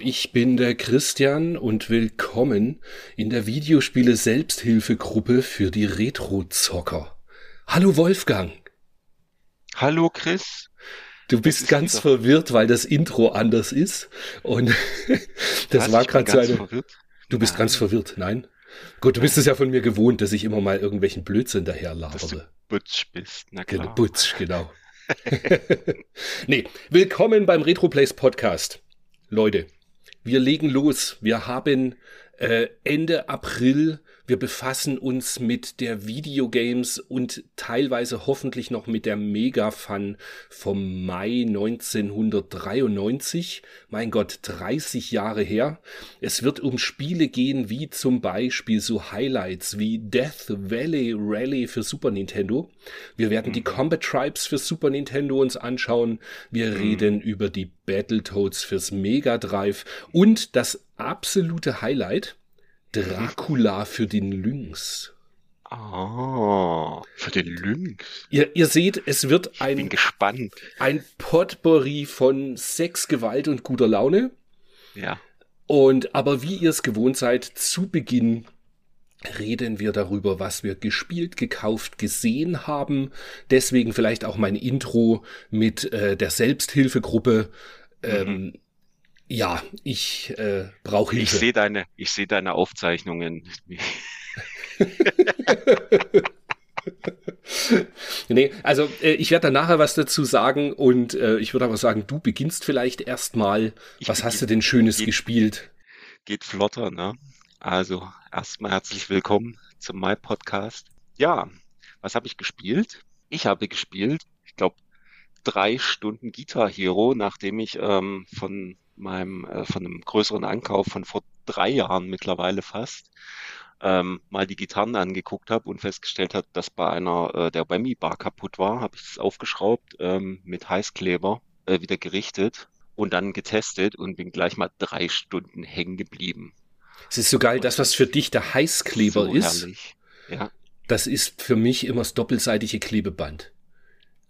ich bin der Christian und willkommen in der Videospiele Selbsthilfegruppe für die Retro-Zocker. Hallo Wolfgang. Hallo Chris. Du bist ganz wieder... verwirrt, weil das Intro anders ist. Und das Was, war gerade so eine. Verwirrt? Du bist Nein. ganz verwirrt, nein? Gut, du bist es ja von mir gewohnt, dass ich immer mal irgendwelchen Blödsinn daher labere. Butsch bist, na klar. Genau, Butsch, genau. nee, willkommen beim Retroplays Podcast. Leute, wir legen los. Wir haben äh, Ende April wir befassen uns mit der Videogames und teilweise hoffentlich noch mit der Mega-Fun vom Mai 1993. Mein Gott, 30 Jahre her. Es wird um Spiele gehen wie zum Beispiel so Highlights wie Death Valley Rally für Super Nintendo. Wir werden die mhm. Combat Tribes für Super Nintendo uns anschauen. Wir mhm. reden über die Battletoads fürs Mega Drive und das absolute Highlight Dracula für den Lynx. Ah, für den Lynx. Ihr, ihr seht, es wird ein, bin gespannt. ein Potpourri von Sex, Gewalt und guter Laune. Ja. Und aber wie ihr es gewohnt seid, zu Beginn reden wir darüber, was wir gespielt, gekauft, gesehen haben. Deswegen vielleicht auch mein Intro mit äh, der Selbsthilfegruppe. Ähm, mhm ja, ich äh, brauche Hilfe. Ich sehe deine, ich sehe deine Aufzeichnungen. nee, also äh, ich werde da nachher was dazu sagen und äh, ich würde aber sagen, du beginnst vielleicht erstmal. Was hast du denn Schönes geht, gespielt? Geht flotter, ne? Also erstmal herzlich willkommen zum My Podcast. Ja, was habe ich gespielt? Ich habe gespielt, ich glaube, drei Stunden Guitar Hero, nachdem ich ähm, von meinem, äh, von einem größeren Ankauf von vor drei Jahren mittlerweile fast, ähm, mal die Gitarren angeguckt habe und festgestellt habe, dass bei einer äh, der Whammy Bar kaputt war, habe ich es aufgeschraubt, ähm, mit Heißkleber äh, wieder gerichtet und dann getestet und bin gleich mal drei Stunden hängen geblieben. Es ist so geil, das, was für dich der Heißkleber so ist, herrlich. Ja. das ist für mich immer das doppelseitige Klebeband.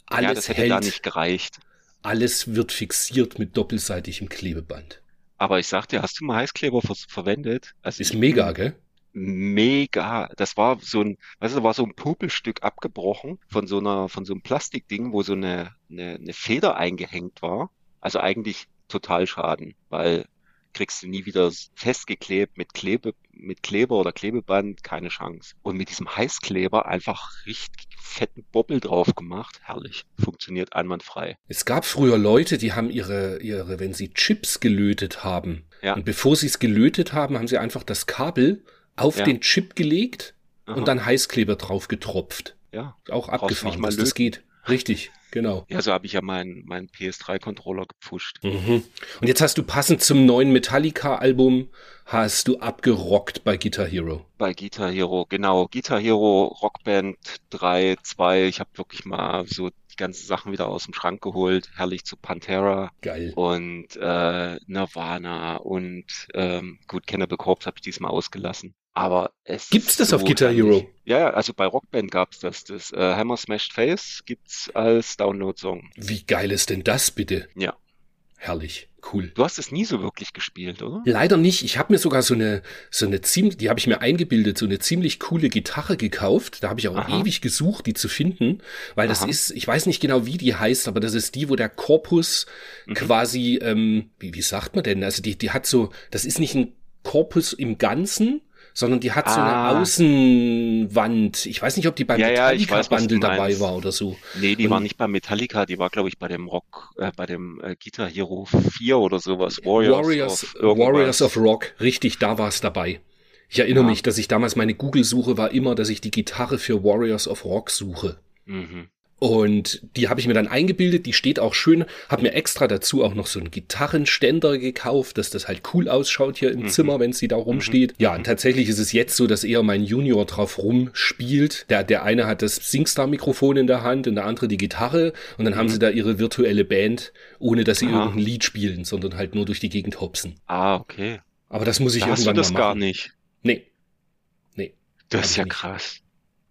Alles ja, das hätte hält. da nicht gereicht. Alles wird fixiert mit doppelseitigem Klebeband. Aber ich sag dir, hast du mal Heißkleber verwendet? Also ist mega, gell? Mega. Das war so ein, weißt du, war so ein Popelstück abgebrochen von so einer, von so einem Plastikding, wo so eine, eine, eine Feder eingehängt war. Also eigentlich total Schaden, weil kriegst du nie wieder festgeklebt mit Klebe, mit Kleber oder Klebeband, keine Chance. Und mit diesem Heißkleber einfach richtig fetten Bobbel drauf gemacht. Herrlich. Funktioniert einwandfrei. Es gab früher Leute, die haben ihre, ihre, wenn sie Chips gelötet haben. Ja. Und bevor sie es gelötet haben, haben sie einfach das Kabel auf ja. den Chip gelegt Aha. und dann Heißkleber drauf getropft. Ja. Auch abgefahren, dass das geht. Richtig. Genau. Ja, so habe ich ja meinen mein PS3-Controller gepusht. Mhm. Und jetzt hast du passend zum neuen Metallica-Album, hast du abgerockt bei Guitar Hero. Bei Guitar Hero, genau. Guitar Hero, Rockband 3, 2. Ich habe wirklich mal so die ganzen Sachen wieder aus dem Schrank geholt. Herrlich zu Pantera. Geil. Und äh, Nirvana und ähm, gut, Cannibal Corpse habe ich diesmal ausgelassen. Aber es Gibt's das so auf Guitar Hero? Ja, also bei Rockband gab's das. Das äh, Hammer Smashed Face gibt's als Download-Song. Wie geil ist denn das bitte? Ja. Herrlich, cool. Du hast es nie so wirklich gespielt, oder? Leider nicht. Ich habe mir sogar so eine, so eine ziemlich, die habe ich mir eingebildet, so eine ziemlich coole Gitarre gekauft. Da habe ich auch Aha. ewig gesucht, die zu finden, weil das Aha. ist, ich weiß nicht genau, wie die heißt, aber das ist die, wo der Korpus mhm. quasi, ähm, wie, wie sagt man denn? Also die, die hat so, das ist nicht ein Korpus im Ganzen, sondern die hat ah. so eine ah. Außenwand. Ich weiß nicht, ob die beim ja, Metallica ja, Bundle dabei war oder so. Nee, die Und, war nicht bei Metallica, die war glaube ich bei dem Rock äh, bei dem äh, Guitar Hero 4 oder sowas, Warriors, Warriors of, Warriors of Rock, richtig, da war es dabei. Ich erinnere ja. mich, dass ich damals meine Google Suche war immer, dass ich die Gitarre für Warriors of Rock suche. Mhm. Und die habe ich mir dann eingebildet, die steht auch schön, habe mir extra dazu auch noch so einen Gitarrenständer gekauft, dass das halt cool ausschaut hier im mhm. Zimmer, wenn sie da rumsteht. Mhm. Ja, und tatsächlich ist es jetzt so, dass eher mein Junior drauf rumspielt. Der, der eine hat das Singstar-Mikrofon in der Hand und der andere die Gitarre und dann mhm. haben sie da ihre virtuelle Band, ohne dass sie Aha. irgendein Lied spielen, sondern halt nur durch die Gegend hopsen. Ah, okay. Aber das muss ich da irgendwann hast du das mal machen. gar nicht. Nee. Das ist ja krass.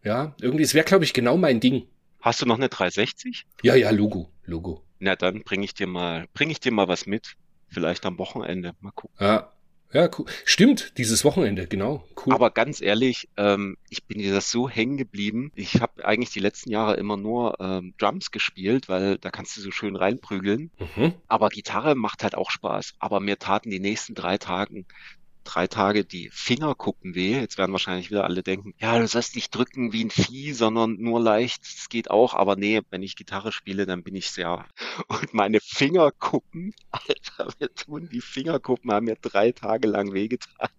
Ja, irgendwie, es wäre, glaube ich, genau mein Ding. Hast du noch eine 360? Ja, ja, Logo, Logo. Na, dann bringe ich dir mal, bringe ich dir mal was mit. Vielleicht am Wochenende. Mal gucken. Ja, ja, cool. Stimmt, dieses Wochenende, genau. Cool. Aber ganz ehrlich, ähm, ich bin dir das so hängen geblieben. Ich habe eigentlich die letzten Jahre immer nur ähm, Drums gespielt, weil da kannst du so schön reinprügeln. Mhm. Aber Gitarre macht halt auch Spaß. Aber mir taten die nächsten drei Tagen drei Tage die Fingerkuppen weh. Jetzt werden wahrscheinlich wieder alle denken, ja, du sollst nicht drücken wie ein Vieh, sondern nur leicht. Das geht auch. Aber nee, wenn ich Gitarre spiele, dann bin ich sehr. Und meine Fingerkuppen, Alter, wir tun die Fingerkuppen, haben mir drei Tage lang wehgetan.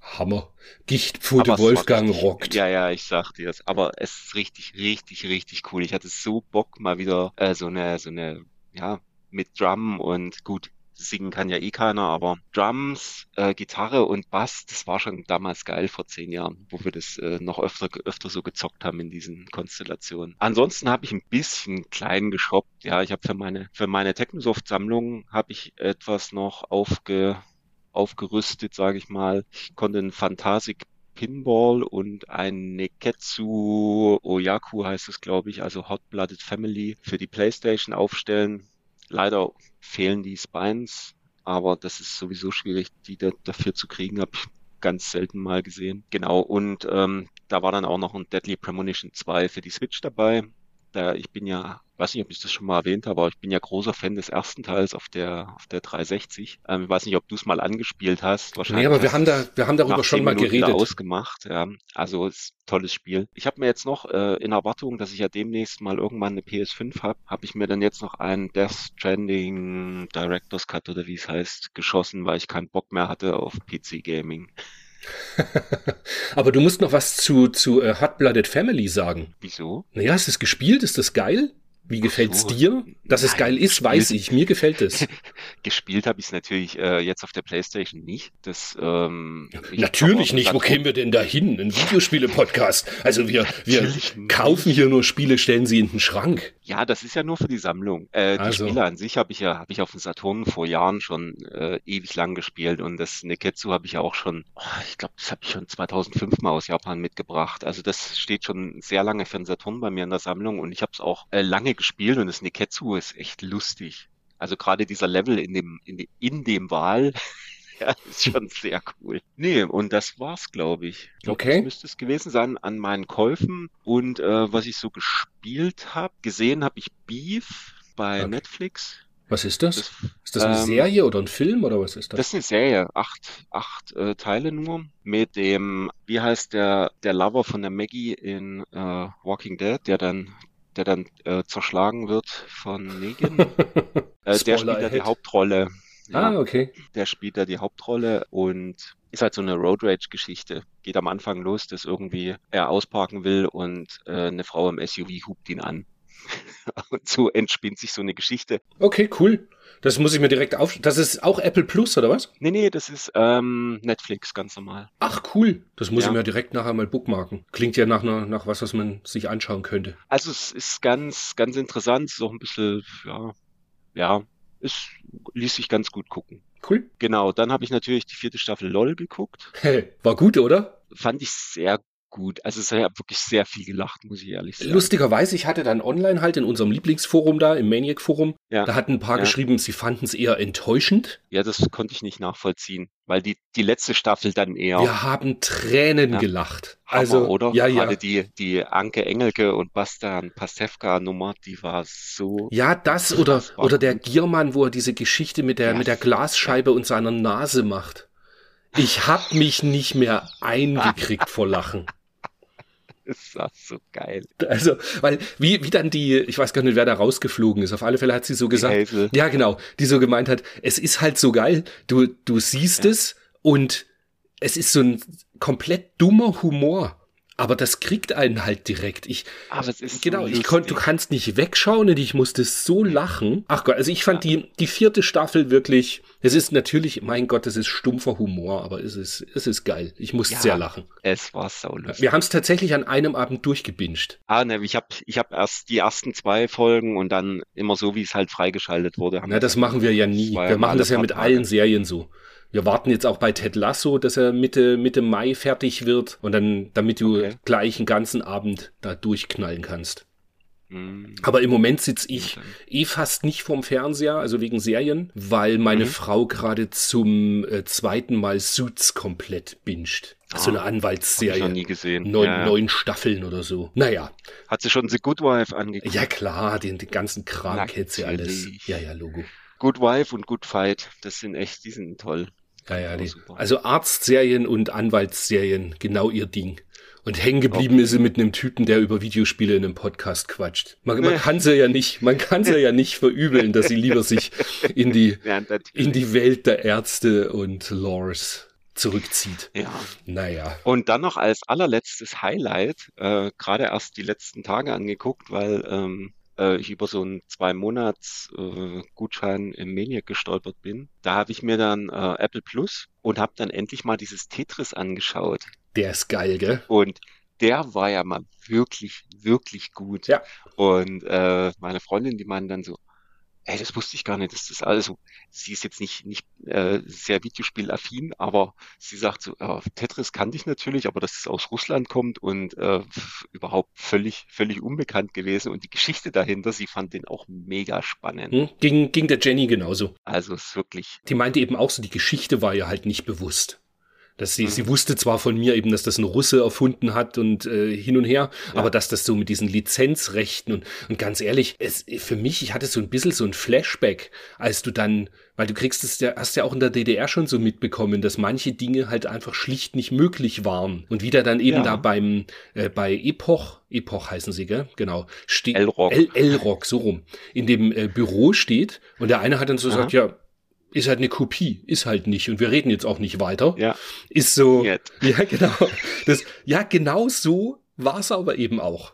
Hammer. Gichtpfote Wolfgang richtig, rockt. Ja, ja, ich sag dir das. Aber es ist richtig, richtig, richtig cool. Ich hatte so Bock, mal wieder äh, so eine, so eine, ja, mit Drum und gut, singen kann ja eh keiner, aber Drums, äh, Gitarre und Bass, das war schon damals geil vor zehn Jahren, wo wir das äh, noch öfter, öfter so gezockt haben in diesen Konstellationen. Ansonsten habe ich ein bisschen klein geshoppt. Ja, ich habe für meine, für meine Technosoft-Sammlung habe ich etwas noch aufge, aufgerüstet, sage ich mal. Ich konnte einen Phantasic Pinball und ein Neketsu Oyaku heißt es, glaube ich, also Hot Blooded Family für die Playstation aufstellen. Leider fehlen die Spines, aber das ist sowieso schwierig, die da, dafür zu kriegen, habe ich ganz selten mal gesehen. Genau, und ähm, da war dann auch noch ein Deadly Premonition 2 für die Switch dabei. Ich bin ja weiß nicht, ob ich das schon mal erwähnt habe, aber ich bin ja großer Fan des ersten Teils auf der, auf der 360. Ähm, ich weiß nicht, ob du es mal angespielt hast. Wahrscheinlich nee, aber wir haben da, wir haben darüber schon mal Minuten geredet. ausgemacht, ja. Also, ist ein tolles Spiel. Ich habe mir jetzt noch, äh, in Erwartung, dass ich ja demnächst mal irgendwann eine PS5 habe, habe ich mir dann jetzt noch einen Death Stranding Director's Cut oder wie es heißt, geschossen, weil ich keinen Bock mehr hatte auf PC Gaming. Aber du musst noch was zu, zu uh, Hot Blooded Family sagen. Wieso? Naja, hast du es gespielt? Ist das geil? Wie gefällt's so. dir? Dass Nein, es geil ist, weiß ich. Mir gefällt es. gespielt habe ich es natürlich äh, jetzt auf der Playstation nicht. Das, ähm, natürlich nicht. Wo kämen wir denn da hin? Ein Videospiele-Podcast. Also wir, wir kaufen hier nur Spiele, stellen sie in den Schrank. Ja, das ist ja nur für die Sammlung. Äh, die also. Spiele an sich habe ich ja, habe ich auf dem Saturn vor Jahren schon äh, ewig lang gespielt und das Neketsu habe ich ja auch schon, oh, ich glaube, das habe ich schon 2005 mal aus Japan mitgebracht. Also das steht schon sehr lange für den Saturn bei mir in der Sammlung und ich habe es auch äh, lange gespielt und das Neketsu ist echt lustig. Also gerade dieser Level in dem, in, in dem Wahl, ja, ist schon sehr cool. Nee, und das war's, glaube ich. Ich glaube, okay. das müsste es gewesen sein an meinen Käufen und äh, was ich so gespielt habe. Gesehen habe ich Beef bei okay. Netflix. Was ist das? das ist das eine ähm, Serie oder ein Film oder was ist das? Das ist eine Serie, acht, acht äh, Teile nur mit dem, wie heißt der, der Lover von der Maggie in äh, Walking Dead, der dann der dann äh, zerschlagen wird von Negan. äh, der spielt da die Hauptrolle. Ja, ah, okay. Der spielt da die Hauptrolle und ist halt so eine Road Rage Geschichte. Geht am Anfang los, dass irgendwie er ausparken will und äh, eine Frau im SUV hupt ihn an. und so entspinnt sich so eine Geschichte. Okay, cool. Das muss ich mir direkt auf. Das ist auch Apple Plus, oder was? Nee, nee, das ist ähm, Netflix, ganz normal. Ach, cool. Das muss ja. ich mir direkt nachher mal bookmarken. Klingt ja nach, einer, nach was, was man sich anschauen könnte. Also es ist ganz, ganz interessant. Ist auch ein bisschen, ja, ja, es ließ sich ganz gut gucken. Cool. Genau, dann habe ich natürlich die vierte Staffel LOL geguckt. Hey, war gut, oder? Fand ich sehr gut. Also es hat wirklich sehr viel gelacht, muss ich ehrlich sagen. Lustigerweise, ich hatte dann online halt in unserem Lieblingsforum da, im Maniac-Forum, ja. da hatten ein paar ja. geschrieben, sie fanden es eher enttäuschend. Ja, das konnte ich nicht nachvollziehen, weil die, die letzte Staffel dann eher. Wir haben Tränen ja. gelacht. Hammer, also, oder? Ja, ja. Gerade die, die Anke Engelke und Bastian Pastewka-Nummer, die war so. Ja, das oder, oder der Giermann, wo er diese Geschichte mit der, mit der Glasscheibe und seiner Nase macht. Ich hab mich nicht mehr eingekriegt vor Lachen. Ist das so geil. Also, weil, wie, wie dann die, ich weiß gar nicht, wer da rausgeflogen ist. Auf alle Fälle hat sie so gesagt. Ja, genau. Die so gemeint hat, es ist halt so geil. Du, du siehst ja. es und es ist so ein komplett dummer Humor. Aber das kriegt einen halt direkt. Ich, aber es ist genau, so ich konnte, du kannst nicht wegschauen und ich musste so lachen. Ach Gott, also ich fand ja. die, die vierte Staffel wirklich, es ist natürlich, mein Gott, es ist stumpfer Humor, aber es ist, es ist geil. Ich musste ja, sehr lachen. Es war so lustig. Wir haben es tatsächlich an einem Abend durchgebinscht. Ah, ne, ich habe ich hab erst die ersten zwei Folgen und dann immer so, wie es halt freigeschaltet wurde. Na, das machen wir ja nie. Wir machen das ja mit allen Serien so. Wir warten jetzt auch bei Ted Lasso, dass er Mitte, Mitte Mai fertig wird und dann, damit du okay. gleich einen ganzen Abend da durchknallen kannst. Mhm. Aber im Moment sitze ich eh fast nicht vorm Fernseher, also wegen Serien, weil meine mhm. Frau gerade zum äh, zweiten Mal Suits komplett binscht. So eine Anwaltsserie. Hab ich noch nie gesehen. Neun, ja. neun Staffeln oder so. Naja. Hat sie schon The Good Wife angeguckt? Ja klar, den, den ganzen Kram kennt sie alles. Ja, ja, Logo. Good Wife und Good Fight, das sind echt, die sind toll. Ja, ja, die, also Arztserien und Anwaltsserien, genau ihr Ding. Und hängen geblieben okay. ist sie mit einem Typen, der über Videospiele in einem Podcast quatscht. Man, man kann sie ja nicht, man kann sie ja nicht verübeln, dass sie lieber sich in die, in die Welt der Ärzte und Lores zurückzieht. Ja. Naja. Und dann noch als allerletztes Highlight, äh, gerade erst die letzten Tage angeguckt, weil ähm, äh, ich über so einen zwei Monats äh, Gutschein im Maniac gestolpert bin. Da habe ich mir dann äh, Apple Plus und habe dann endlich mal dieses Tetris angeschaut. Der ist geil, gell? Und der war ja mal wirklich, wirklich gut. Ja. Und äh, meine Freundin, die meinen dann so, ey, das wusste ich gar nicht, dass das alles so, sie ist jetzt nicht, nicht äh, sehr Videospielaffin, aber sie sagt so, äh, Tetris kannte ich natürlich, aber dass es aus Russland kommt und äh, überhaupt völlig, völlig unbekannt gewesen und die Geschichte dahinter, sie fand den auch mega spannend. Hm, ging, ging der Jenny genauso. Also es ist wirklich. Die meinte eben auch so, die Geschichte war ja halt nicht bewusst. Dass sie, mhm. sie wusste zwar von mir eben, dass das ein Russe erfunden hat und äh, hin und her, ja. aber dass das so mit diesen Lizenzrechten und, und ganz ehrlich, es, für mich, ich hatte so ein bisschen so ein Flashback, als du dann, weil du kriegst es ja, hast ja auch in der DDR schon so mitbekommen, dass manche Dinge halt einfach schlicht nicht möglich waren. Und wieder dann eben ja. da beim, äh, bei Epoch, Epoch heißen sie, gell? Genau. L-Rock. L-Rock, so rum. In dem äh, Büro steht und der eine hat dann so Aha. gesagt, ja, ist halt eine Kopie, ist halt nicht. Und wir reden jetzt auch nicht weiter. Ja. Ist so. Jetzt. Ja, genau. Das, ja, genau so war es aber eben auch.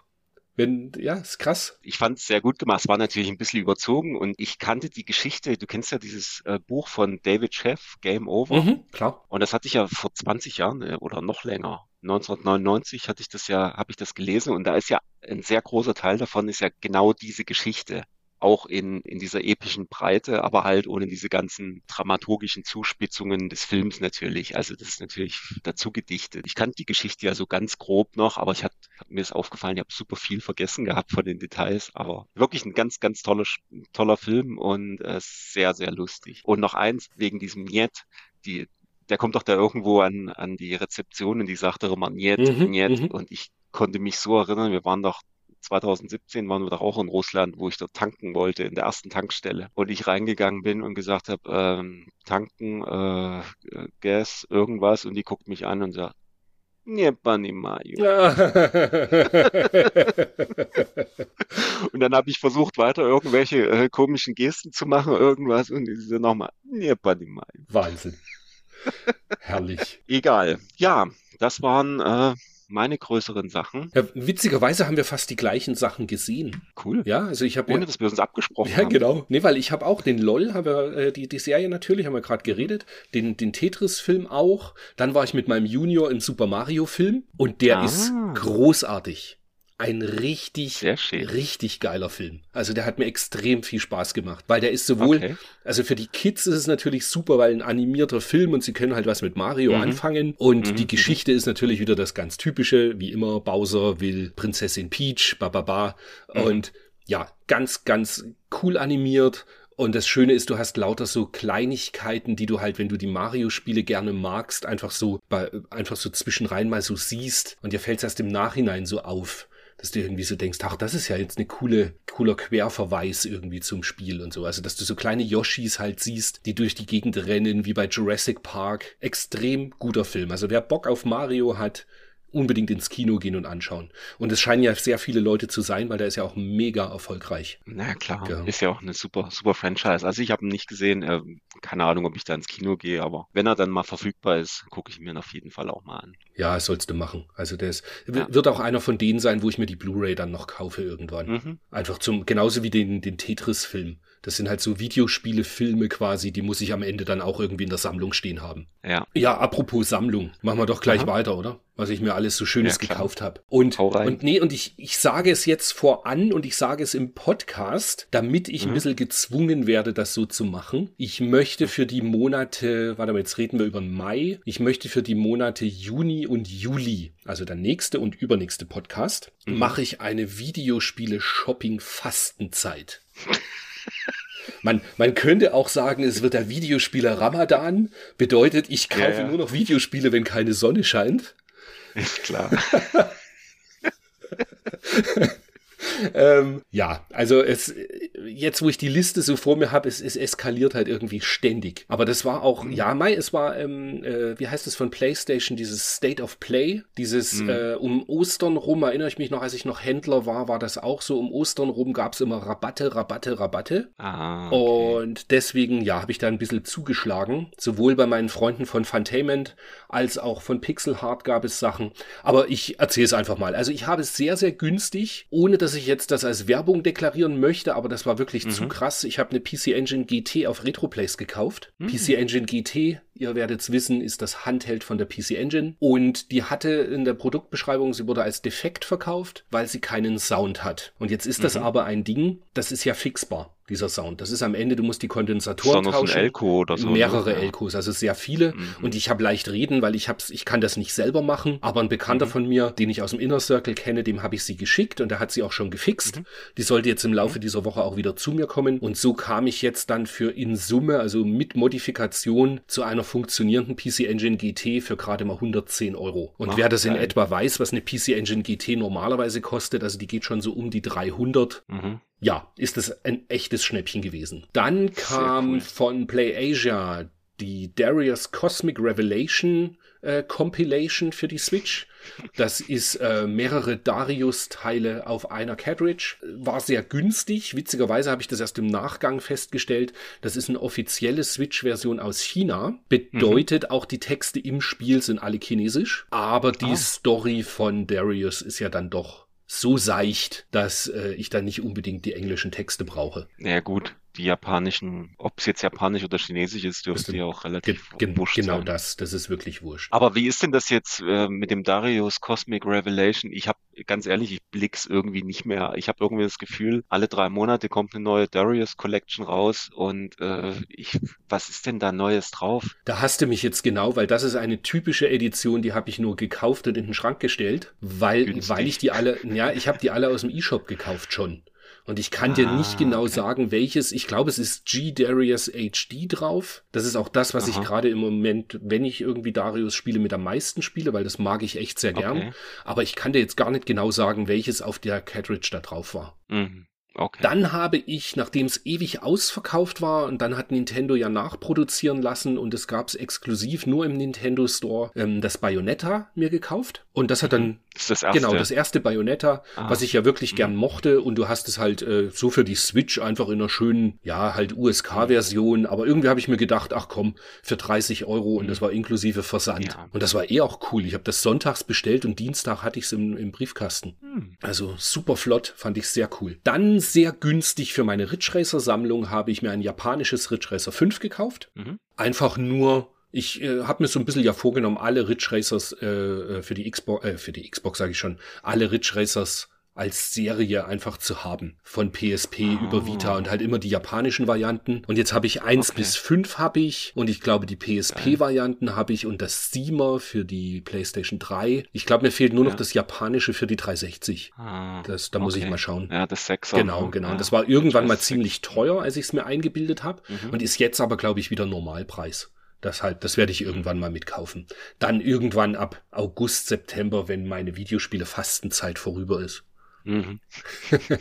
Wenn, ja, ist krass. Ich fand es sehr gut gemacht. Es war natürlich ein bisschen überzogen und ich kannte die Geschichte. Du kennst ja dieses äh, Buch von David Sheff, Game Over. Mhm, klar. Und das hatte ich ja vor 20 Jahren äh, oder noch länger. 1999 hatte ich das ja, habe ich das gelesen und da ist ja ein sehr großer Teil davon ist ja genau diese Geschichte auch in, in dieser epischen Breite, aber halt ohne diese ganzen dramaturgischen Zuspitzungen des Films natürlich. Also das ist natürlich dazu gedichtet. Ich kannte die Geschichte ja so ganz grob noch, aber ich hat, hat mir ist aufgefallen, ich habe super viel vergessen gehabt von den Details, aber wirklich ein ganz, ganz toller, toller Film und äh, sehr, sehr lustig. Und noch eins, wegen diesem Niet, die, der kommt doch da irgendwo an, an die Rezeption und die sagte immer Niet, mhm, Niet. Mhm. Und ich konnte mich so erinnern, wir waren doch 2017 waren wir doch auch in Russland, wo ich dort tanken wollte, in der ersten Tankstelle. Und ich reingegangen bin und gesagt habe, ähm, tanken, äh, Gas, irgendwas. Und die guckt mich an und sagt, Nie понимаю. und dann habe ich versucht, weiter irgendwelche äh, komischen Gesten zu machen, irgendwas, und diese nochmal, Не понимаю. Wahnsinn. Herrlich. Egal. Ja, das waren äh, meine größeren Sachen. Ja, witzigerweise haben wir fast die gleichen Sachen gesehen. Cool. Ja, also ich habe ohne ja, dass wir uns abgesprochen ja, haben. Ja, genau. Nee, weil ich habe auch den LOL, habe äh, die die Serie natürlich, haben wir gerade geredet, den den Tetris Film auch. Dann war ich mit meinem Junior im Super Mario Film und der ah. ist großartig ein richtig, richtig geiler Film. Also der hat mir extrem viel Spaß gemacht, weil der ist sowohl, okay. also für die Kids ist es natürlich super, weil ein animierter Film und sie können halt was mit Mario mhm. anfangen und mhm. die Geschichte ist natürlich wieder das ganz typische, wie immer, Bowser will Prinzessin Peach, bababa mhm. und ja, ganz, ganz cool animiert und das Schöne ist, du hast lauter so Kleinigkeiten, die du halt, wenn du die Mario-Spiele gerne magst, einfach so, einfach so zwischenrein mal so siehst und dir fällt es erst im Nachhinein so auf dass du irgendwie so denkst, ach, das ist ja jetzt eine coole, cooler Querverweis irgendwie zum Spiel und so. Also, dass du so kleine Yoshis halt siehst, die durch die Gegend rennen, wie bei Jurassic Park. Extrem guter Film. Also, wer Bock auf Mario hat, unbedingt ins Kino gehen und anschauen. Und es scheinen ja sehr viele Leute zu sein, weil der ist ja auch mega erfolgreich. Na klar, ja. ist ja auch eine super, super Franchise. Also ich habe ihn nicht gesehen, äh, keine Ahnung, ob ich da ins Kino gehe, aber wenn er dann mal verfügbar ist, gucke ich mir ihn auf jeden Fall auch mal an. Ja, sollst du machen. Also der ist, ja. wird auch einer von denen sein, wo ich mir die Blu-ray dann noch kaufe irgendwann. Mhm. Einfach zum, genauso wie den, den Tetris-Film Das sind halt so Videospiele, Filme quasi, die muss ich am Ende dann auch irgendwie in der Sammlung stehen haben. Ja. Ja, apropos Sammlung, machen wir doch gleich Aha. weiter, oder? Was ich mir alles so Schönes ja, gekauft habe. Und, und nee, und ich, ich sage es jetzt voran und ich sage es im Podcast, damit ich mhm. ein bisschen gezwungen werde, das so zu machen. Ich möchte für die Monate, warte mal, jetzt reden wir über Mai. Ich möchte für die Monate Juni und Juli, also der nächste und übernächste Podcast, mhm. mache ich eine Videospiele-Shopping-Fastenzeit. Man, man könnte auch sagen, es wird der Videospieler Ramadan. Bedeutet, ich kaufe ja, ja. nur noch Videospiele, wenn keine Sonne scheint. Ist klar. ähm, ja, also es jetzt, wo ich die Liste so vor mir habe, es, es eskaliert halt irgendwie ständig. Aber das war auch, mhm. ja, Mai, es war, ähm, äh, wie heißt es von PlayStation, dieses State of Play, dieses mhm. äh, um Ostern rum, erinnere ich mich noch, als ich noch Händler war, war das auch so, um Ostern rum gab es immer Rabatte, Rabatte, Rabatte. Ah, okay. Und deswegen, ja, habe ich da ein bisschen zugeschlagen. Sowohl bei meinen Freunden von Funtainment als auch von Pixel Heart gab es Sachen. Aber ich erzähle es einfach mal. Also ich habe es sehr, sehr günstig, ohne dass ich jetzt das als Werbung deklarieren möchte, aber das war wirklich mhm. zu krass. Ich habe eine PC Engine GT auf Retroplays gekauft. Mhm. PC Engine GT, ihr werdet's wissen, ist das Handheld von der PC Engine. Und die hatte in der Produktbeschreibung, sie wurde als defekt verkauft, weil sie keinen Sound hat. Und jetzt ist das mhm. aber ein Ding, das ist ja fixbar dieser Sound. Das ist am Ende, du musst die Kondensatoren tauschen. Ein Elko oder so. Ne? Mehrere ja. Elkos, also sehr viele. Mhm. Und ich habe leicht reden, weil ich hab's, ich kann das nicht selber machen. Aber ein Bekannter mhm. von mir, den ich aus dem Inner Circle kenne, dem habe ich sie geschickt und der hat sie auch schon gefixt. Mhm. Die sollte jetzt im Laufe mhm. dieser Woche auch wieder zu mir kommen. Und so kam ich jetzt dann für in Summe, also mit Modifikation, zu einer funktionierenden PC Engine GT für gerade mal 110 Euro. Und Ach, wer das geil. in etwa weiß, was eine PC Engine GT normalerweise kostet, also die geht schon so um die 300. Mhm ja, ist es ein echtes Schnäppchen gewesen. Dann kam cool. von PlayAsia die Darius Cosmic Revelation äh, Compilation für die Switch. Das ist äh, mehrere Darius-Teile auf einer Cartridge. War sehr günstig. Witzigerweise habe ich das erst im Nachgang festgestellt. Das ist eine offizielle Switch-Version aus China. Bedeutet, mhm. auch die Texte im Spiel sind alle chinesisch. Aber die ah. Story von Darius ist ja dann doch so seicht, dass äh, ich da nicht unbedingt die englischen Texte brauche. Ja gut, die japanischen, ob es jetzt japanisch oder chinesisch ist, dürfte ja auch relativ ge wurscht Genau sein. das, das ist wirklich wurscht. Aber wie ist denn das jetzt äh, mit dem Darius Cosmic Revelation? Ich habe ganz ehrlich, ich blick's irgendwie nicht mehr. Ich habe irgendwie das Gefühl, alle drei Monate kommt eine neue Darius Collection raus und äh, ich, was ist denn da Neues drauf? Da hast du mich jetzt genau, weil das ist eine typische Edition, die habe ich nur gekauft und in den Schrank gestellt, weil, weil ich die alle, ja, ich habe die alle aus dem E-Shop gekauft schon. Und ich kann ah, dir nicht genau okay. sagen, welches. Ich glaube, es ist G Darius HD drauf. Das ist auch das, was Aha. ich gerade im Moment, wenn ich irgendwie Darius spiele, mit am meisten spiele, weil das mag ich echt sehr gern. Okay. Aber ich kann dir jetzt gar nicht genau sagen, welches auf der Cartridge da drauf war. Mhm. Okay. Dann habe ich, nachdem es ewig ausverkauft war, und dann hat Nintendo ja nachproduzieren lassen und es gab es exklusiv nur im Nintendo Store, ähm, das Bayonetta mir gekauft. Und das hat dann, das das erste. genau, das erste Bayonetta, ah. was ich ja wirklich mhm. gern mochte. Und du hast es halt äh, so für die Switch einfach in einer schönen, ja, halt USK-Version. Aber irgendwie habe ich mir gedacht, ach komm, für 30 Euro und mhm. das war inklusive Versand. Ja. Und das war eh auch cool. Ich habe das sonntags bestellt und Dienstag hatte ich es im, im Briefkasten. Mhm. Also super flott, fand ich sehr cool. Dann sehr günstig für meine Ridge Racer Sammlung habe ich mir ein japanisches Ridge Racer 5 gekauft. Mhm. Einfach nur ich äh, habe mir so ein bisschen ja vorgenommen, alle Ridge Racers äh, äh für die Xbox, äh, für die Xbox sage ich schon, alle Ridge Racers als Serie einfach zu haben. Von PSP oh. über Vita und halt immer die japanischen Varianten. Und jetzt habe ich eins okay. bis fünf habe ich und ich glaube die PSP-Varianten habe ich und das Steamer für die PlayStation 3. Ich glaube, mir fehlt nur ja. noch das japanische für die 360. Ah, das, da okay. muss ich mal schauen. Ja, das 6 Genau, genau. Ja. Und das war irgendwann mal ziemlich teuer, als ich es mir eingebildet habe mhm. und ist jetzt aber, glaube ich, wieder Normalpreis. Deshalb, das werde ich irgendwann mal mitkaufen. Dann irgendwann ab August, September, wenn meine Videospiele Fastenzeit vorüber ist. Mhm.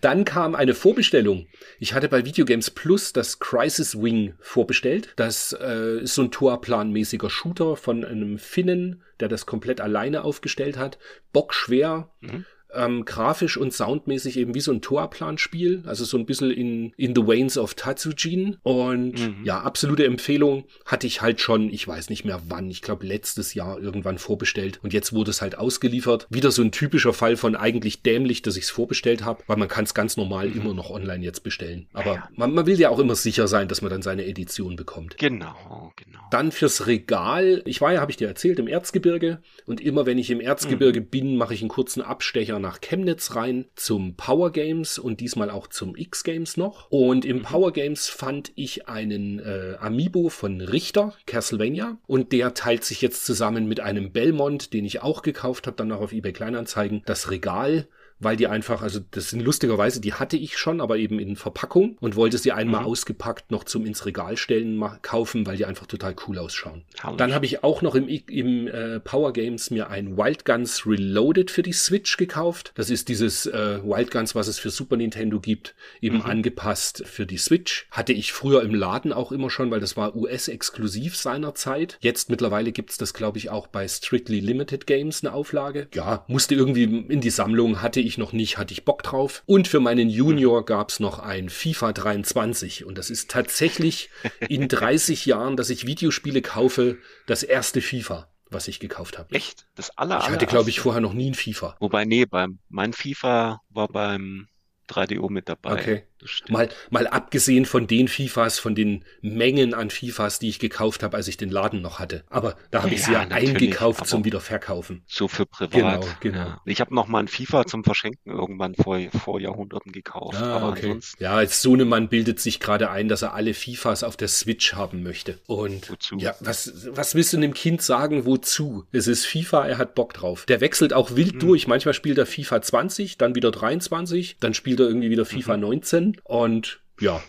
Dann kam eine Vorbestellung. Ich hatte bei Videogames Plus das Crisis Wing vorbestellt. Das äh, ist so ein Tourplan-mäßiger Shooter von einem Finnen, der das komplett alleine aufgestellt hat. Bockschwer. Mhm. Ähm, grafisch und soundmäßig eben wie so ein Toa-Plan-Spiel, also so ein bisschen in, in the Veins of Tatsujin. Und mhm. ja, absolute Empfehlung hatte ich halt schon, ich weiß nicht mehr wann, ich glaube letztes Jahr irgendwann vorbestellt und jetzt wurde es halt ausgeliefert. Wieder so ein typischer Fall von eigentlich dämlich, dass ich es vorbestellt habe, weil man kann es ganz normal mhm. immer noch online jetzt bestellen. Aber ja. man, man will ja auch immer sicher sein, dass man dann seine Edition bekommt. Genau, genau. Dann fürs Regal. Ich war ja, habe ich dir erzählt, im Erzgebirge und immer wenn ich im Erzgebirge mhm. bin, mache ich einen kurzen Abstecher nach Chemnitz rein zum Power Games und diesmal auch zum X Games noch. Und im mhm. Power Games fand ich einen äh, Amiibo von Richter, Castlevania, und der teilt sich jetzt zusammen mit einem Belmont, den ich auch gekauft habe, dann auch auf eBay Kleinanzeigen, das Regal weil die einfach, also das sind lustigerweise, die hatte ich schon, aber eben in Verpackung und wollte sie einmal mhm. ausgepackt noch zum ins Regal stellen kaufen, weil die einfach total cool ausschauen. Herrlich. Dann habe ich auch noch im, im äh, Power Games mir ein Wild Guns Reloaded für die Switch gekauft. Das ist dieses äh, Wild Guns, was es für Super Nintendo gibt, eben mhm. angepasst für die Switch. Hatte ich früher im Laden auch immer schon, weil das war US-exklusiv seinerzeit. Jetzt mittlerweile gibt's das, glaube ich, auch bei Strictly Limited Games eine Auflage. Ja, musste irgendwie in die Sammlung, hatte ich ich noch nicht, hatte ich Bock drauf. Und für meinen Junior gab's noch ein FIFA 23. Und das ist tatsächlich in 30 Jahren, dass ich Videospiele kaufe, das erste FIFA was ich gekauft habe. Echt? Das aller, Ich hatte, glaube ich, vorher noch nie ein FIFA. Wobei, nee, beim, mein FIFA war beim 3DO mit dabei. Okay. Mal, mal abgesehen von den FIFAs, von den Mengen an FIFAs, die ich gekauft habe, als ich den Laden noch hatte. Aber da habe ich sie ja eingekauft zum Wiederverkaufen. So für privat. Genau, genau. Ja. Ich habe noch mal ein FIFA zum Verschenken irgendwann vor, vor Jahrhunderten gekauft. Ah, aber okay. ansonsten... Ja, als Sohnemann bildet sich gerade ein, dass er alle FIFAs auf der Switch haben möchte. Und wozu? ja, was, was willst du dem Kind sagen, wozu? Es ist FIFA, er hat Bock drauf. Der wechselt auch wild hm. durch. Manchmal spielt er FIFA 20, dann wieder 23, dann spielt er irgendwie wieder FIFA mhm. 19 und ja,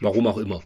warum auch immer.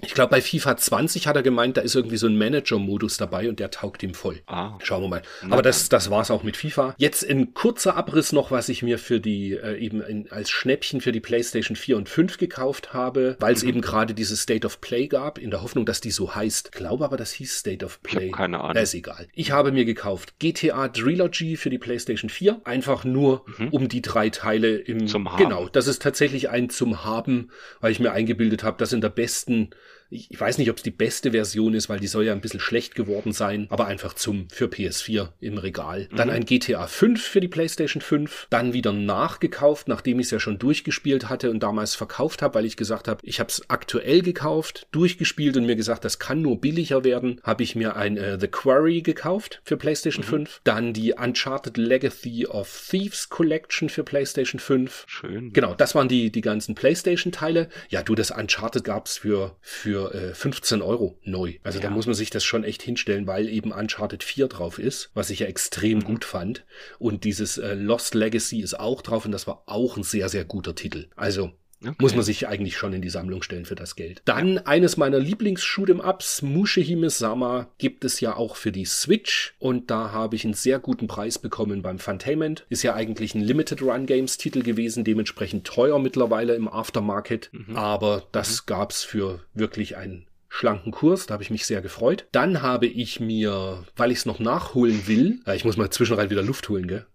Ich glaube, bei FIFA 20 hat er gemeint, da ist irgendwie so ein Manager-Modus dabei und der taugt ihm voll. Ah. Schauen wir mal. Aber das, das war's auch mit FIFA. Jetzt in kurzer Abriss noch, was ich mir für die, äh, eben in, als Schnäppchen für die PlayStation 4 und 5 gekauft habe, weil es mhm. eben gerade diese State of Play gab, in der Hoffnung, dass die so heißt. Ich glaube aber, das hieß State of Play. Ich keine Ahnung. Das ist egal. Ich habe mir gekauft GTA Trilogy für die PlayStation 4. Einfach nur, mhm. um die drei Teile im, zum Haben. Genau. Das ist tatsächlich ein zum Haben, weil ich mir eingebildet habe, das in der besten ich, ich weiß nicht, ob es die beste Version ist, weil die soll ja ein bisschen schlecht geworden sein, aber einfach zum für PS4 im Regal. Mhm. Dann ein GTA 5 für die PlayStation 5, dann wieder nachgekauft, nachdem ich es ja schon durchgespielt hatte und damals verkauft habe, weil ich gesagt habe, ich habe es aktuell gekauft, durchgespielt und mir gesagt, das kann nur billiger werden, habe ich mir ein äh, The Quarry gekauft für PlayStation mhm. 5, dann die Uncharted Legacy of Thieves Collection für PlayStation 5. Schön. Genau, das waren die die ganzen PlayStation Teile. Ja, du das Uncharted gab's für für für äh, 15 Euro neu. Also ja. da muss man sich das schon echt hinstellen, weil eben Uncharted 4 drauf ist, was ich ja extrem mhm. gut fand. Und dieses äh, Lost Legacy ist auch drauf und das war auch ein sehr, sehr guter Titel. Also Okay. Muss man sich eigentlich schon in die Sammlung stellen für das Geld. Dann ja. eines meiner Lieblings-Shoot'em-Ups, Mushihime Sama, gibt es ja auch für die Switch. Und da habe ich einen sehr guten Preis bekommen beim Funtainment. Ist ja eigentlich ein Limited Run Games Titel gewesen, dementsprechend teuer mittlerweile im Aftermarket. Mhm. Aber das mhm. gab's für wirklich einen schlanken Kurs, da habe ich mich sehr gefreut. Dann habe ich mir, weil ich es noch nachholen will, ich muss mal zwischenrein wieder Luft holen, gell?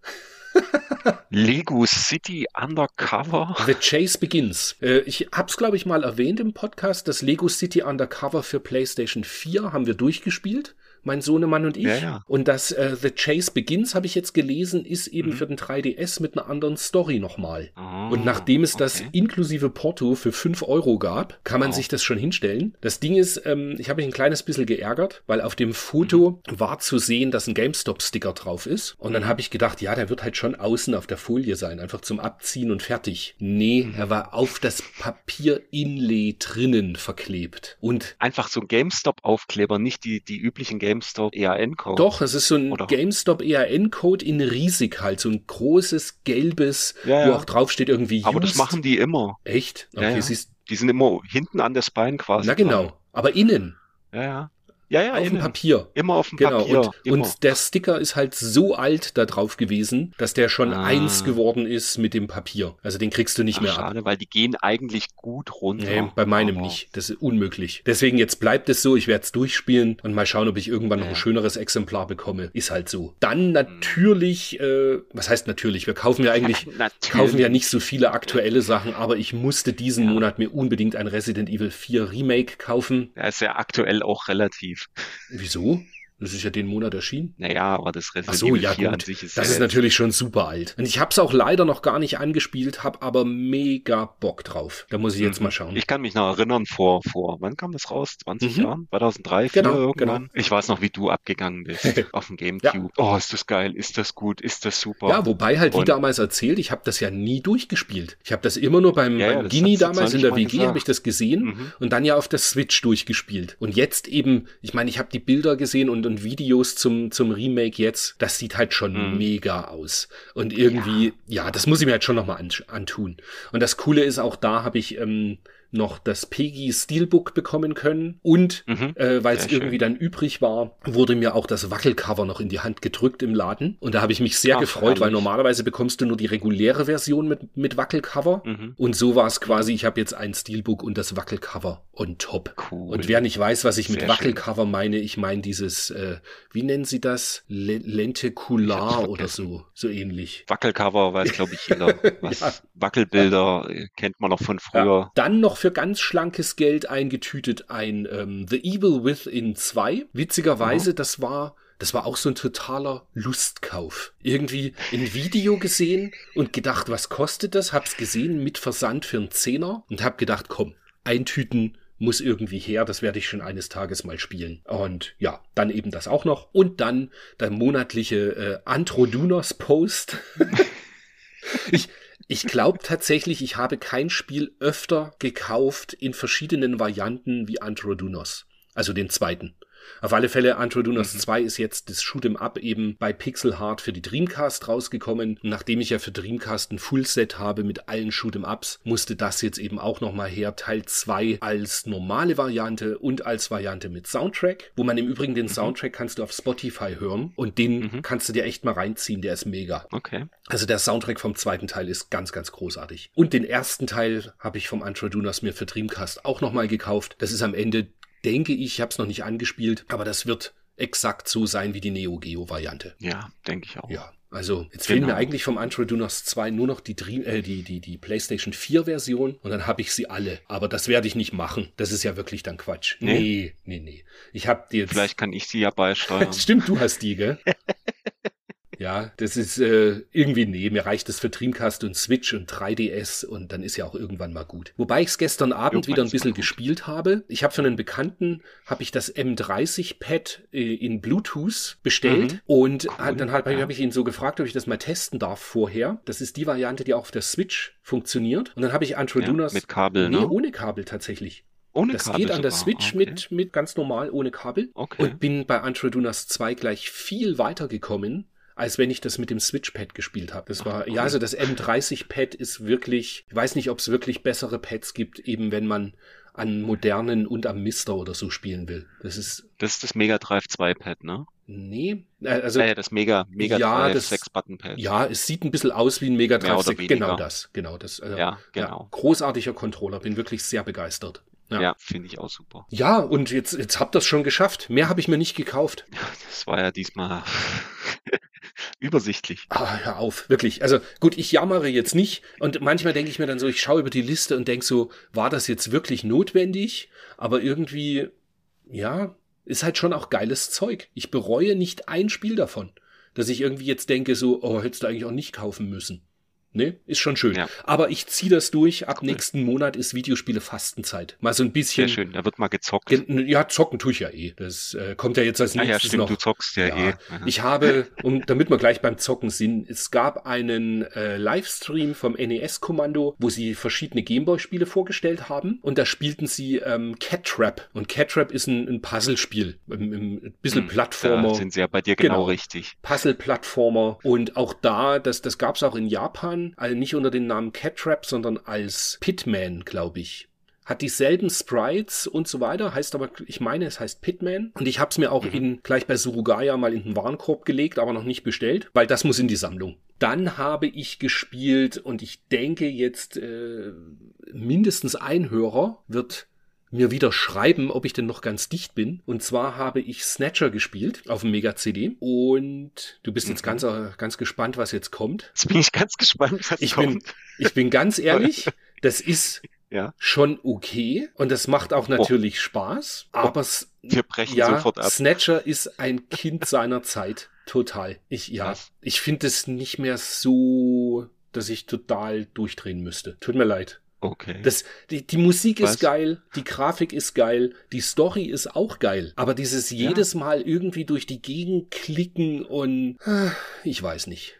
Lego City Undercover. The Chase Begins. Äh, ich es, glaube ich, mal erwähnt im Podcast. Das Lego City Undercover für PlayStation 4 haben wir durchgespielt mein Sohnemann und ich. Ja, ja. Und das äh, The Chase Begins, habe ich jetzt gelesen, ist eben mhm. für den 3DS mit einer anderen Story nochmal. Oh, und nachdem es okay. das inklusive Porto für 5 Euro gab, kann man oh. sich das schon hinstellen. Das Ding ist, ähm, ich habe mich ein kleines bisschen geärgert, weil auf dem Foto mhm. war zu sehen, dass ein GameStop-Sticker drauf ist. Und dann mhm. habe ich gedacht, ja, der wird halt schon außen auf der Folie sein, einfach zum Abziehen und fertig. Nee, mhm. er war auf das Papier-Inlay drinnen verklebt. Und einfach so ein GameStop-Aufkleber, nicht die, die üblichen GameStop GameStop EAN-Code. Doch, es ist so ein Oder? GameStop EAN-Code in riesig halt, so ein großes gelbes, ja, ja. wo auch drauf steht irgendwie Aber das machen die immer. Echt? Okay, ja, siehst Die sind immer hinten an der Spine quasi. Na genau, dran. aber innen. Ja, ja. Ja, ja, auf dem Papier. Immer auf dem genau. Papier. Und, immer. und der Sticker ist halt so alt da drauf gewesen, dass der schon ah. eins geworden ist mit dem Papier. Also den kriegst du nicht Ach, mehr schade, ab. weil die gehen eigentlich gut runter. Nee, bei meinem aber. nicht. Das ist unmöglich. Deswegen jetzt bleibt es so, ich werde es durchspielen und mal schauen, ob ich irgendwann ja. noch ein schöneres Exemplar bekomme. Ist halt so. Dann natürlich, äh, was heißt natürlich? Wir kaufen ja eigentlich, kaufen ja nicht so viele aktuelle Sachen, aber ich musste diesen ja. Monat mir unbedingt ein Resident Evil 4 Remake kaufen. Er ist ja aktuell auch relativ. Wieso? Das ist ja den Monat erschienen. Naja, aber das Resident so, Evil ja, 4 gut. an sich ist Das ist natürlich schon super alt. Und ich habe es auch leider noch gar nicht angespielt, habe aber mega Bock drauf. Da muss ich jetzt mhm. mal schauen. Ich kann mich noch erinnern, vor, vor, wann kam das raus? 20 mhm. Jahren? 2003, 2004 genau, irgendwann? Genau. Ich weiß noch, wie du abgegangen bist auf dem Gamecube. Ja. Oh, ist das geil, ist das gut, ist das super. Ja, wobei halt, wie Und damals erzählt, ich habe das ja nie durchgespielt. Ich habe das immer nur beim, ja, beim Gini damals in der WG, habe ich das gesehen mhm. und dann ja auf der Switch durchgespielt. Und jetzt eben, ich meine, ich habe die Bilder gesehen und, und Videos zum zum, zum Remake jetzt, das sieht halt schon mhm. mega aus. Und irgendwie, ja. ja. das muss ich mir halt schon nochmal antun. Und das Coole ist, auch da habe ich ähm, noch das Peggy Steelbook bekommen können und mhm, äh, weil es irgendwie dann übrig war, wurde mir auch das Wackelcover noch in die Hand gedrückt im Laden und da habe ich mich sehr Ach, gefreut, weil normalerweise bekommst du nur die reguläre Version mit mit Wackelcover mhm. und so war es quasi, ich habe jetzt ein Steelbook und das Wackelcover on top. Cool. Und wer nicht weiß, was ich sehr mit Wackelcover schön. meine, ich meine dieses äh, wie nennen sie das? Le Lentikular oder so, so ähnlich. Wackelcover weiß glaube ich jeder. Was ja. Wackelbilder äh, kennt man noch von früher. Ja. Dann noch für ganz schlankes Geld eingetütet ein ähm, The Evil Within 2. Witzigerweise, mhm. das war das war auch so ein totaler Lustkauf. Irgendwie ein Video gesehen und gedacht, was kostet das? Hab's gesehen mit Versand für einen Zehner und hab gedacht, komm, eintüten muss irgendwie her, das werde ich schon eines Tages mal spielen. Und ja, dann eben das auch noch. Und dann der monatliche äh, Antrodunos Post. ich, ich glaube tatsächlich, ich habe kein Spiel öfter gekauft in verschiedenen Varianten wie Antrodunos. Also den zweiten. Auf alle Fälle, Antrodunos mhm. 2 ist jetzt das Shoot'em Up eben bei Pixel Heart für die Dreamcast rausgekommen. Und nachdem ich ja für Dreamcast ein Fullset habe mit allen Shoot'em Ups, musste das jetzt eben auch nochmal her. Teil 2 als normale Variante und als Variante mit Soundtrack, wo man im Übrigen den mhm. Soundtrack kannst du auf Spotify hören und den mhm. kannst du dir echt mal reinziehen, der ist mega. Okay. Also der Soundtrack vom zweiten Teil ist ganz, ganz großartig. Und den ersten Teil habe ich vom Antrodunos mir für Dreamcast auch nochmal gekauft. Das ist am Ende denke ich, ich habe es noch nicht angespielt, aber das wird exakt so sein wie die Neo Geo Variante. Ja, denke ich auch. Ja. Also, jetzt genau. fehlen mir eigentlich vom Antrodunos 2 nur noch die, Dream, äh, die, die, die PlayStation 4 Version und dann habe ich sie alle. Aber das werde ich nicht machen. Das ist ja wirklich dann Quatsch. Nee, nee, nee. nee. Ich habe die jetzt. Vielleicht kann ich sie ja beisteuern. Stimmt, du hast die, gell? Ja, das ist äh, irgendwie, nee, mir reicht das für Dreamcast und Switch und 3DS und dann ist ja auch irgendwann mal gut. Wobei ich es gestern Abend wieder ein bisschen gespielt habe. Ich habe für einen Bekannten, habe ich das M30-Pad äh, in Bluetooth bestellt mhm. und cool. dann halt, ja. habe ich ihn so gefragt, ob ich das mal testen darf vorher. Das ist die Variante, die auch auf der Switch funktioniert. Und dann habe ich Antrodunas... Ja, mit Kabel, nee, ne? ohne Kabel tatsächlich. Ohne das Kabel geht an der Switch okay. mit, mit ganz normal ohne Kabel. Okay. Und bin bei Antrodunas 2 gleich viel weiter gekommen als wenn ich das mit dem Switchpad gespielt habe. Das war, Ach, ja, also das M30-Pad ist wirklich, ich weiß nicht, ob es wirklich bessere Pads gibt, eben wenn man an modernen und am Mister oder so spielen will. Das ist. Das ist das Mega Drive 2 Pad, ne? Nee, äh, also. Ja, das Mega, Mega ja, Drive 6 Button Pad. Ja, es sieht ein bisschen aus wie ein Mega Drive 6. Genau das, genau das. Also, ja, genau. Ja, großartiger Controller, bin wirklich sehr begeistert. Ja, ja finde ich auch super. Ja, und jetzt, jetzt habt ihr es schon geschafft. Mehr habe ich mir nicht gekauft. Das war ja diesmal übersichtlich. Ah, hör auf, wirklich. Also gut, ich jammere jetzt nicht und manchmal denke ich mir dann so, ich schaue über die Liste und denke so, war das jetzt wirklich notwendig? Aber irgendwie, ja, ist halt schon auch geiles Zeug. Ich bereue nicht ein Spiel davon, dass ich irgendwie jetzt denke so, oh, hättest du eigentlich auch nicht kaufen müssen. Ne, ist schon schön. Ja. Aber ich ziehe das durch. Ab cool. nächsten Monat ist Videospiele Fastenzeit. Mal so ein bisschen. Sehr schön, da wird mal gezockt. Ja, zocken tue ich ja eh. Das äh, kommt ja jetzt als nächstes ah, ja, stimmt, noch. Du zockst ja, ja. eh. Aha. Ich habe, um, damit wir gleich beim Zocken sind, es gab einen äh, Livestream vom NES-Kommando, wo sie verschiedene Gameboy-Spiele vorgestellt haben. Und da spielten sie ähm, Cat Trap. Und Cat Trap ist ein, ein Puzzlespiel. Ein, ein bisschen hm, Plattformer. Da sind sie ja bei dir genau, genau richtig. Puzzle-Plattformer. Und auch da, das, das gab es auch in Japan also nicht unter dem Namen Catrap, sondern als Pitman, glaube ich. hat dieselben Sprites und so weiter, heißt aber, ich meine, es heißt Pitman. Und ich habe es mir auch mhm. in, gleich bei Surugaya mal in den Warenkorb gelegt, aber noch nicht bestellt, weil das muss in die Sammlung. Dann habe ich gespielt und ich denke jetzt äh, mindestens ein Hörer wird mir wieder schreiben, ob ich denn noch ganz dicht bin. Und zwar habe ich Snatcher gespielt auf dem Mega CD. Und du bist jetzt mhm. ganz, äh, ganz gespannt, was jetzt kommt. Jetzt bin ich ganz gespannt, was ich kommt. Bin, ich bin ganz ehrlich, das ist ja. schon okay und das macht auch natürlich oh. Spaß. Aber oh. wir brechen ja, sofort ab. Snatcher ist ein Kind seiner Zeit. Total. Ich, ja, was? ich finde es nicht mehr so, dass ich total durchdrehen müsste. Tut mir leid. Okay. Das, die, die Musik Was? ist geil, die Grafik ist geil, die Story ist auch geil. Aber dieses jedes Mal irgendwie durch die Gegend klicken und ah, ich weiß nicht.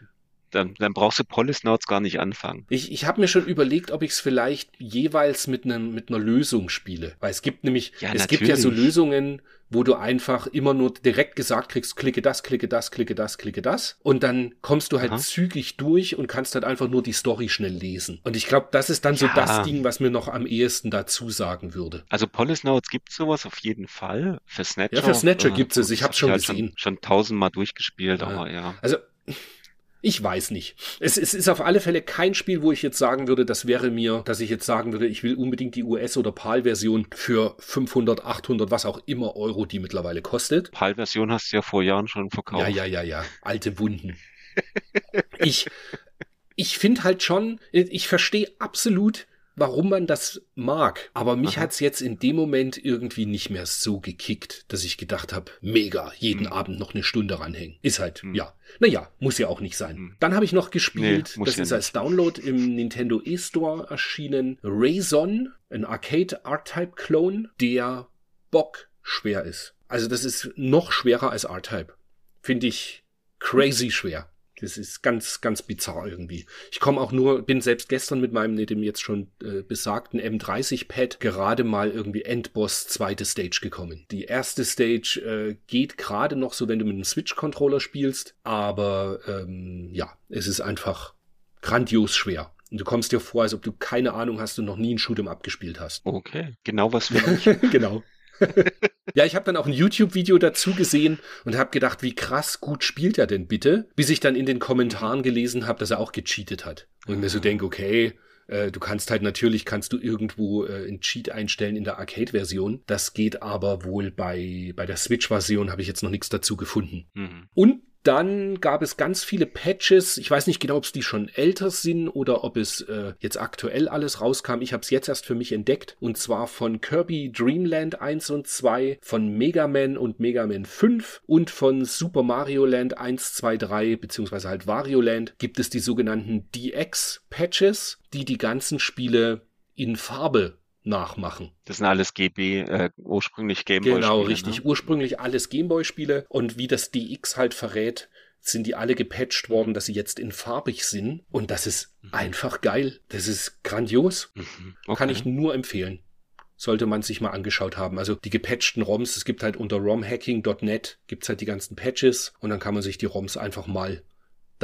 Dann, dann brauchst du Polysnauts gar nicht anfangen. Ich, ich habe mir schon überlegt, ob ich es vielleicht jeweils mit, ne, mit einer Lösung spiele. Weil es gibt nämlich, ja, es natürlich. gibt ja so Lösungen, wo du einfach immer nur direkt gesagt kriegst, klicke das, klicke das, klicke das, klicke das. Und dann kommst du halt Aha. zügig durch und kannst halt einfach nur die Story schnell lesen. Und ich glaube, das ist dann so das Ding, was mir noch am ehesten dazu sagen würde. Also Polysnauts gibt sowas auf jeden Fall. Für Snatcher. Ja, für Snatcher äh, gibt es. Ich habe schon halt gesehen. Schon, schon tausendmal durchgespielt, ja. aber ja. Also ich weiß nicht. Es, es, ist auf alle Fälle kein Spiel, wo ich jetzt sagen würde, das wäre mir, dass ich jetzt sagen würde, ich will unbedingt die US- oder PAL-Version für 500, 800, was auch immer Euro, die mittlerweile kostet. PAL-Version hast du ja vor Jahren schon verkauft. Ja, ja, ja, ja. Alte Wunden. ich, ich finde halt schon, ich verstehe absolut, warum man das mag. Aber mich Aha. hat's jetzt in dem Moment irgendwie nicht mehr so gekickt, dass ich gedacht habe, mega, jeden mhm. Abend noch eine Stunde ranhängen. Ist halt, mhm. ja. Naja, muss ja auch nicht sein. Mhm. Dann habe ich noch gespielt, nee, das ja ist nicht. als Download im Nintendo eStore erschienen, Rayson, ein Arcade R-Type Clone, der Bock schwer ist. Also das ist noch schwerer als R-Type. Finde ich crazy schwer. Das ist ganz, ganz bizarr irgendwie. Ich komme auch nur, bin selbst gestern mit meinem, dem jetzt schon äh, besagten M30-Pad gerade mal irgendwie Endboss zweite Stage gekommen. Die erste Stage äh, geht gerade noch so, wenn du mit einem Switch-Controller spielst, aber ähm, ja, es ist einfach grandios schwer. Und du kommst dir vor, als ob du keine Ahnung hast und noch nie ein Shoot'em abgespielt hast. Okay, genau was für mich. genau. Ja, ich habe dann auch ein YouTube-Video dazu gesehen und habe gedacht, wie krass gut spielt er denn bitte, bis ich dann in den Kommentaren gelesen habe, dass er auch gecheatet hat. Und mhm. mir so denke, okay, äh, du kannst halt natürlich, kannst du irgendwo äh, einen Cheat einstellen in der Arcade-Version. Das geht aber wohl bei, bei der Switch-Version, habe ich jetzt noch nichts dazu gefunden. Mhm. Und dann gab es ganz viele Patches. Ich weiß nicht genau, ob es die schon älter sind oder ob es äh, jetzt aktuell alles rauskam. Ich habe es jetzt erst für mich entdeckt. Und zwar von Kirby Dreamland 1 und 2, von Mega Man und Mega Man 5 und von Super Mario Land 1, 2, 3, beziehungsweise halt Wario Land gibt es die sogenannten DX-Patches, die die ganzen Spiele in Farbe nachmachen. Das sind alles GB, äh, ursprünglich Gameboy-Spiele. Genau, richtig. Ne? Ursprünglich alles Gameboy-Spiele. Und wie das DX halt verrät, sind die alle gepatcht worden, dass sie jetzt in farbig sind. Und das ist mhm. einfach geil. Das ist grandios. Mhm. Okay. Kann ich nur empfehlen. Sollte man sich mal angeschaut haben. Also die gepatchten ROMs, es gibt halt unter romhacking.net gibt's halt die ganzen Patches und dann kann man sich die ROMs einfach mal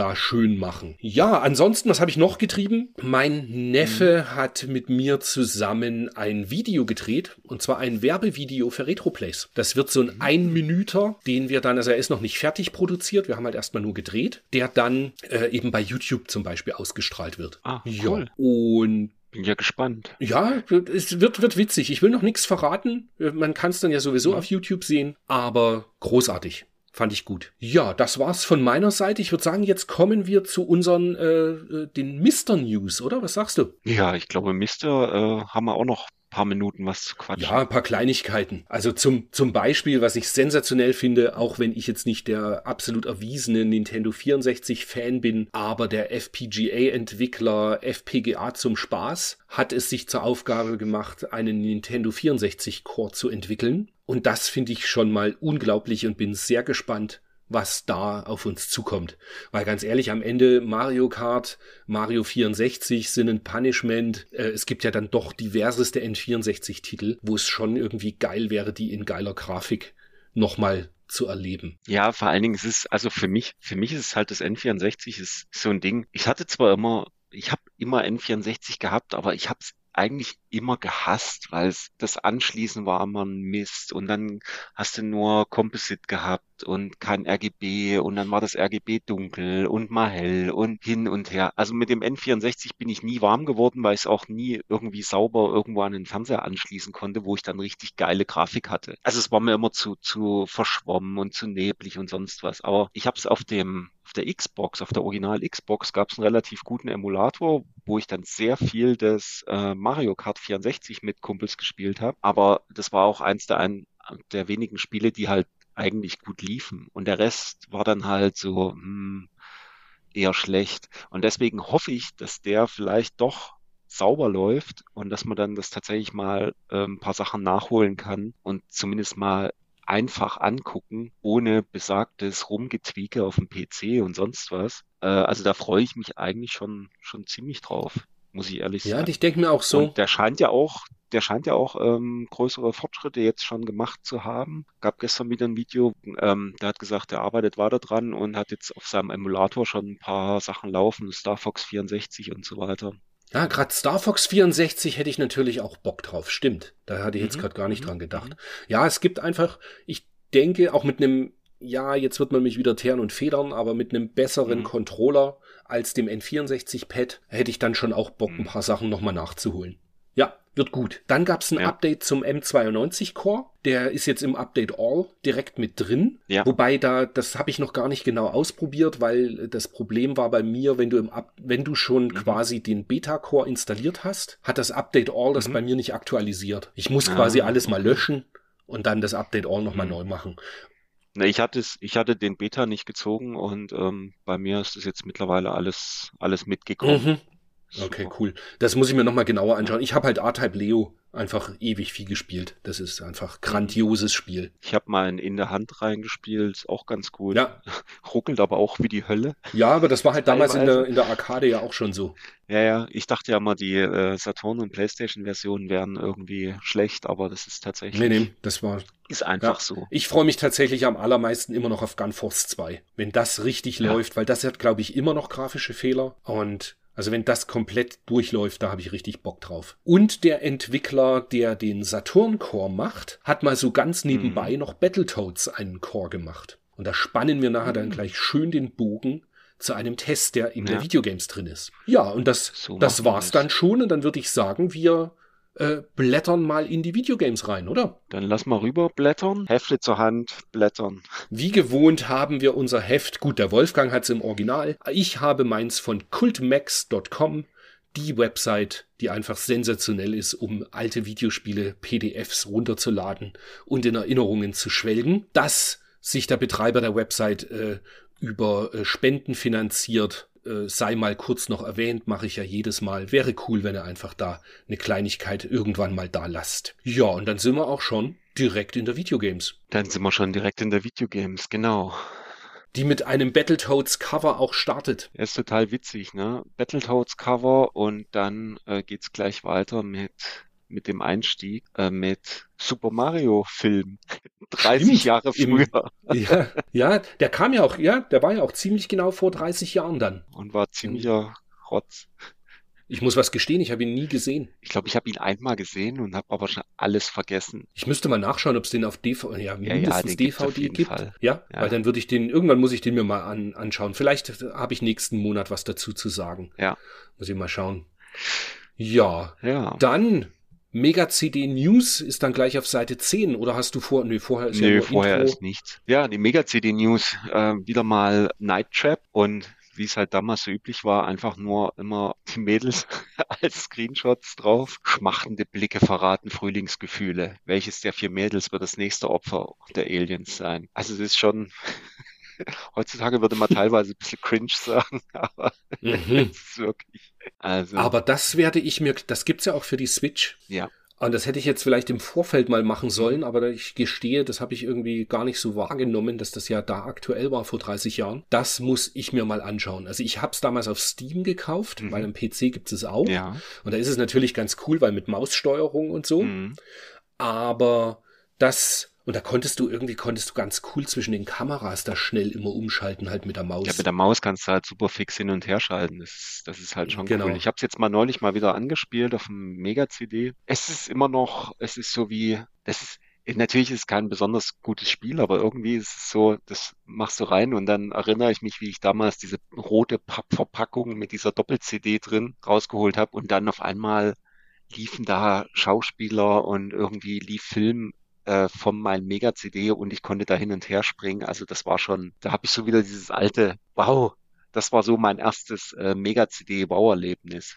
da schön machen. Ja, ansonsten, was habe ich noch getrieben? Mein Neffe mhm. hat mit mir zusammen ein Video gedreht, und zwar ein Werbevideo für Retroplays. Das wird so ein mhm. Einminüter, den wir dann, also er ist noch nicht fertig produziert, wir haben halt erstmal nur gedreht, der dann äh, eben bei YouTube zum Beispiel ausgestrahlt wird. Ah, cool. Ja. Und bin ja gespannt. Ja, es wird, wird witzig. Ich will noch nichts verraten. Man kann es dann ja sowieso ja. auf YouTube sehen, aber großartig. Fand ich gut. Ja, das war's von meiner Seite. Ich würde sagen, jetzt kommen wir zu unseren, äh, äh den Mister News, oder? Was sagst du? Ja, ich glaube, Mister äh, haben wir auch noch paar Minuten was zu quatschen. Ja, ein paar Kleinigkeiten. Also zum, zum Beispiel, was ich sensationell finde, auch wenn ich jetzt nicht der absolut erwiesene Nintendo 64 Fan bin, aber der FPGA-Entwickler FPGA zum Spaß hat es sich zur Aufgabe gemacht, einen Nintendo 64 Core zu entwickeln. Und das finde ich schon mal unglaublich und bin sehr gespannt, was da auf uns zukommt. Weil ganz ehrlich, am Ende Mario Kart, Mario 64 sind ein Punishment. Äh, es gibt ja dann doch diverseste N64-Titel, wo es schon irgendwie geil wäre, die in geiler Grafik nochmal zu erleben. Ja, vor allen Dingen ist es, also für mich, für mich ist es halt das N64 ist so ein Ding. Ich hatte zwar immer, ich habe immer N64 gehabt, aber ich habe es eigentlich immer gehasst, weil das Anschließen war immer ein Mist und dann hast du nur Composite gehabt und kein RGB und dann war das RGB dunkel und mal hell und hin und her. Also mit dem N64 bin ich nie warm geworden, weil ich es auch nie irgendwie sauber irgendwo an den Fernseher anschließen konnte, wo ich dann richtig geile Grafik hatte. Also es war mir immer zu, zu verschwommen und zu neblig und sonst was. Aber ich habe es auf dem auf der Xbox, auf der Original Xbox gab es einen relativ guten Emulator, wo ich dann sehr viel des äh, Mario Kart 64 mit Kumpels gespielt habe. Aber das war auch eins der, ein, der wenigen Spiele, die halt eigentlich gut liefen. Und der Rest war dann halt so hm, eher schlecht. Und deswegen hoffe ich, dass der vielleicht doch sauber läuft und dass man dann das tatsächlich mal äh, ein paar Sachen nachholen kann und zumindest mal einfach angucken, ohne besagtes Rumgetwieke auf dem PC und sonst was. Äh, also da freue ich mich eigentlich schon, schon ziemlich drauf, muss ich ehrlich sagen. Ja, ich denke mir auch so. Und der scheint ja auch, der scheint ja auch ähm, größere Fortschritte jetzt schon gemacht zu haben. Gab gestern wieder ein Video, ähm, der hat gesagt, er arbeitet weiter dran und hat jetzt auf seinem Emulator schon ein paar Sachen laufen, Star Fox 64 und so weiter. Ja, gerade Star Fox 64 hätte ich natürlich auch Bock drauf. Stimmt. Da hatte ich jetzt mhm. gerade gar nicht mhm. dran gedacht. Ja, es gibt einfach, ich denke, auch mit einem, ja, jetzt wird man mich wieder teeren und federn, aber mit einem besseren mhm. Controller als dem N64-Pad hätte ich dann schon auch Bock, ein mhm. paar Sachen nochmal nachzuholen. Ja, wird gut. Dann gab es ein ja. Update zum M92 Core. Der ist jetzt im Update All direkt mit drin. Ja. Wobei da, das habe ich noch gar nicht genau ausprobiert, weil das Problem war bei mir, wenn du im Up wenn du schon mhm. quasi den Beta-Core installiert hast, hat das Update All das mhm. bei mir nicht aktualisiert. Ich muss ah. quasi alles mal löschen und dann das Update All nochmal mhm. neu machen. Ne, ich hatte es, ich hatte den Beta nicht gezogen und ähm, bei mir ist es jetzt mittlerweile alles, alles mitgekommen. Okay, cool. Das muss ich mir nochmal genauer anschauen. Ich habe halt A-Type Leo einfach ewig viel gespielt. Das ist einfach grandioses Spiel. Ich habe mal in der Hand reingespielt, auch ganz gut. Ja. Ruckelt aber auch wie die Hölle. Ja, aber das war halt damals in der, in der Arcade ja auch schon so. Ja, ja, ich dachte ja mal, die äh, Saturn- und Playstation-Versionen wären irgendwie schlecht, aber das ist tatsächlich. Nee, nee, das war. Ist einfach ja. so. Ich freue mich tatsächlich am allermeisten immer noch auf Gunforce 2. Wenn das richtig ja. läuft, weil das hat, glaube ich, immer noch grafische Fehler und also wenn das komplett durchläuft, da habe ich richtig Bock drauf. Und der Entwickler, der den Saturn Core macht, hat mal so ganz nebenbei mhm. noch Battletoads einen Core gemacht. Und da spannen wir nachher mhm. dann gleich schön den Bogen zu einem Test, der in ja. der Videogames drin ist. Ja, und das, so das war's dann schon. Und dann würde ich sagen, wir äh, blättern mal in die Videogames rein, oder? Dann lass mal rüber blättern. Hefte zur Hand, blättern. Wie gewohnt haben wir unser Heft. Gut, der Wolfgang hat es im Original. Ich habe meins von cultmax.com. Die Website, die einfach sensationell ist, um alte Videospiele, PDFs runterzuladen und in Erinnerungen zu schwelgen. Dass sich der Betreiber der Website äh, über äh, Spenden finanziert, äh, sei mal kurz noch erwähnt, mache ich ja jedes Mal. Wäre cool, wenn er einfach da eine Kleinigkeit irgendwann mal da lasst. Ja, und dann sind wir auch schon direkt in der Videogames. Dann sind wir schon direkt in der Videogames, genau. Die mit einem Battletoads Cover auch startet. Er ist total witzig, ne? Battletoads Cover und dann äh, geht's gleich weiter mit mit dem Einstieg äh, mit Super Mario Film. 30 Stimmt, Jahre früher. Ja, ja, der kam ja auch, ja, der war ja auch ziemlich genau vor 30 Jahren dann. Und war ziemlicher Rotz. Ich muss was gestehen, ich habe ihn nie gesehen. Ich glaube, ich habe ihn einmal gesehen und habe aber schon alles vergessen. Ich müsste mal nachschauen, ob es den auf DVD, ja, mindestens ja, ja, DVD gibt. Ja? ja, weil dann würde ich den, irgendwann muss ich den mir mal an, anschauen. Vielleicht habe ich nächsten Monat was dazu zu sagen. Ja. Muss ich mal schauen. Ja. Ja. Dann Mega CD News ist dann gleich auf Seite 10 oder hast du vor, nee, vorher ist nee, ja vorher Intro. ist nichts. Ja, die Mega CD News, äh, wieder mal Night Trap und wie es halt damals so üblich war, einfach nur immer die Mädels als Screenshots drauf. Schmachtende Blicke verraten Frühlingsgefühle. Welches der vier Mädels wird das nächste Opfer der Aliens sein? Also es ist schon Heutzutage würde man teilweise ein bisschen cringe sagen, aber mhm. wirklich. Also. Aber das werde ich mir, das gibt's ja auch für die Switch. Ja. Und das hätte ich jetzt vielleicht im Vorfeld mal machen sollen, aber ich gestehe, das habe ich irgendwie gar nicht so wahrgenommen, dass das ja da aktuell war vor 30 Jahren. Das muss ich mir mal anschauen. Also ich habe es damals auf Steam gekauft, mhm. weil am PC gibt es auch. Ja. Und da ist es natürlich ganz cool, weil mit Maussteuerung und so. Mhm. Aber das Und da konntest du irgendwie, konntest du ganz cool zwischen den Kameras da schnell immer umschalten, halt mit der Maus. Ja, mit der Maus kannst du halt super fix hin und her schalten. Das, das ist halt schon genau. cool. Ich habe es jetzt mal neulich mal wieder angespielt auf dem Mega-CD. Es ist immer noch, es ist so wie, das ist, Natürlich ist es kein besonders gutes Spiel, aber irgendwie ist es so, das machst du rein und dann erinnere ich mich, wie ich damals diese rote Pappverpackung mit dieser Doppel-CD drin rausgeholt habe und dann auf einmal liefen da Schauspieler und irgendwie lief Film äh, von meinem Mega-CD und ich konnte da hin und her springen. Also das war schon, da habe ich so wieder dieses alte, wow, das war so mein erstes äh, Mega-CD-Wow-Erlebnis.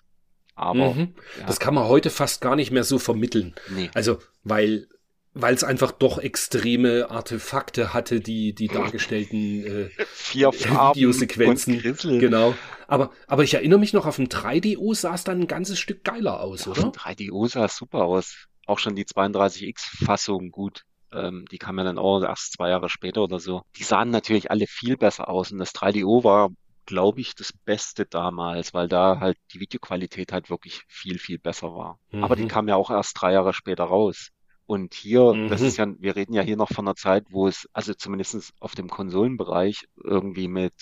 Aber mhm. ja. das kann man heute fast gar nicht mehr so vermitteln. Nee. Also, weil weil es einfach doch extreme Artefakte hatte, die die dargestellten äh, Vier Videosequenzen. Genau. Aber aber ich erinnere mich noch auf dem 3DO sah es dann ein ganzes Stück geiler aus, ja, oder? Auf dem 3DO sah es super aus. Auch schon die 32X-Fassung gut. Ähm, die kam ja dann auch erst zwei Jahre später oder so. Die sahen natürlich alle viel besser aus und das 3DO war glaube ich, das Beste damals, weil da halt die Videoqualität halt wirklich viel, viel besser war. Mhm. Aber die mhm. kam ja auch erst drei Jahre später raus. Und hier, mhm. das ist ja, wir reden ja hier noch von einer Zeit, wo es, also zumindest auf dem Konsolenbereich irgendwie mit,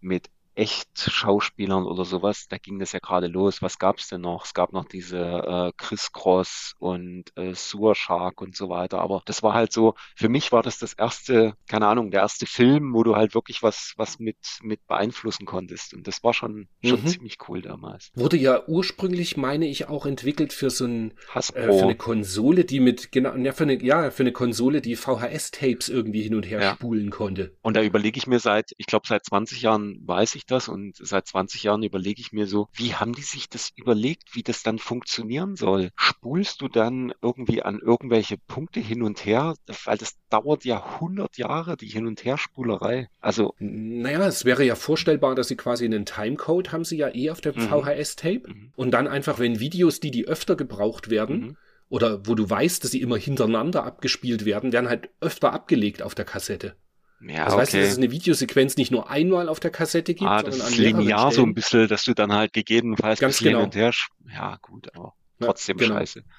mit Echt-Schauspielern oder sowas, da ging das ja gerade los. Was gab's denn noch? Es gab noch diese äh, Chris Cross und äh, Sewer Shark und so weiter. Aber das war halt so, für mich war das das erste, keine Ahnung, der erste Film, wo du halt wirklich was, was mit, mit beeinflussen konntest. Und das war schon, schon mhm. ziemlich cool damals. Wurde ja ursprünglich, meine ich, auch entwickelt für so ein, äh, für eine Konsole, die mit, genau, ja, für eine, ja, für eine Konsole, die VHS-Tapes irgendwie hin und her ja. spulen konnte. Und da überlege ich mir seit, ich glaube, seit 20 Jahren weiß ich das und seit 20 Jahren überlege ich mir so, wie haben die sich das überlegt, wie das dann funktionieren soll? Spulst du dann irgendwie an irgendwelche Punkte hin und her? Weil das dauert ja 100 Jahre, die Hin- und Herspulerei. Also. Naja, es wäre ja vorstellbar, dass sie quasi einen Timecode haben sie ja eh auf dem mhm. VHS-Tape mhm. und dann einfach, wenn Videos, die die öfter gebraucht werden, mhm oder wo du weißt, dass sie immer hintereinander abgespielt werden, werden halt öfter abgelegt auf der Kassette. Ja, also okay. weißt du, dass es eine Videosequenz nicht nur einmal auf der Kassette gibt, ah, das sondern ist linear so ein bisschen, dass du dann halt gegebenenfalls Ganz genau. hin und her, ja gut, aber trotzdem ja, genau. scheiße.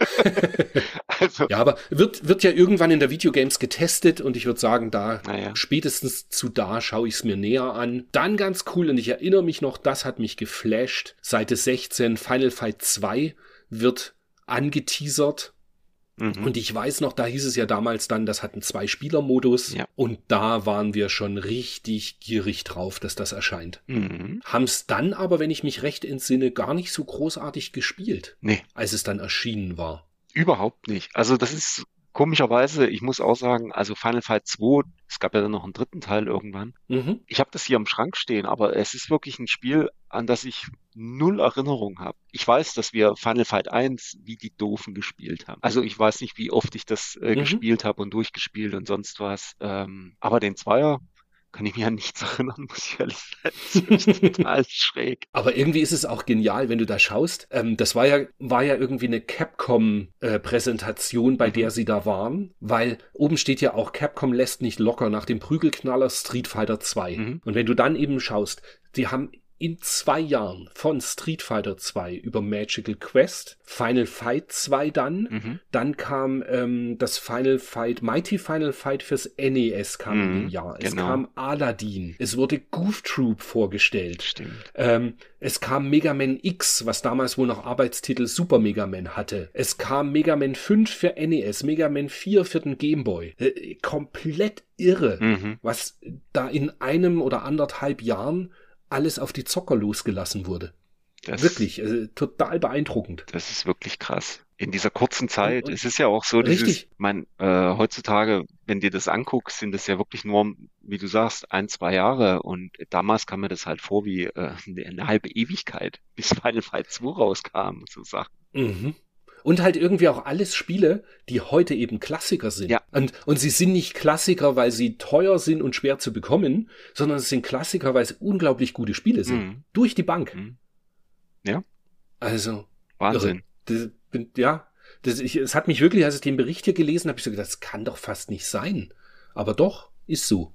also. Ja, aber wird, wird ja irgendwann in der Videogames getestet und ich würde sagen, da naja. spätestens zu da schaue ich es mir näher an. Dann ganz cool und ich erinnere mich noch, das hat mich geflasht. Seite 16 Final Fight 2 wird angeteasert Mhm. Und ich weiß noch, da hieß es ja damals dann, das hat einen Zwei-Spieler-Modus. Ja. Und da waren wir schon richtig gierig drauf, dass das erscheint. Mhm. Haben es dann aber, wenn ich mich recht entsinne, gar nicht so großartig gespielt. Nee. Als es dann erschienen war. Überhaupt nicht. Also das ist komischerweise, ich muss auch sagen, also Final Fight 2, es gab ja dann noch einen dritten Teil irgendwann. Mhm. Ich habe das hier im Schrank stehen, aber es ist wirklich ein Spiel, an das ich null Erinnerung habe. Ich weiß, dass wir Final Fight 1 wie die Doofen gespielt haben. Also ich weiß nicht, wie oft ich das äh, mhm. gespielt habe und durchgespielt und sonst was. Ähm, aber den Zweier, kann ich mich an nichts erinnern, muss ich ehrlich sagen. Das ist total schräg. Aber irgendwie ist es auch genial, wenn du da schaust. Ähm, das war ja, war ja irgendwie eine Capcom-Präsentation, äh, bei mhm. der sie da waren, weil oben steht ja auch, Capcom lässt nicht locker nach dem Prügelknaller Street Fighter 2. Mhm. Und wenn du dann eben schaust, die haben in zwei Jahren von Street Fighter 2 über Magical Quest, Final Fight 2 dann, mhm. dann kam ähm, das Final Fight, Mighty Final Fight fürs NES kam mhm, in dem Jahr. Es genau. kam Aladdin, es wurde Goof Troop vorgestellt. Stimmt. Ähm, es kam Mega Man X, was damals wohl noch Arbeitstitel Super Mega Man hatte. Es kam Mega Man 5 für NES, Mega Man 4 für den Game Boy. Äh, komplett irre, mhm. was da in einem oder anderthalb Jahren alles auf die Zocker losgelassen wurde. Das, wirklich, äh, total beeindruckend. Das ist wirklich krass. In dieser kurzen Zeit. Und, und, es ist ja auch so, dieses, richtig. mein, äh, heutzutage, wenn dir das anguckst, sind das ja wirklich nur, wie du sagst, ein, zwei Jahre. Und damals kam mir das halt vor wie äh, eine, eine halbe Ewigkeit, bis Final Fight 2 rauskam, so Sachen. Mhm. Und halt irgendwie auch alles Spiele, die heute eben Klassiker sind. Ja. Und, und sie sind nicht Klassiker, weil sie teuer sind und schwer zu bekommen, sondern es sind Klassiker, weil es unglaublich gute Spiele sind. Mhm. Durch die Bank. Mhm. Ja. Also. Wahnsinn. Das, ja. Das, ich, es hat mich wirklich, als ich den Bericht hier gelesen habe, ich so gedacht, das kann doch fast nicht sein. Aber doch, ist so.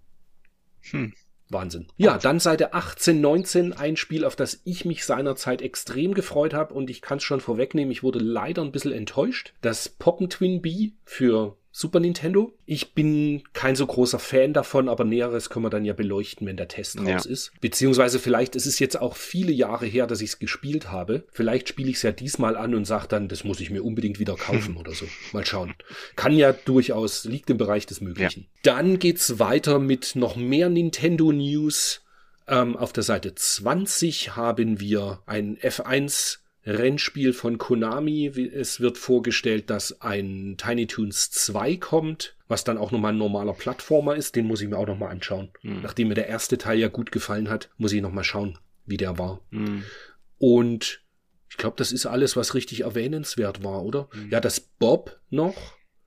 Hm. Wahnsinn. Ja, dann Seite 18, 19, ein Spiel, auf das ich mich seinerzeit extrem gefreut habe und ich kann es schon vorwegnehmen, ich wurde leider ein bisschen enttäuscht. Das Poppen Twin Bee für Super Nintendo. Ich bin kein so großer Fan davon, aber Näheres können wir dann ja beleuchten, wenn der Test ja. raus ist. Beziehungsweise vielleicht ist es jetzt auch viele Jahre her, dass ich es gespielt habe. Vielleicht spiele ich es ja diesmal an und sage dann, das muss ich mir unbedingt wieder kaufen oder so. Mal schauen. Kann ja durchaus, liegt im Bereich des Möglichen. Ja. Dann geht's weiter mit noch mehr Nintendo News. Ähm, auf der Seite 20 haben wir ein F1 Rennspiel von Konami. Es wird vorgestellt, dass ein Tiny Toons 2 kommt, was dann auch nochmal ein normaler Plattformer ist. Den muss ich mir auch nochmal anschauen. Mhm. Nachdem mir der erste Teil ja gut gefallen hat, muss ich nochmal schauen, wie der war. Mhm. Und ich glaube, das ist alles, was richtig erwähnenswert war, oder? Mhm. Ja, das Bob noch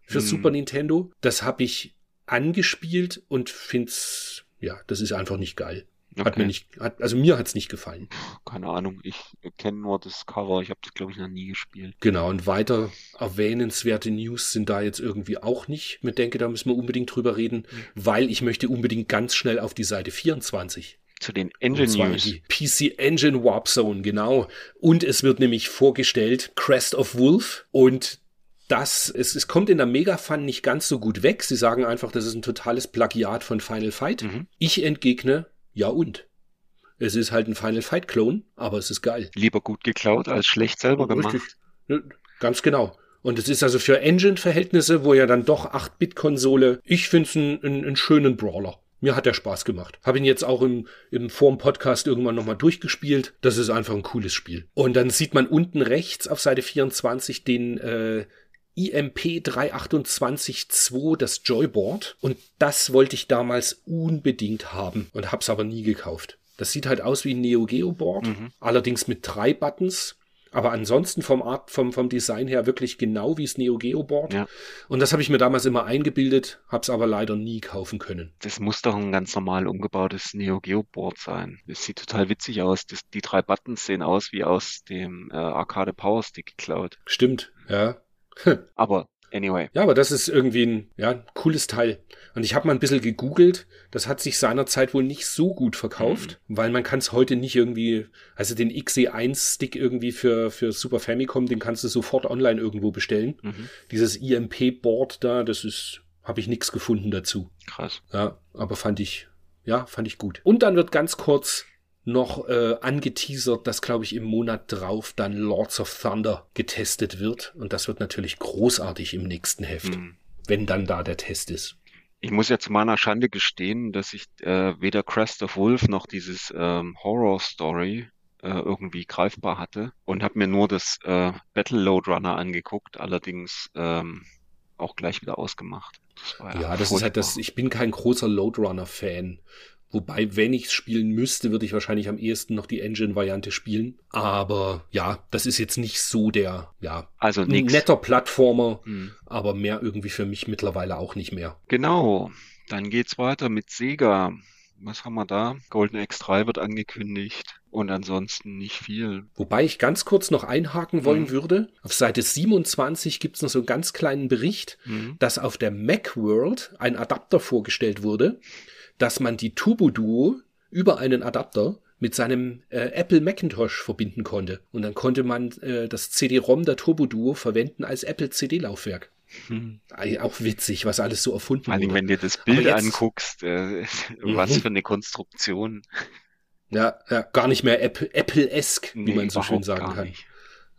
für hm. Super Nintendo, das habe ich angespielt und find's, ja, das ist einfach nicht geil. Okay. Hat mir nicht, hat, also mir hat's nicht gefallen. Keine Ahnung, ich kenne nur das Cover, ich habe das glaube ich noch nie gespielt. Genau, und weiter erwähnenswerte News sind da jetzt irgendwie auch nicht. Ich denke, da müssen wir unbedingt drüber reden, mhm. weil ich möchte unbedingt ganz schnell auf die Seite 24 zu den Engine News. Die PC Engine Warp Zone, genau. Und es wird nämlich vorgestellt Crest of Wolf und das, es, es kommt in der Mega-Fun nicht ganz so gut weg. Sie sagen einfach, das ist ein totales Plagiat von Final Fight. Mhm. Ich entgegne, ja und? Es ist halt ein Final Fight Clone, aber es ist geil. Lieber gut geklaut als schlecht selber gemacht. Richtig. Ganz genau. Und es ist also für Engine-Verhältnisse, wo ja dann doch 8-Bit-Konsole, ich finde es einen, einen, einen schönen Brawler. Mir hat der Spaß gemacht. Habe ihn jetzt auch im, im vorm Podcast irgendwann nochmal durchgespielt. Das ist einfach ein cooles Spiel. Und dann sieht man unten rechts auf Seite 24 den äh, IMP 328.2, das Joyboard. Und das wollte ich damals unbedingt haben und hab's aber nie gekauft. Das sieht halt aus wie ein Neo Geo Board, mhm. allerdings mit drei Buttons. Aber ansonsten vom Art, vom, vom Design her wirklich genau wie das Neo Geo Board. Ja. Und das habe ich mir damals immer eingebildet, hab's aber leider nie kaufen können. Das muss doch ein ganz normal umgebautes Neo Geo Board sein. Das sieht total witzig aus. Das, die drei Buttons sehen aus wie aus dem äh, Arcade Power Stick geklaut. Stimmt, ja. Aber anyway. Ja, aber das ist irgendwie ein ja, cooles Teil. Und ich habe mal ein bisschen gegoogelt. Das hat sich seinerzeit wohl nicht so gut verkauft, mhm. weil man kann es heute nicht irgendwie, also den XE1-Stick irgendwie für, für Super Famicom, den kannst du sofort online irgendwo bestellen. Mhm. Dieses IMP-Board da, das ist, habe ich nichts gefunden dazu. Krass. Ja, aber fand ich, ja, fand ich gut. Und dann wird ganz kurz noch äh, angeteasert, dass, glaube ich, im Monat drauf dann Lords of Thunder getestet wird. Und das wird natürlich großartig im nächsten Heft, mhm. wenn dann da der Test ist. Ich muss ja zu meiner Schande gestehen, dass ich äh, weder Crest of Wolf noch dieses ähm, Horror Story äh, irgendwie greifbar hatte und habe mir nur das äh, Battle Load Runner angeguckt, allerdings ähm, auch gleich wieder ausgemacht. Das ja, ja das ist halt das, ich bin kein großer Loadrunner-Fan. Wobei, wenn ich es spielen müsste, würde ich wahrscheinlich am ehesten noch die Engine-Variante spielen. Aber ja, das ist jetzt nicht so der, ja, also ein netter Plattformer, hm. aber mehr irgendwie für mich mittlerweile auch nicht mehr. Genau. Dann geht's weiter mit Sega. Was haben wir da? Golden X3 wird angekündigt und ansonsten nicht viel. Wobei ich ganz kurz noch einhaken wollen mhm. würde. Auf Seite 27 gibt's noch so einen ganz kleinen Bericht, mhm. dass auf der Macworld ein Adapter vorgestellt wurde, dass man die Turbo Duo über einen Adapter mit seinem äh, Apple Macintosh verbinden konnte. Und dann konnte man äh, das CD-ROM der Turbo Duo verwenden als Apple CD-Laufwerk. Hm. Auch witzig, was alles so erfunden Vor allem, wenn du das Bild jetzt, anguckst, äh, was mhm. für eine Konstruktion. Ja, ja gar nicht mehr Apple-esque, wie nee, man so schön sagen kann. Nicht.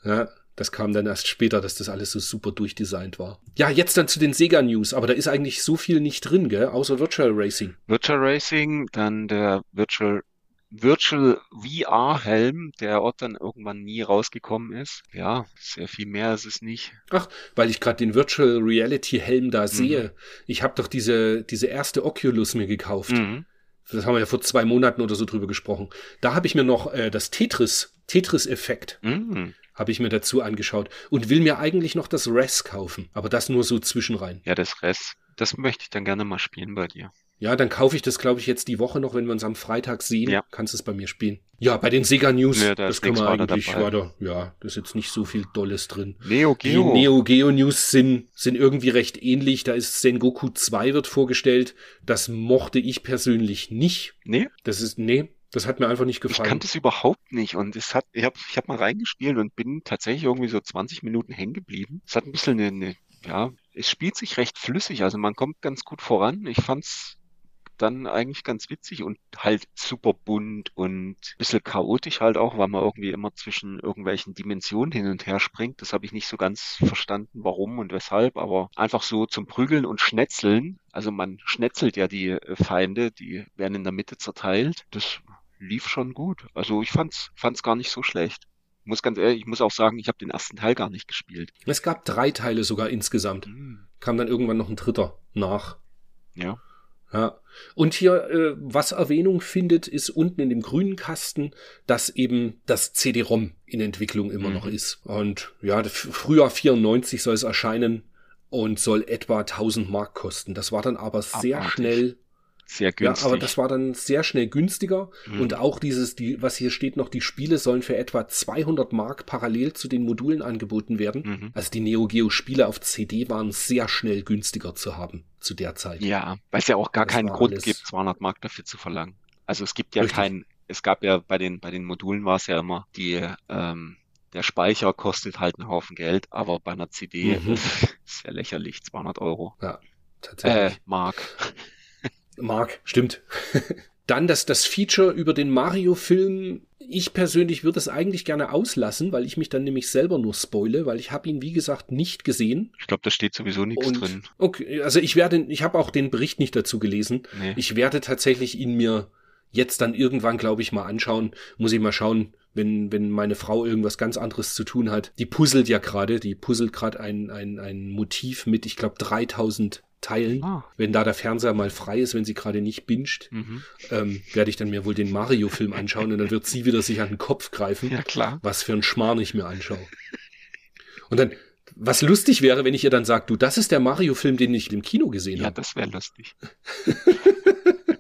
Ja, das kam dann erst später, dass das alles so super durchdesignt war. Ja, jetzt dann zu den Sega News, aber da ist eigentlich so viel nicht drin, gell? Außer Virtual Racing. Virtual Racing, dann der Virtual Virtual VR Helm, der Ort dann irgendwann nie rausgekommen ist. Ja, sehr viel mehr ist es nicht. Ach, weil ich gerade den Virtual Reality Helm da sehe. Mhm. Ich habe doch diese diese erste Oculus mir gekauft. Mhm. Das haben wir ja vor zwei Monaten oder so drüber gesprochen. Da habe ich mir noch äh, das Tetris Tetris Effekt. Mhm habe ich mir dazu angeschaut und will mir eigentlich noch das Res kaufen, aber das nur so zwischenrein. Ja, das Res, das möchte ich dann gerne mal spielen bei dir. Ja, dann kaufe ich das, glaube ich, jetzt die Woche noch, wenn wir uns am Freitag sehen. Ja. Kannst du es bei mir spielen. Ja, bei den Sega News, ja, da das können wir eigentlich weiter. Ja, da ist jetzt nicht so viel Dolles drin. Neo Geo. Die Neo Geo News sind, sind irgendwie recht ähnlich. Da ist Sengoku 2 wird vorgestellt. Das mochte ich persönlich nicht. Nee? Das ist, nee, das hat mir einfach nicht gefallen. Ich kannte es überhaupt nicht und es hat, ich habe ich hab mal reingespielt und bin tatsächlich irgendwie so 20 Minuten hängen geblieben. Es hat ein bisschen eine, eine ja, es spielt sich recht flüssig, also man kommt ganz gut voran. Ich fand's dann eigentlich ganz witzig und halt super bunt und bisschen chaotisch halt auch, weil man irgendwie immer zwischen irgendwelchen Dimensionen hin und her springt. Das habe ich nicht so ganz verstanden, warum und weshalb, aber einfach so zum Prügeln und Schnetzeln. Also man schnetzelt ja die äh, Feinde, die werden in der Mitte zerteilt. Das lief schon gut. Also ich fand's, fand's gar nicht so schlecht muss ganz ehrlich, ich muss auch sagen, ich habe den ersten Teil gar nicht gespielt. Es gab drei Teile sogar insgesamt. Mhm. Kam dann irgendwann noch ein dritter nach. Ja. Ja. Und hier, äh, was Erwähnung findet, ist unten in dem grünen Kasten, dass eben das CD-ROM in Entwicklung immer mhm. noch ist. Und ja, Frühjahr 94 soll es erscheinen und soll etwa 1000 Mark kosten. Das war dann aber sehr Abartig. schnell sehr günstig. Ja, aber das war dann sehr schnell günstiger mhm. und auch dieses, die, was hier steht noch, die Spiele sollen für etwa 200 Mark parallel zu den Modulen angeboten werden. Mhm. Also die Neo Geo Spiele auf CD waren sehr schnell günstiger zu haben zu der Zeit. Ja, weil es ja auch gar das keinen Grund gibt, 200 Mark dafür zu verlangen. Also es gibt ja keinen, es gab ja bei den, bei den Modulen war es ja immer die, ähm, der Speicher kostet halt einen Haufen Geld, aber bei einer CD mhm. ist ja lächerlich, 200 Euro. Ja, tatsächlich. Äh, Mark. Mark, stimmt. Dann das, das Feature über den Mario-Film. Ich persönlich würde es eigentlich gerne auslassen, weil ich mich dann nämlich selber nur spoile, weil ich habe ihn, wie gesagt, nicht gesehen. Ich glaube, da steht sowieso nichts Und, drin. Okay, also ich werde, ich habe auch den Bericht nicht dazu gelesen. Nee. Ich werde tatsächlich ihn mir jetzt dann irgendwann, glaube ich, mal anschauen. Muss ich mal schauen, wenn, wenn meine Frau irgendwas ganz anderes zu tun hat. Die puzzelt ja gerade, die puzzelt gerade ein, ein, ein Motiv mit, ich glaube, 3000 teilen. Ah. Wenn da der Fernseher mal frei ist, wenn sie gerade nicht binscht, mhm. ähm, werde ich dann mir wohl den Mario-Film anschauen und dann wird sie wieder sich an den Kopf greifen, ja, klar. was für ein Schmarrn ich mir anschaue. Und dann, was lustig wäre, wenn ich ihr dann sage, du, das ist der Mario-Film, den ich im Kino gesehen habe. Ja, das wäre lustig.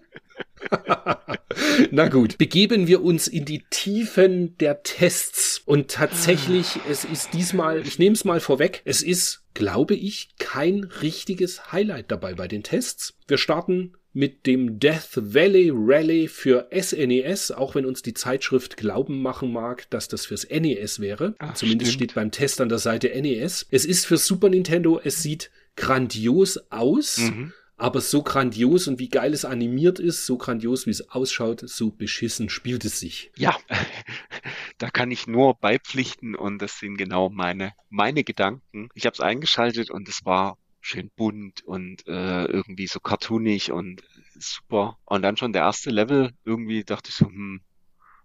Na gut, begeben wir uns in die Tiefen der Tests. Und tatsächlich, es ist diesmal, ich nehme es mal vorweg, es ist, glaube ich, kein richtiges Highlight dabei bei den Tests. Wir starten mit dem Death Valley Rally für SNES, e auch wenn uns die Zeitschrift glauben machen mag, dass das fürs NES wäre. Ach, Zumindest stimmt. steht beim Test an der Seite NES. Es ist für Super Nintendo, es sieht grandios aus. Mhm. Aber so grandios und wie geil es animiert ist, so grandios wie es ausschaut, so beschissen spielt es sich. Ja, da kann ich nur beipflichten und das sind genau meine, meine Gedanken. Ich habe es eingeschaltet und es war schön bunt und äh, irgendwie so cartoonig und super. Und dann schon der erste Level, irgendwie dachte ich so, hm,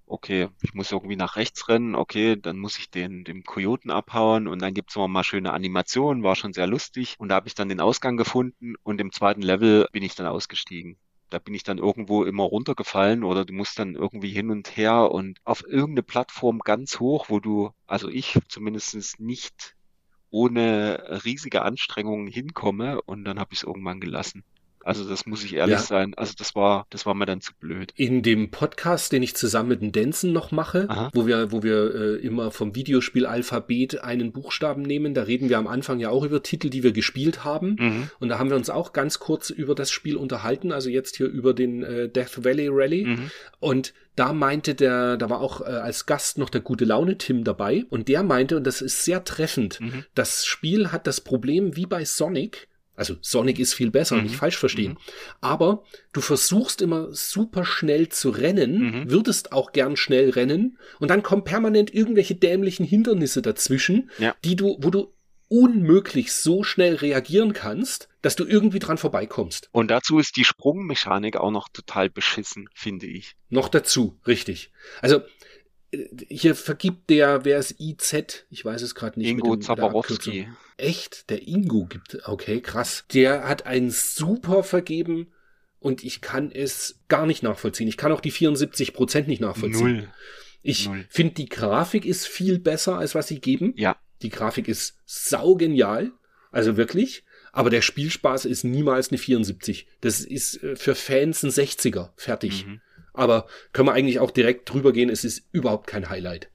okay, ich muss irgendwie nach rechts rennen, okay, dann muss ich den, dem Kojoten abhauen und dann gibt's noch mal schöne Animationen, war schon sehr lustig. Und da habe ich dann den Ausgang gefunden und im zweiten Level bin ich dann ausgestiegen. Da bin ich dann irgendwo immer runtergefallen oder du musst dann irgendwie hin und her und auf irgendeine Plattform ganz hoch, wo du, also ich zumindest nicht ohne riesige Anstrengungen hinkomme und dann habe ich es irgendwann gelassen. Also das muss ich ehrlich ja. sein. Also das war, das war mir dann zu blöd. In dem Podcast, den ich zusammen mit dem Denson noch mache, Aha. wo wir, wo wir äh, immer vom Videospiel-Alphabet einen Buchstaben nehmen, da reden wir am Anfang ja auch über Titel, die wir gespielt haben. Mhm. Und da haben wir uns auch ganz kurz über das Spiel unterhalten, also jetzt hier über den äh, Death Valley Rally. Mhm. Und da meinte der, da war auch äh, als Gast noch der gute Laune Tim dabei und der meinte, und das ist sehr treffend, mhm. das Spiel hat das Problem wie bei Sonic, also Sonic ist viel besser, mhm. nicht falsch verstehen. Mhm. Aber du versuchst immer super schnell zu rennen, mhm. würdest auch gern schnell rennen und dann kommen permanent irgendwelche dämlichen Hindernisse dazwischen, ja. die du, wo du unmöglich so schnell reagieren kannst, dass du irgendwie dran vorbeikommst. Und dazu ist die Sprungmechanik auch noch total beschissen, finde ich. Noch dazu, richtig. Also hier vergibt der, wer ist IZ? Ich weiß es gerade nicht. Ingo Zaborowski. Echt? Der Ingo gibt, okay, krass. Der hat einen super vergeben und ich kann es gar nicht nachvollziehen. Ich kann auch die 74 Prozent nicht nachvollziehen. Null. Ich finde, die Grafik ist viel besser, als was sie geben. Ja. Die Grafik ist saugenial. Also wirklich. Aber der Spielspaß ist niemals eine 74. Das ist äh, für Fans ein 60er. Fertig. Mhm. Aber können wir eigentlich auch direkt drüber gehen, es ist überhaupt kein Highlight.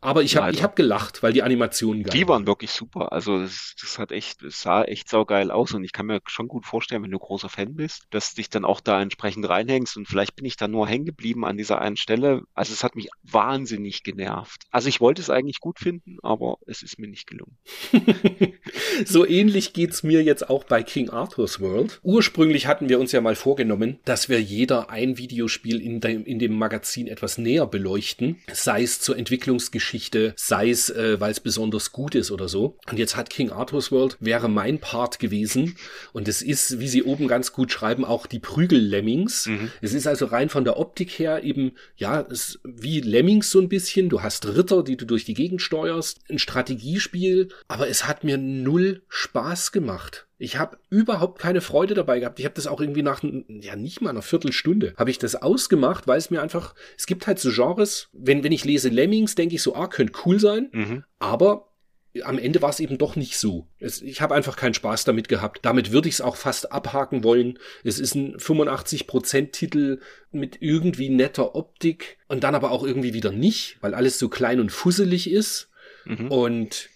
Aber ich habe hab gelacht, weil die Animationen geil Die waren wirklich super. Also das, das hat echt, es sah echt saugeil aus und ich kann mir schon gut vorstellen, wenn du großer Fan bist, dass dich dann auch da entsprechend reinhängst und vielleicht bin ich da nur hängen geblieben an dieser einen Stelle. Also es hat mich wahnsinnig genervt. Also ich wollte es eigentlich gut finden, aber es ist mir nicht gelungen. so ähnlich geht's mir jetzt auch bei King Arthur's World. Ursprünglich hatten wir uns ja mal vorgenommen, dass wir jeder ein Videospiel in dem, in dem Magazin etwas näher beleuchten, sei es zur Entwicklungsgeschichte Geschichte, sei es, äh, weil es besonders gut ist oder so. Und jetzt hat King Arthur's World wäre mein Part gewesen. Und es ist, wie sie oben ganz gut schreiben, auch die Prügel-Lemmings. Mhm. Es ist also rein von der Optik her eben, ja, es wie Lemmings so ein bisschen. Du hast Ritter, die du durch die Gegend steuerst. Ein Strategiespiel. Aber es hat mir null Spaß gemacht. Ich habe überhaupt keine Freude dabei gehabt. Ich habe das auch irgendwie nach, ja nicht mal einer Viertelstunde, habe ich das ausgemacht, weil es mir einfach, es gibt halt so Genres, wenn, wenn ich lese Lemmings, denke ich so, ah, könnte cool sein, mhm. aber am Ende war es eben doch nicht so. Es, ich habe einfach keinen Spaß damit gehabt. Damit würde ich es auch fast abhaken wollen. Es ist ein 85%-Titel mit irgendwie netter Optik und dann aber auch irgendwie wieder nicht, weil alles so klein und fusselig ist. Mhm. Und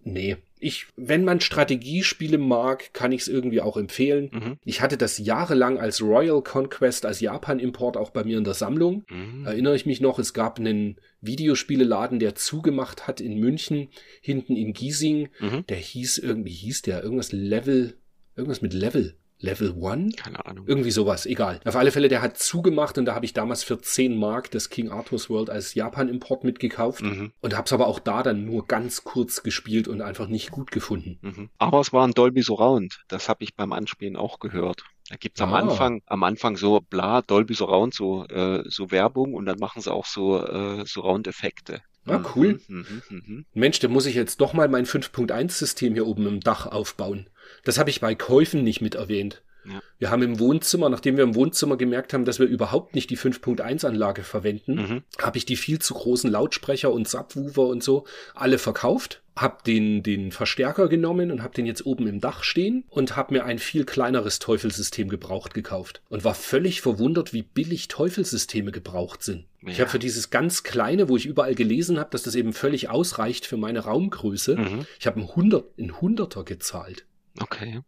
nee, ich, wenn man Strategiespiele mag, kann ich es irgendwie auch empfehlen. Mhm. Ich hatte das jahrelang als Royal Conquest, als Japan-Import auch bei mir in der Sammlung. Mhm. Erinnere ich mich noch, es gab einen Videospieleladen, der zugemacht hat in München, hinten in Giesing. Mhm. Der hieß irgendwie, hieß der irgendwas Level, irgendwas mit Level. Level One? Keine Ahnung. Irgendwie sowas, egal. Auf alle Fälle, der hat zugemacht und da habe ich damals für 10 Mark das King Arthur's World als Japan-Import mitgekauft mhm. und habe es aber auch da dann nur ganz kurz gespielt und einfach nicht gut gefunden. Mhm. Aber es war ein Dolby Surround. Das habe ich beim Anspielen auch gehört. Da gibt's am ah. Anfang, am Anfang so bla, Dolby Surround, so, äh, so Werbung und dann machen sie auch so äh, Surround-Effekte. Ah, cool. Mhm, mh, mh. Mensch, da muss ich jetzt doch mal mein 5.1-System hier oben im Dach aufbauen. Das habe ich bei Käufen nicht mit erwähnt. Ja. Wir haben im Wohnzimmer, nachdem wir im Wohnzimmer gemerkt haben, dass wir überhaupt nicht die 5.1 Anlage verwenden, mhm. habe ich die viel zu großen Lautsprecher und Subwoofer und so alle verkauft, habe den den Verstärker genommen und habe den jetzt oben im Dach stehen und habe mir ein viel kleineres Teufelsystem gebraucht gekauft und war völlig verwundert, wie billig Teufelsysteme gebraucht sind. Ja. Ich habe für dieses ganz kleine, wo ich überall gelesen habe, dass das eben völlig ausreicht für meine Raumgröße, mhm. ich habe ein 100 ein Hunderter gezahlt. Okay.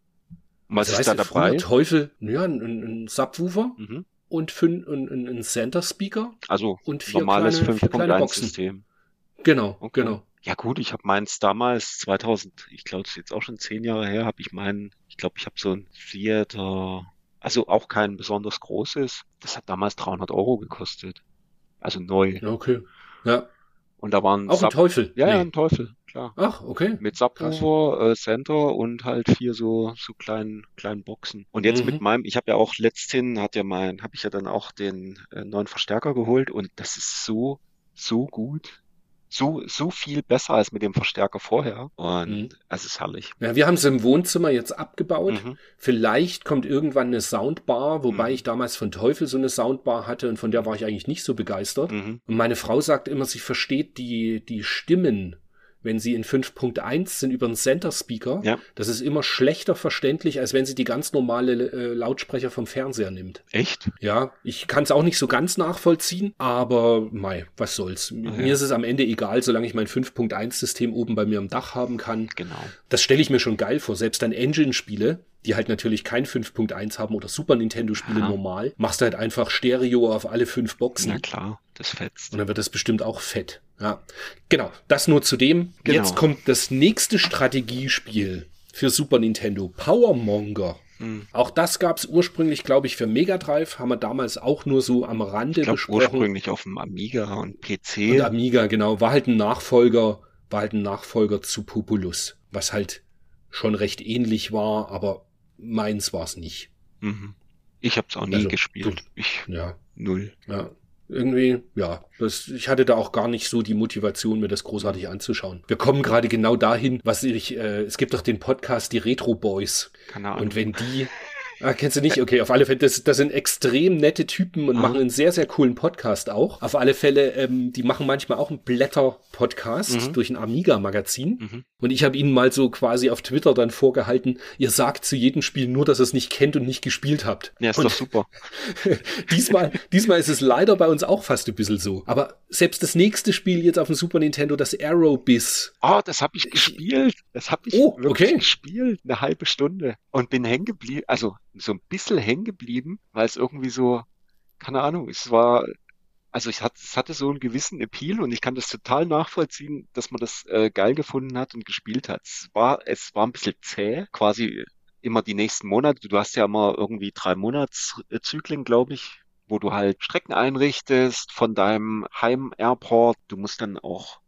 Und was das ist heißt, da dabei? Teufel, ja, ein, ein Subwoofer mhm. und fünf, ein, ein Center Speaker. Also und vier normales 5.1-System. Genau, okay. genau. Ja gut, ich habe meins damals 2000, ich glaube, das ist jetzt auch schon zehn Jahre her, habe ich meinen, ich glaube, ich habe so ein Theater, also auch kein besonders großes. Das hat damals 300 Euro gekostet. Also neu. Okay. Ja. Und da waren auch Sub ein Teufel. Ja, nee. ja, ein Teufel klar. Ach, okay. Mit Subwoofer, äh, Center und halt vier so so kleinen kleinen Boxen. Und jetzt mhm. mit meinem, ich habe ja auch letzthin hat ja mein, habe ich ja dann auch den äh, neuen Verstärker geholt und das ist so so gut so, so viel besser als mit dem Verstärker vorher. Und mhm. es ist herrlich. Ja, wir haben es im Wohnzimmer jetzt abgebaut. Mhm. Vielleicht kommt irgendwann eine Soundbar, wobei mhm. ich damals von Teufel so eine Soundbar hatte und von der war ich eigentlich nicht so begeistert. Mhm. Und meine Frau sagt immer, sie versteht die, die Stimmen wenn sie in 5.1 sind über einen Center Speaker, ja. das ist immer schlechter verständlich, als wenn sie die ganz normale äh, Lautsprecher vom Fernseher nimmt. Echt? Ja, ich kann es auch nicht so ganz nachvollziehen, aber mei, was soll's. Ja. Mir ist es am Ende egal, solange ich mein 5.1 System oben bei mir am Dach haben kann. Genau. Das stelle ich mir schon geil vor. Selbst dann Engine-Spiele, die halt natürlich kein 5.1 haben oder Super Nintendo-Spiele ja. normal, machst du halt einfach Stereo auf alle fünf Boxen. Na klar, das fetzt. Und dann wird das bestimmt auch fett. Ja, genau. Das nur zu dem. Genau. Jetzt kommt das nächste Strategiespiel für Super Nintendo, Powermonger. Mhm. Auch das gab es ursprünglich, glaube ich, für Mega Drive. Haben wir damals auch nur so am Rande ich glaub, besprochen. Ursprünglich auf dem Amiga und PC. Und Amiga, genau. War halt ein Nachfolger, war halt ein Nachfolger zu Populus, was halt schon recht ähnlich war, aber meins war es nicht. Mhm. Ich habe es auch nie also, gespielt. Ich ja. null. Ja irgendwie, ja, das, ich hatte da auch gar nicht so die Motivation, mir das großartig anzuschauen. Wir kommen gerade genau dahin, was ich, äh, es gibt doch den Podcast, die Retro Boys. Keine Ahnung. Und wenn die Ah, kennst du nicht? Okay, auf alle Fälle, das, das sind extrem nette Typen und Aha. machen einen sehr, sehr coolen Podcast auch. Auf alle Fälle, ähm, die machen manchmal auch einen Blätter-Podcast mhm. durch ein Amiga-Magazin. Mhm. Und ich habe ihnen mal so quasi auf Twitter dann vorgehalten, ihr sagt zu jedem Spiel nur, dass ihr es nicht kennt und nicht gespielt habt. Ja, ist und doch super. diesmal, diesmal ist es leider bei uns auch fast ein bisschen so. Aber selbst das nächste Spiel jetzt auf dem Super Nintendo, das Aerobiss. Oh, das habe ich gespielt. Das habe ich oh, wirklich okay. gespielt. Eine halbe Stunde. Und bin hängen geblieben, also so ein bisschen hängen geblieben, weil es irgendwie so, keine Ahnung, es war also ich hatte, es hatte so einen gewissen Appeal und ich kann das total nachvollziehen, dass man das äh, geil gefunden hat und gespielt hat. Es war, es war ein bisschen zäh, quasi immer die nächsten Monate. Du hast ja immer irgendwie drei Monatszyklen, glaube ich, wo du halt Strecken einrichtest von deinem Heim-Airport. Du musst dann auch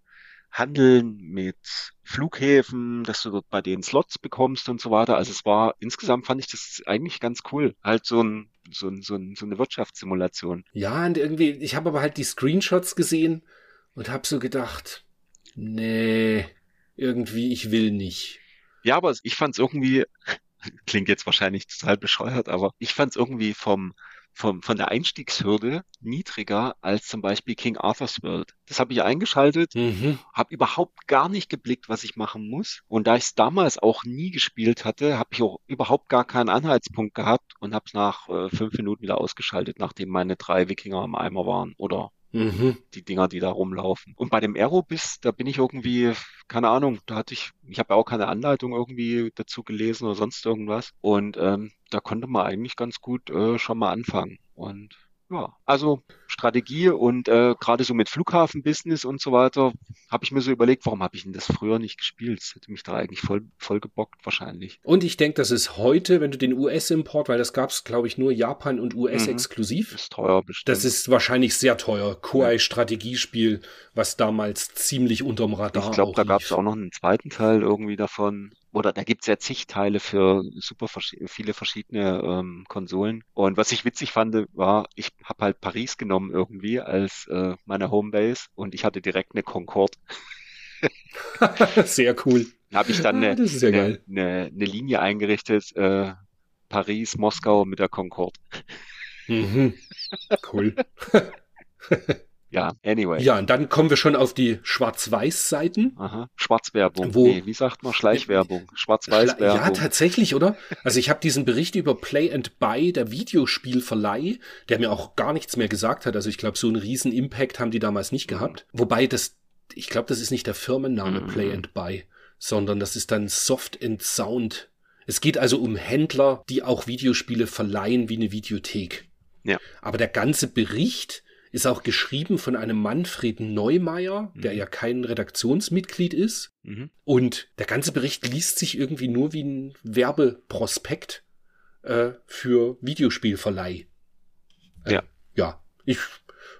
handeln mit Flughäfen, dass du dort bei denen Slots bekommst und so weiter. Also es war, insgesamt fand ich das eigentlich ganz cool. Halt so ein so, so, so eine Wirtschaftssimulation. Ja, und irgendwie, ich habe aber halt die Screenshots gesehen und habe so gedacht, nee, irgendwie, ich will nicht. Ja, aber ich fand es irgendwie, klingt jetzt wahrscheinlich total bescheuert, aber ich fand es irgendwie vom, vom, von der Einstiegshürde niedriger als zum Beispiel King Arthur's World. Das habe ich eingeschaltet, mhm. habe überhaupt gar nicht geblickt, was ich machen muss. Und da ich es damals auch nie gespielt hatte, habe ich auch überhaupt gar keinen Anhaltspunkt gehabt und habe es nach äh, fünf Minuten wieder ausgeschaltet, nachdem meine drei Wikinger im Eimer waren oder Mhm. Die Dinger, die da rumlaufen. Und bei dem Aerobis, da bin ich irgendwie, keine Ahnung, da hatte ich, ich habe ja auch keine Anleitung irgendwie dazu gelesen oder sonst irgendwas. Und ähm, da konnte man eigentlich ganz gut äh, schon mal anfangen. Und ja, also Strategie und äh, gerade so mit Flughafenbusiness und so weiter, habe ich mir so überlegt, warum habe ich denn das früher nicht gespielt? Das hätte mich da eigentlich voll, voll gebockt wahrscheinlich. Und ich denke, das ist heute, wenn du den US-Import, weil das gab es, glaube ich, nur Japan und US mhm. exklusiv. Ist teuer bestimmt. Das ist wahrscheinlich sehr teuer. Koei-Strategiespiel, was damals ziemlich unterm Radar Ich glaube, da gab es auch noch einen zweiten Teil irgendwie davon oder da gibt's ja zig Teile für super viele verschiedene ähm, Konsolen. Und was ich witzig fand, war, ich habe halt Paris genommen irgendwie als äh, meine Homebase und ich hatte direkt eine Concorde. Sehr cool. Da habe ich dann ah, eine, ah, eine, eine, eine, Linie eingerichtet, äh, Paris, Moskau mit der Concorde. Mhm. Cool. Ja, anyway. Ja, und dann kommen wir schon auf die Schwarz-Weiß-Seiten. Aha, Schwarzwerbung. Wo, nee, wie sagt man Schleichwerbung? Schwarz-Weiß-Werbung. Ja, tatsächlich, oder? Also ich habe diesen Bericht über Play and Buy, der Videospielverleih, der mir auch gar nichts mehr gesagt hat. Also ich glaube, so einen riesen Impact haben die damals nicht mhm. gehabt. Wobei das, ich glaube, das ist nicht der Firmenname mhm. Play and Buy, sondern das ist dann Soft and Sound. Es geht also um Händler, die auch Videospiele verleihen wie eine Videothek. Ja. Aber der ganze Bericht ist auch geschrieben von einem Manfred Neumeier, der mhm. ja kein Redaktionsmitglied ist. Mhm. Und der ganze Bericht liest sich irgendwie nur wie ein Werbeprospekt äh, für Videospielverleih. Äh, ja. Ja, ich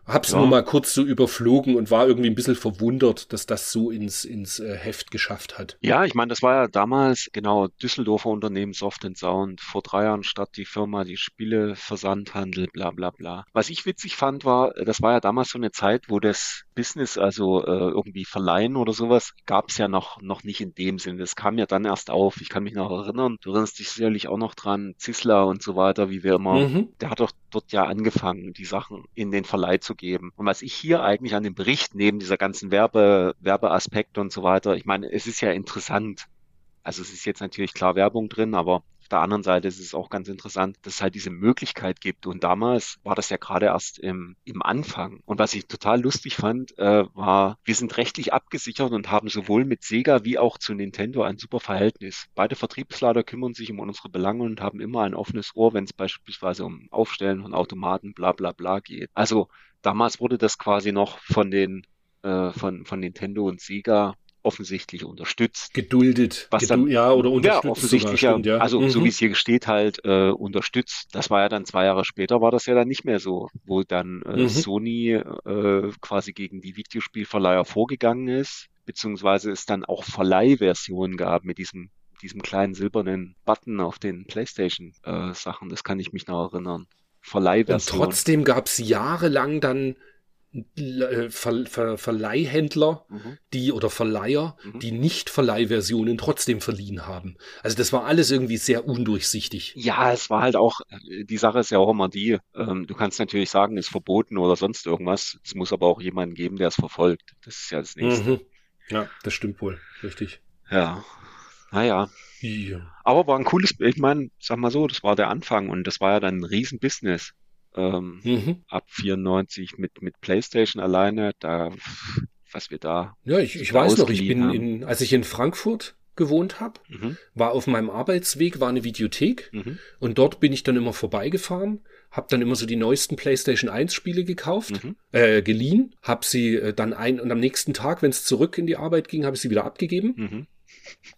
Hab's ja. nur mal kurz so überflogen und war irgendwie ein bisschen verwundert, dass das so ins, ins äh, Heft geschafft hat. Ja, ich meine, das war ja damals, genau, Düsseldorfer Unternehmen Soft Sound, vor drei Jahren statt die Firma, die Spiele Versandhandel, bla bla bla. Was ich witzig fand, war, das war ja damals so eine Zeit, wo das Business, also äh, irgendwie verleihen oder sowas, gab's ja noch, noch nicht in dem Sinn. Das kam ja dann erst auf. Ich kann mich noch erinnern, du erinnerst dich sicherlich auch noch dran, Zisler und so weiter, wie wir immer, mhm. der hat doch dort ja angefangen, die Sachen in den Verleih zu geben. Und was ich hier eigentlich an dem Bericht neben dieser ganzen Werbe, Werbeaspekte und so weiter, ich meine, es ist ja interessant. Also es ist jetzt natürlich klar Werbung drin, aber auf der anderen Seite ist es auch ganz interessant, dass es halt diese Möglichkeit gibt. Und damals war das ja gerade erst im, im Anfang. Und was ich total lustig fand, äh, war, wir sind rechtlich abgesichert und haben sowohl mit Sega wie auch zu Nintendo ein super Verhältnis. Beide Vertriebslader kümmern sich um unsere Belange und haben immer ein offenes Ohr, wenn es beispielsweise um Aufstellen von Automaten, bla bla bla geht. Also damals wurde das quasi noch von den äh, von, von Nintendo und Sega offensichtlich unterstützt. Geduldet. Was Gedu dann, ja, oder unterstützt. Ja, offensichtlich sogar, stimmt, ja. Also, mhm. so wie es hier steht, halt, äh, unterstützt. Das war ja dann zwei Jahre später, war das ja dann nicht mehr so, wo dann äh, mhm. Sony äh, quasi gegen die Videospielverleiher vorgegangen ist, beziehungsweise es dann auch Verleihversionen gab mit diesem diesem kleinen silbernen Button auf den PlayStation-Sachen. Äh, das kann ich mich noch erinnern. Verleihversion. Und trotzdem gab es jahrelang dann Ver Ver Verleihhändler, mhm. die oder Verleiher, mhm. die nicht Verleihversionen trotzdem verliehen haben. Also das war alles irgendwie sehr undurchsichtig. Ja, es war halt auch, die Sache ist ja auch immer die, ähm, du kannst natürlich sagen, ist verboten oder sonst irgendwas. Es muss aber auch jemanden geben, der es verfolgt. Das ist ja das Nächste. Mhm. Ja, das stimmt wohl, richtig. Ja. Naja. Ja. Aber war ein cooles, ich meine, sag mal so, das war der Anfang und das war ja dann ein Riesenbusiness ähm, mhm. ab 94 mit, mit PlayStation alleine, da, was wir da. Ja, ich, ich weiß noch, ich bin haben. in, als ich in Frankfurt gewohnt habe, mhm. war auf meinem Arbeitsweg, war eine Videothek mhm. und dort bin ich dann immer vorbeigefahren, habe dann immer so die neuesten PlayStation 1 Spiele gekauft, mhm. äh, geliehen, habe sie äh, dann ein und am nächsten Tag, wenn es zurück in die Arbeit ging, habe ich sie wieder abgegeben.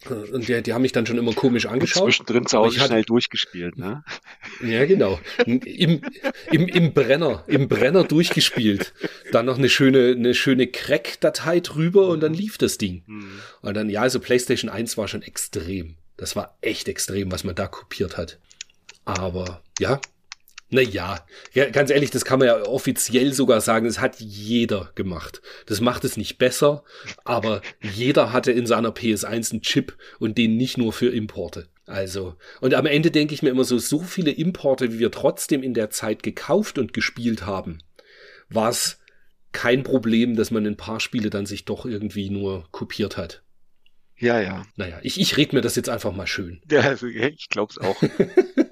Und die, die haben mich dann schon immer komisch angeschaut. Und zwischendrin zu Hause schnell durchgespielt, ne? Ja, genau. Im, im, im Brenner, im Brenner durchgespielt. Dann noch eine schöne, eine schöne Crack-Datei drüber und dann lief das Ding. Mhm. Und dann, ja, also PlayStation 1 war schon extrem. Das war echt extrem, was man da kopiert hat. Aber ja, naja, ja, ganz ehrlich, das kann man ja offiziell sogar sagen, das hat jeder gemacht. Das macht es nicht besser, aber jeder hatte in seiner PS1 einen Chip und den nicht nur für Importe. Also, und am Ende denke ich mir immer so, so viele Importe, wie wir trotzdem in der Zeit gekauft und gespielt haben, war es kein Problem, dass man ein paar Spiele dann sich doch irgendwie nur kopiert hat. Ja, ja. Naja, ich, ich rede mir das jetzt einfach mal schön. Ja, also, ich glaub's auch.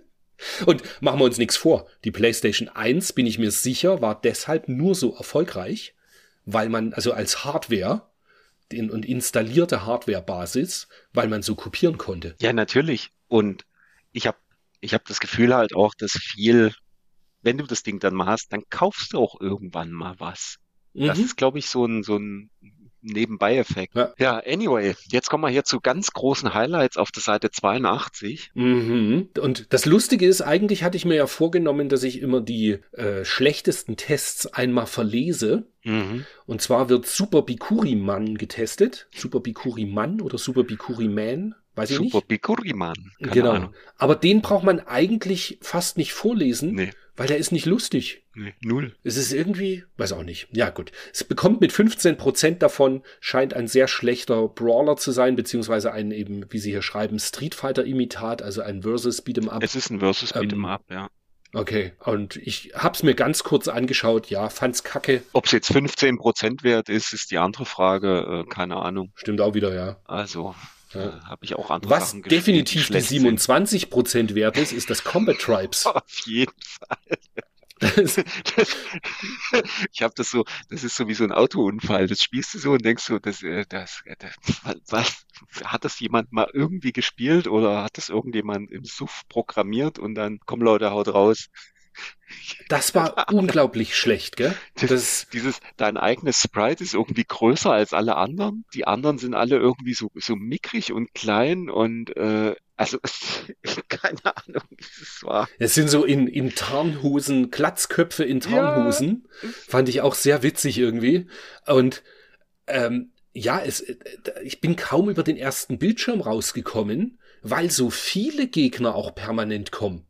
Und machen wir uns nichts vor. Die PlayStation 1, bin ich mir sicher, war deshalb nur so erfolgreich, weil man, also als Hardware den, und installierte Hardware-Basis, weil man so kopieren konnte. Ja, natürlich. Und ich habe ich hab das Gefühl halt auch, dass viel, wenn du das Ding dann mal hast, dann kaufst du auch irgendwann mal was. Mhm. Das ist, glaube ich, so ein, so ein Nebenbei-Effekt. Ja. ja, anyway, jetzt kommen wir hier zu ganz großen Highlights auf der Seite 82. Mhm. Und das Lustige ist, eigentlich hatte ich mir ja vorgenommen, dass ich immer die äh, schlechtesten Tests einmal verlese. Mhm. Und zwar wird Super Bikuri Man getestet. Super Bikuri Man oder Super Bikuri Man. Weiß ich Super nicht. Bikuri Man. Genau. Ahnung. Aber den braucht man eigentlich fast nicht vorlesen. Nee. Weil der ist nicht lustig. Nee, null. Es ist irgendwie, weiß auch nicht. Ja, gut. Es bekommt mit 15 Prozent davon, scheint ein sehr schlechter Brawler zu sein, beziehungsweise ein eben, wie sie hier schreiben, Street Fighter Imitat, also ein Versus Beat'em Up. Es ist ein Versus Beat'em ähm, Up, ja. Okay, und ich hab's mir ganz kurz angeschaut, ja, fand's kacke. Ob es jetzt 15 Prozent wert ist, ist die andere Frage, äh, keine Ahnung. Stimmt auch wieder, ja. Also, ja. Äh, habe ich auch andere Was Sachen definitiv die, die 27 Prozent wert ist, ist das Combat Tribes. Auf jeden Fall. Das, das, ich habe das so, das ist so wie so ein Autounfall. Das spielst du so und denkst so, das, äh, das, äh, das, was, hat das jemand mal irgendwie gespielt oder hat das irgendjemand im Suff programmiert und dann komm Leute, haut raus. Das war unglaublich schlecht, gell? Das, dieses, dein eigenes Sprite ist irgendwie größer als alle anderen. Die anderen sind alle irgendwie so, so mickrig und klein und äh, also, keine Ahnung, wie es war. Es sind so in, in Tarnhosen, Glatzköpfe in Tarnhosen. Ja. Fand ich auch sehr witzig irgendwie. Und ähm, ja, es, äh, ich bin kaum über den ersten Bildschirm rausgekommen, weil so viele Gegner auch permanent kommen.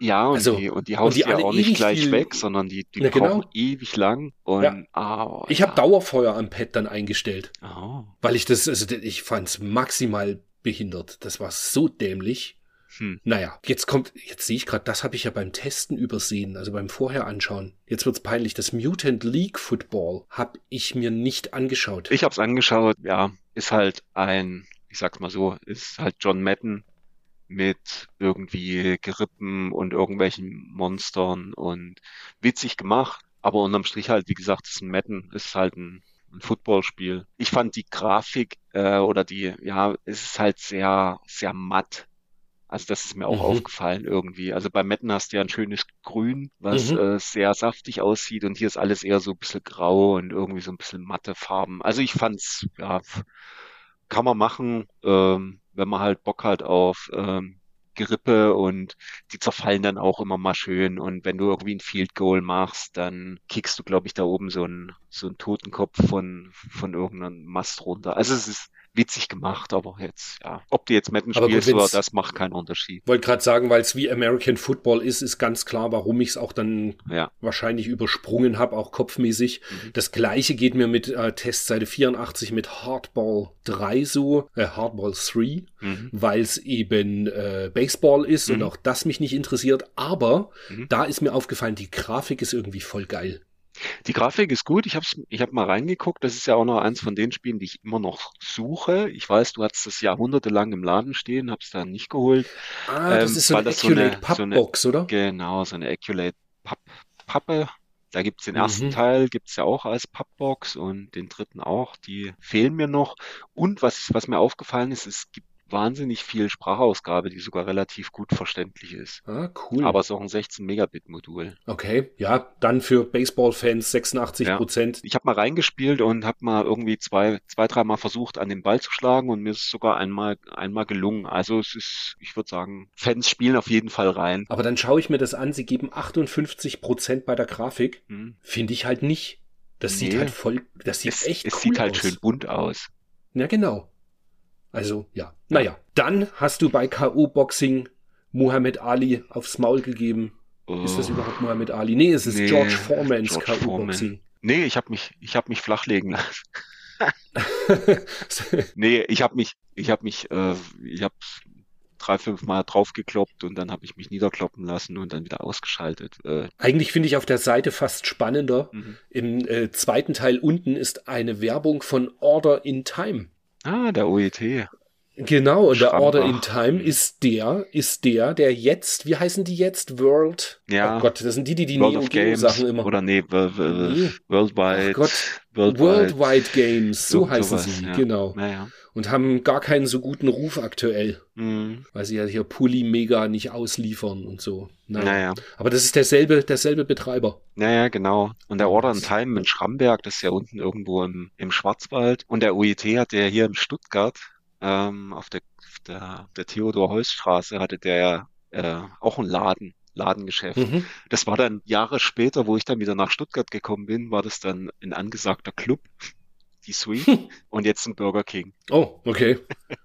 Ja, und, also, die, und die haust und die ja auch nicht gleich viel, weg, sondern die, die na, genau. ewig lang. Und, ja. oh, ich ja. habe Dauerfeuer am Pad dann eingestellt. Oh. Weil ich das, also ich fand's maximal behindert. Das war so dämlich. Hm. Naja, jetzt kommt, jetzt sehe ich gerade, das habe ich ja beim Testen übersehen, also beim Vorher anschauen. Jetzt wird's peinlich. Das Mutant League Football habe ich mir nicht angeschaut. Ich habe es angeschaut, ja, ist halt ein, ich sag's mal so, ist halt John Madden mit irgendwie Gerippen und irgendwelchen Monstern und witzig gemacht. Aber unterm Strich halt, wie gesagt, ist ein Madden, ist halt ein ein Footballspiel. Ich fand die Grafik äh, oder die, ja, es ist halt sehr, sehr matt. Also das ist mir auch mhm. aufgefallen irgendwie. Also bei Metten hast du ja ein schönes Grün, was mhm. äh, sehr saftig aussieht und hier ist alles eher so ein bisschen grau und irgendwie so ein bisschen matte Farben. Also ich fand's, ja, kann man machen, ähm, wenn man halt Bock hat auf ähm, Gerippe und die zerfallen dann auch immer mal schön. Und wenn du irgendwie ein Field Goal machst, dann kickst du, glaube ich, da oben so einen so einen Totenkopf von, von irgendeinem Mast runter. Also es ist witzig gemacht, aber jetzt, ja, ob du jetzt Madden spielst oder das macht keinen Unterschied. Wollte gerade sagen, weil es wie American Football ist, ist ganz klar, warum ich es auch dann ja. wahrscheinlich übersprungen habe, auch kopfmäßig. Mhm. Das gleiche geht mir mit äh, Testseite 84 mit Hardball 3 so, äh, Hardball 3, mhm. weil es eben äh, Baseball ist mhm. und auch das mich nicht interessiert. Aber mhm. da ist mir aufgefallen, die Grafik ist irgendwie voll geil. Die Grafik ist gut. Ich habe ich hab mal reingeguckt. Das ist ja auch noch eins von den Spielen, die ich immer noch suche. Ich weiß, du hattest das jahrhundertelang im Laden stehen, hab's dann nicht geholt. Ah, das ähm, ist so eine Aculate Pappbox, so oder? Genau, so eine Aculate Papp, Pappe. Da gibt's den ersten mhm. Teil, gibt's ja auch als Pappbox und den dritten auch. Die fehlen mir noch. Und was, was mir aufgefallen ist, es gibt wahnsinnig viel Sprachausgabe, die sogar relativ gut verständlich ist. Ah, cool. Aber es ist auch ein 16 Megabit Modul. Okay, ja, dann für Baseball-Fans 86 Prozent. Ja. Ich habe mal reingespielt und habe mal irgendwie zwei, zwei, dreimal versucht, an den Ball zu schlagen und mir ist es sogar einmal, einmal gelungen. Also es ist, ich würde sagen, Fans spielen auf jeden Fall rein. Aber dann schaue ich mir das an, sie geben 58 Prozent bei der Grafik. Hm. Finde ich halt nicht. Das nee. sieht halt voll, das sieht es, echt es cool sieht halt aus. schön bunt aus. Ja, genau. Also, ja. Naja. Dann hast du bei K.O.-Boxing Muhammad Ali aufs Maul gegeben. Oh. Ist das überhaupt Muhammad Ali? Nee, es ist nee, George Foremans K.O.-Boxing. Nee, ich habe mich, ich habe mich flachlegen lassen. nee, ich habe mich, ich habe mich, äh, ich habe drei, fünf Mal draufgekloppt und dann habe ich mich niederkloppen lassen und dann wieder ausgeschaltet. Äh. Eigentlich finde ich auf der Seite fast spannender. Mhm. Im äh, zweiten Teil unten ist eine Werbung von Order in Time. Ah, der OET. Genau, und der Order in Time ist der, ist der, der jetzt, wie heißen die jetzt? World? Ja. Oh Gott, das sind die, die die World Neo Geo Sachen immer. Oder nee, nee. Worldwide. Oh Gott. Worldwide. Worldwide Games, so, so heißen sowas, sie, ja. genau. Naja. Und haben gar keinen so guten Ruf aktuell. Mhm. Weil sie ja hier Pulli mega nicht ausliefern und so. Naja. Aber das ist derselbe, derselbe Betreiber. Naja, genau. Und der Order in Time in Schramberg, das ist ja unten irgendwo im, im Schwarzwald. Und der OET hat ja hier in Stuttgart ähm, auf der, der, der Theodor-Heuss-Straße hatte der äh, auch einen Laden, Ladengeschäft. Mhm. Das war dann Jahre später, wo ich dann wieder nach Stuttgart gekommen bin, war das dann ein angesagter Club, die Suite, und jetzt ein Burger King. Oh, okay.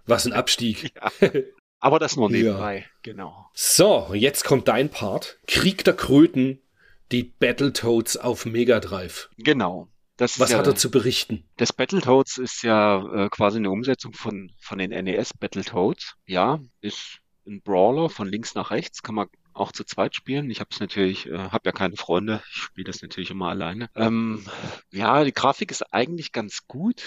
Was ein Abstieg. ja. Aber das nur nebenbei, ja. genau. So, jetzt kommt dein Part. Krieg der Kröten, die Battletoads auf Mega Drive. Genau. Das Was ja, hat er zu berichten? Das Battletoads ist ja äh, quasi eine Umsetzung von, von den NES Battletoads. Ja, ist ein Brawler von links nach rechts, kann man auch zu zweit spielen. Ich habe es natürlich, äh, habe ja keine Freunde, ich spiele das natürlich immer alleine. Ähm, ja, die Grafik ist eigentlich ganz gut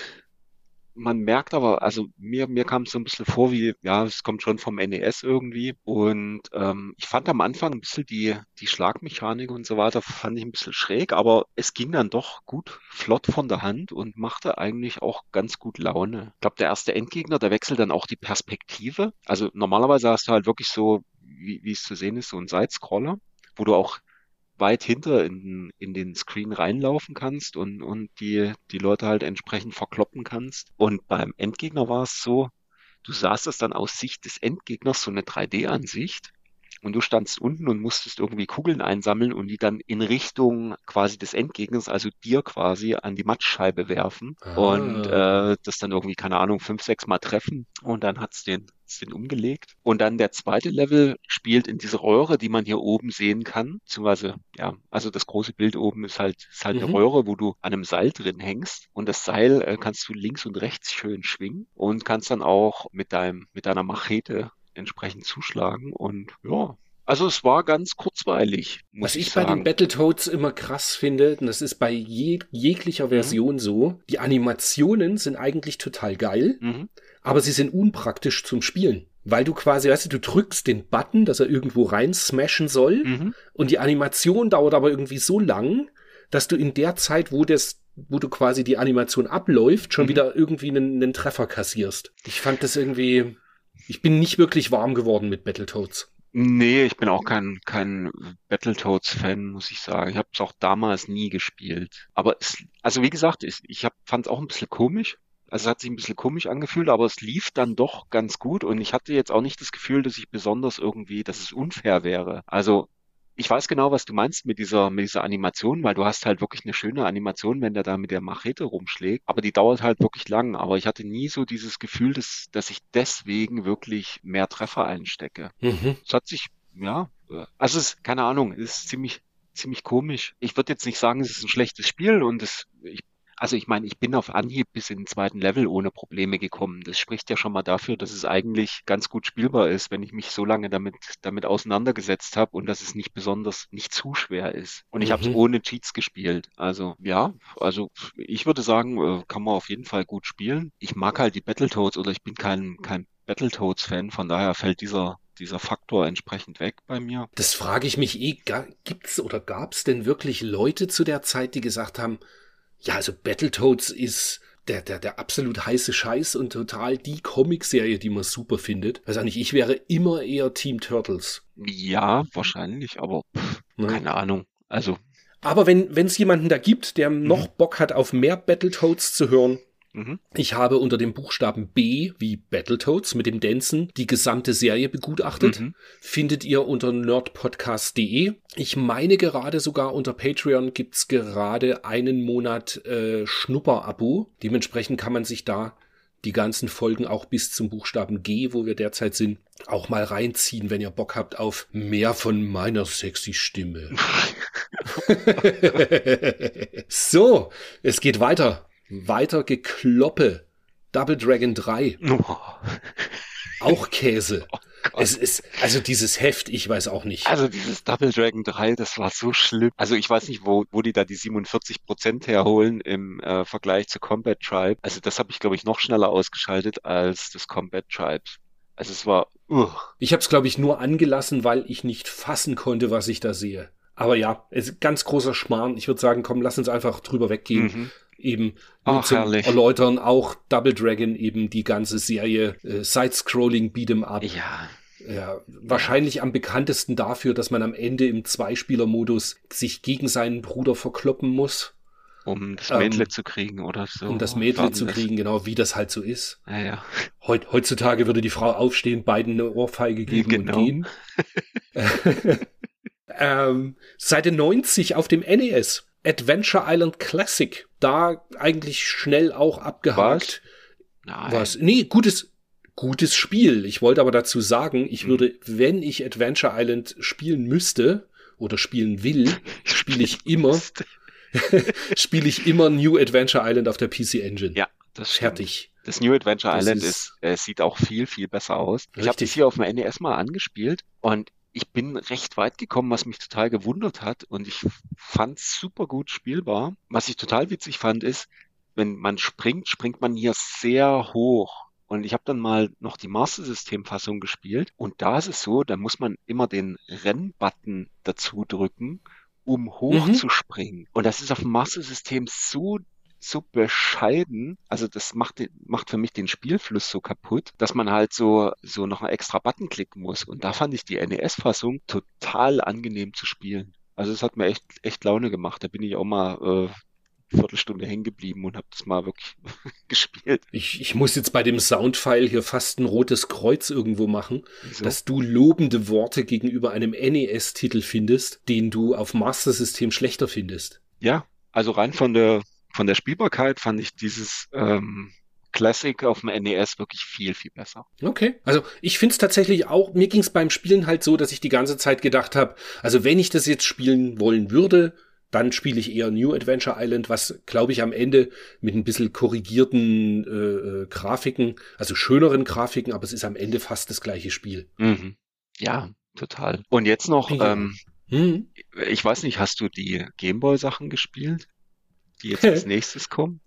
man merkt aber, also mir, mir kam es so ein bisschen vor wie, ja, es kommt schon vom NES irgendwie. Und ähm, ich fand am Anfang ein bisschen die, die Schlagmechanik und so weiter, fand ich ein bisschen schräg, aber es ging dann doch gut flott von der Hand und machte eigentlich auch ganz gut Laune. Ich glaube, der erste Endgegner, der wechselt dann auch die Perspektive. Also normalerweise hast du halt wirklich so, wie, wie es zu sehen ist, so ein Sidescroller, wo du auch weit hinter in, in den Screen reinlaufen kannst und, und die, die Leute halt entsprechend verkloppen kannst. Und beim Endgegner war es so, du sahst es dann aus Sicht des Endgegners, so eine 3D-Ansicht. Und du standst unten und musstest irgendwie Kugeln einsammeln und die dann in Richtung quasi des Endgegners, also dir quasi, an die Matschscheibe werfen. Ah. Und äh, das dann irgendwie, keine Ahnung, fünf, sechs Mal treffen. Und dann hat's den sind umgelegt. Und dann der zweite Level spielt in diese Röhre, die man hier oben sehen kann. Beziehungsweise, ja, also das große Bild oben ist halt, ist halt mhm. eine Röhre, wo du an einem Seil drin hängst. Und das Seil äh, kannst du links und rechts schön schwingen und kannst dann auch mit deinem, mit deiner Machete entsprechend zuschlagen. Und ja, also es war ganz kurzweilig. Was ich, ich bei den Battletoads immer krass finde, und das ist bei je, jeglicher mhm. Version mhm. so, die Animationen sind eigentlich total geil. Mhm aber sie sind unpraktisch zum Spielen. Weil du quasi, weißt du, du drückst den Button, dass er irgendwo rein smashen soll mhm. und die Animation dauert aber irgendwie so lang, dass du in der Zeit, wo das wo du quasi die Animation abläuft, schon mhm. wieder irgendwie einen, einen Treffer kassierst. Ich fand das irgendwie, ich bin nicht wirklich warm geworden mit Battletoads. Nee, ich bin auch kein, kein Battletoads-Fan, muss ich sagen. Ich habe es auch damals nie gespielt. Aber es, also wie gesagt, ich, ich fand es auch ein bisschen komisch, also es hat sich ein bisschen komisch angefühlt, aber es lief dann doch ganz gut und ich hatte jetzt auch nicht das Gefühl, dass ich besonders irgendwie, dass es unfair wäre. Also ich weiß genau, was du meinst mit dieser, mit dieser Animation, weil du hast halt wirklich eine schöne Animation, wenn der da mit der Machete rumschlägt, aber die dauert halt wirklich lang. Aber ich hatte nie so dieses Gefühl, dass, dass ich deswegen wirklich mehr Treffer einstecke. Mhm. Es hat sich, ja, also es ist, keine Ahnung, es ist ziemlich, ziemlich komisch. Ich würde jetzt nicht sagen, es ist ein schlechtes Spiel und es, ich also ich meine, ich bin auf Anhieb bis in den zweiten Level ohne Probleme gekommen. Das spricht ja schon mal dafür, dass es eigentlich ganz gut spielbar ist, wenn ich mich so lange damit, damit auseinandergesetzt habe und dass es nicht besonders, nicht zu schwer ist. Und ich mhm. habe es ohne Cheats gespielt. Also ja, also ich würde sagen, äh, kann man auf jeden Fall gut spielen. Ich mag halt die Battletoads oder ich bin kein, kein Battletoads-Fan, von daher fällt dieser dieser Faktor entsprechend weg bei mir. Das frage ich mich eh, gibt's oder gab's denn wirklich Leute zu der Zeit, die gesagt haben, ja, also Battletoads ist der, der, der absolut heiße Scheiß und total die Comicserie, die man super findet. Also nicht, ich wäre immer eher Team Turtles. Ja, wahrscheinlich, aber pff, ne? keine Ahnung. Also. Aber wenn es jemanden da gibt, der noch mhm. Bock hat, auf mehr Battletoads zu hören, Mhm. Ich habe unter dem Buchstaben B wie Battletoads mit dem Dancen die gesamte Serie begutachtet. Mhm. Findet ihr unter nerdpodcast.de. Ich meine gerade sogar unter Patreon gibt's gerade einen Monat äh, Schnupper-Abo. Dementsprechend kann man sich da die ganzen Folgen auch bis zum Buchstaben G, wo wir derzeit sind, auch mal reinziehen, wenn ihr Bock habt auf mehr von meiner sexy Stimme. so, es geht weiter weiter gekloppe. Double Dragon 3. Oh. Auch Käse. Oh es ist, also dieses Heft, ich weiß auch nicht. Also dieses Double Dragon 3, das war so schlimm. Also ich weiß nicht, wo, wo die da die 47 Prozent herholen im äh, Vergleich zu Combat Tribe. Also das habe ich, glaube ich, noch schneller ausgeschaltet als das Combat Tribes. Also es war. Uh. Ich habe es, glaube ich, nur angelassen, weil ich nicht fassen konnte, was ich da sehe. Aber ja, es ist ganz großer Schmarrn. Ich würde sagen, komm, lass uns einfach drüber weggehen. Mhm eben Ach, zum herrlich. Erläutern auch Double Dragon eben die ganze Serie äh, Side-Scrolling Beat'em Up. Ja. Ja, wahrscheinlich am bekanntesten dafür, dass man am Ende im Zweispieler-Modus sich gegen seinen Bruder verkloppen muss. Um das Mädle ähm, zu kriegen oder so. Um das Mädle zu kriegen, genau, wie das halt so ist. Ja, ja. Heut, heutzutage würde die Frau aufstehen, beiden eine Ohrfeige geben genau. und gehen. ähm, Seite 90 auf dem NES. Adventure Island Classic. Da eigentlich schnell auch abgehakt. Was? Nein. Was? Nee, gutes, gutes Spiel. Ich wollte aber dazu sagen, ich hm. würde, wenn ich Adventure Island spielen müsste oder spielen will, spiele ich immer, spiele ich immer New Adventure Island auf der PC Engine. Ja, das fertig. Das New Adventure das Island ist, ist äh, sieht auch viel, viel besser aus. Richtig. Ich habe das hier auf dem NES mal angespielt und ich bin recht weit gekommen, was mich total gewundert hat und ich fand es super gut spielbar. Was ich total witzig fand, ist, wenn man springt, springt man hier sehr hoch. Und ich habe dann mal noch die Master System Fassung gespielt und da ist es so, da muss man immer den Rennbutton dazu drücken, um hoch mhm. zu springen. Und das ist auf dem Master System so so bescheiden, also das macht, macht für mich den Spielfluss so kaputt, dass man halt so, so noch einen extra Button klicken muss. Und da fand ich die NES-Fassung total angenehm zu spielen. Also es hat mir echt, echt Laune gemacht. Da bin ich auch mal äh, Viertelstunde hängen geblieben und habe das mal wirklich gespielt. Ich, ich muss jetzt bei dem Soundfile hier fast ein rotes Kreuz irgendwo machen, so. dass du lobende Worte gegenüber einem NES-Titel findest, den du auf Master System schlechter findest. Ja, also rein von der von der Spielbarkeit fand ich dieses ähm, Classic auf dem NES wirklich viel, viel besser. Okay. Also ich finde es tatsächlich auch, mir ging es beim Spielen halt so, dass ich die ganze Zeit gedacht habe, also wenn ich das jetzt spielen wollen würde, dann spiele ich eher New Adventure Island, was, glaube ich, am Ende mit ein bisschen korrigierten äh, äh, Grafiken, also schöneren Grafiken, aber es ist am Ende fast das gleiche Spiel. Mhm. Ja, total. Und jetzt noch, ja. ähm, hm. ich weiß nicht, hast du die Gameboy-Sachen gespielt? Die jetzt als nächstes kommen?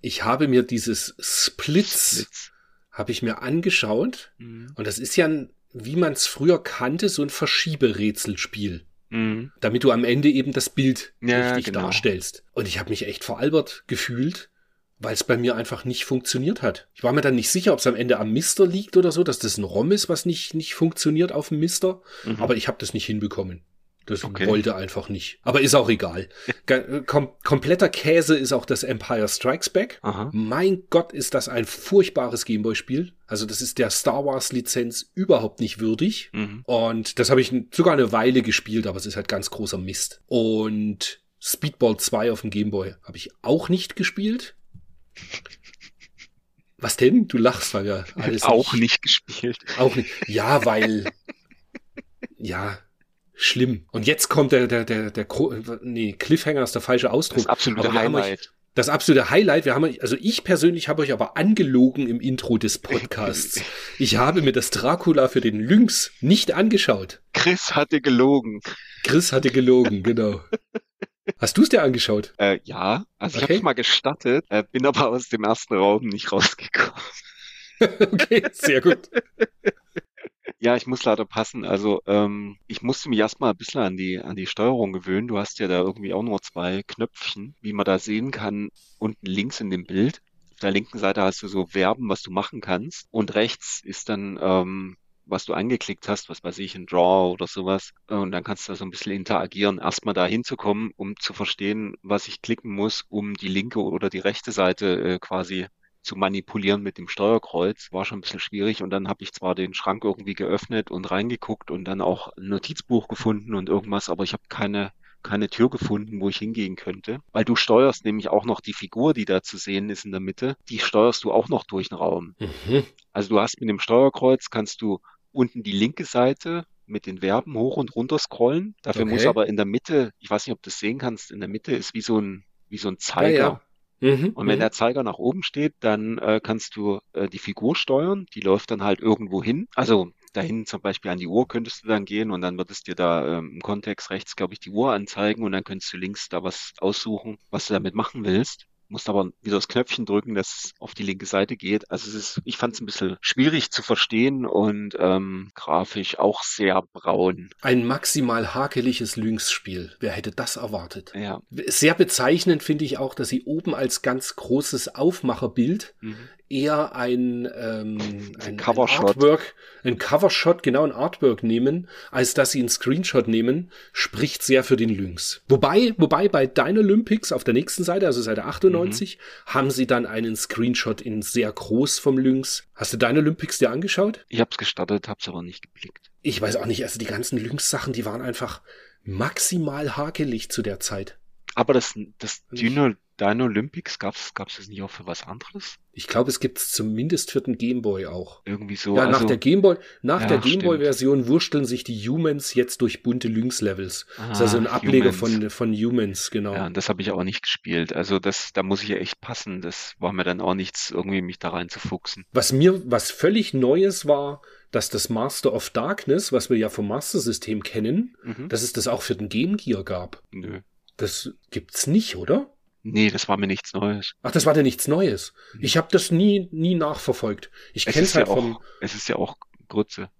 Ich habe mir dieses Splits, Splits. habe ich mir angeschaut mhm. und das ist ja, ein, wie man es früher kannte, so ein Verschieberätselspiel. Mhm. Damit du am Ende eben das Bild ja, richtig genau. darstellst. Und ich habe mich echt veralbert gefühlt, weil es bei mir einfach nicht funktioniert hat. Ich war mir dann nicht sicher, ob es am Ende am Mister liegt oder so, dass das ein ROM ist, was nicht, nicht funktioniert auf dem Mister. Mhm. Aber ich habe das nicht hinbekommen. Das okay. wollte einfach nicht. Aber ist auch egal. Äh, kom kompletter Käse ist auch das Empire Strikes Back. Aha. Mein Gott, ist das ein furchtbares Gameboy-Spiel. Also das ist der Star Wars-Lizenz überhaupt nicht würdig. Mhm. Und das habe ich sogar eine Weile gespielt, aber es ist halt ganz großer Mist. Und Speedball 2 auf dem Gameboy habe ich auch nicht gespielt. Was denn? Du lachst, weil ja alles. Auch nicht, nicht gespielt. Auch nicht. Ja, weil. ja, schlimm. Und jetzt kommt der, der, der, der, nee, Cliffhanger ist der falsche Ausdruck. Das absolute Highlight. Euch, das absolute Highlight. Wir haben, also ich persönlich habe euch aber angelogen im Intro des Podcasts. Ich habe mir das Dracula für den Lynx nicht angeschaut. Chris hatte gelogen. Chris hatte gelogen, genau. Hast du es dir angeschaut? Äh, ja, also okay. ich habe es mal gestattet, äh, bin aber aus dem ersten Raum nicht rausgekommen. okay, sehr gut. Ja, ich muss leider passen. Also ähm, ich musste mich erstmal ein bisschen an die, an die Steuerung gewöhnen. Du hast ja da irgendwie auch nur zwei Knöpfchen, wie man da sehen kann, unten links in dem Bild. Auf der linken Seite hast du so Verben, was du machen kannst. Und rechts ist dann, ähm, was du angeklickt hast, was weiß ich, ein Draw oder sowas. Und dann kannst du da so ein bisschen interagieren, erstmal da hinzukommen, um zu verstehen, was ich klicken muss, um die linke oder die rechte Seite äh, quasi zu manipulieren mit dem Steuerkreuz war schon ein bisschen schwierig und dann habe ich zwar den Schrank irgendwie geöffnet und reingeguckt und dann auch ein Notizbuch gefunden und irgendwas, aber ich habe keine keine Tür gefunden, wo ich hingehen könnte, weil du steuerst nämlich auch noch die Figur, die da zu sehen ist in der Mitte, die steuerst du auch noch durch den Raum. Mhm. Also du hast mit dem Steuerkreuz kannst du unten die linke Seite mit den Verben hoch und runter scrollen. Dafür okay. muss aber in der Mitte, ich weiß nicht, ob du das sehen kannst, in der Mitte ist wie so ein wie so ein Zeiger. Ja, ja. Mhm, und wenn mhm. der Zeiger nach oben steht, dann äh, kannst du äh, die Figur steuern. Die läuft dann halt irgendwo hin. Also dahin zum Beispiel an die Uhr könntest du dann gehen und dann wird es dir da ähm, im Kontext rechts, glaube ich, die Uhr anzeigen und dann könntest du links da was aussuchen, was du damit machen willst musst aber wieder das Knöpfchen drücken, dass es auf die linke Seite geht. Also es ist, ich fand es ein bisschen schwierig zu verstehen und ähm, grafisch auch sehr braun. Ein maximal hakeliges Lynx-Spiel. Wer hätte das erwartet? Ja. Sehr bezeichnend finde ich auch, dass sie oben als ganz großes Aufmacherbild mhm eher ein, ähm, ein, ein Artwork, ein Covershot, genau ein Artwork nehmen, als dass sie einen Screenshot nehmen, spricht sehr für den Lynx. Wobei, wobei bei Dynolympics auf der nächsten Seite, also Seite 98, mhm. haben sie dann einen Screenshot in sehr groß vom Lynx. Hast du Dynolympics dir angeschaut? Ich hab's gestartet, hab's aber nicht geblickt. Ich weiß auch nicht, also die ganzen Lynx-Sachen, die waren einfach maximal hakelig zu der Zeit. Aber das, das Dino, Dino Olympics gab's, gab's das nicht auch für was anderes? Ich glaube, es gibt's zumindest für den Gameboy auch. Irgendwie so. Ja, nach also, der Gameboy, nach ja, der Gameboy-Version wursteln sich die Humans jetzt durch bunte Lynx-Levels. Ah, das ist also ein Ableger Humans. von, von Humans, genau. Ja, das habe ich aber nicht gespielt. Also das, da muss ich ja echt passen. Das war mir dann auch nichts, irgendwie mich da reinzufuchsen. Was mir, was völlig Neues war, dass das Master of Darkness, was wir ja vom Master-System kennen, mhm. dass es das auch für den Game Gear gab. Nö. Das gibt's nicht, oder? Nee, das war mir nichts Neues. Ach, das war dir nichts Neues. Ich habe das nie, nie nachverfolgt. Ich kenne es halt ja vom. Auch, es ist ja auch Grütze.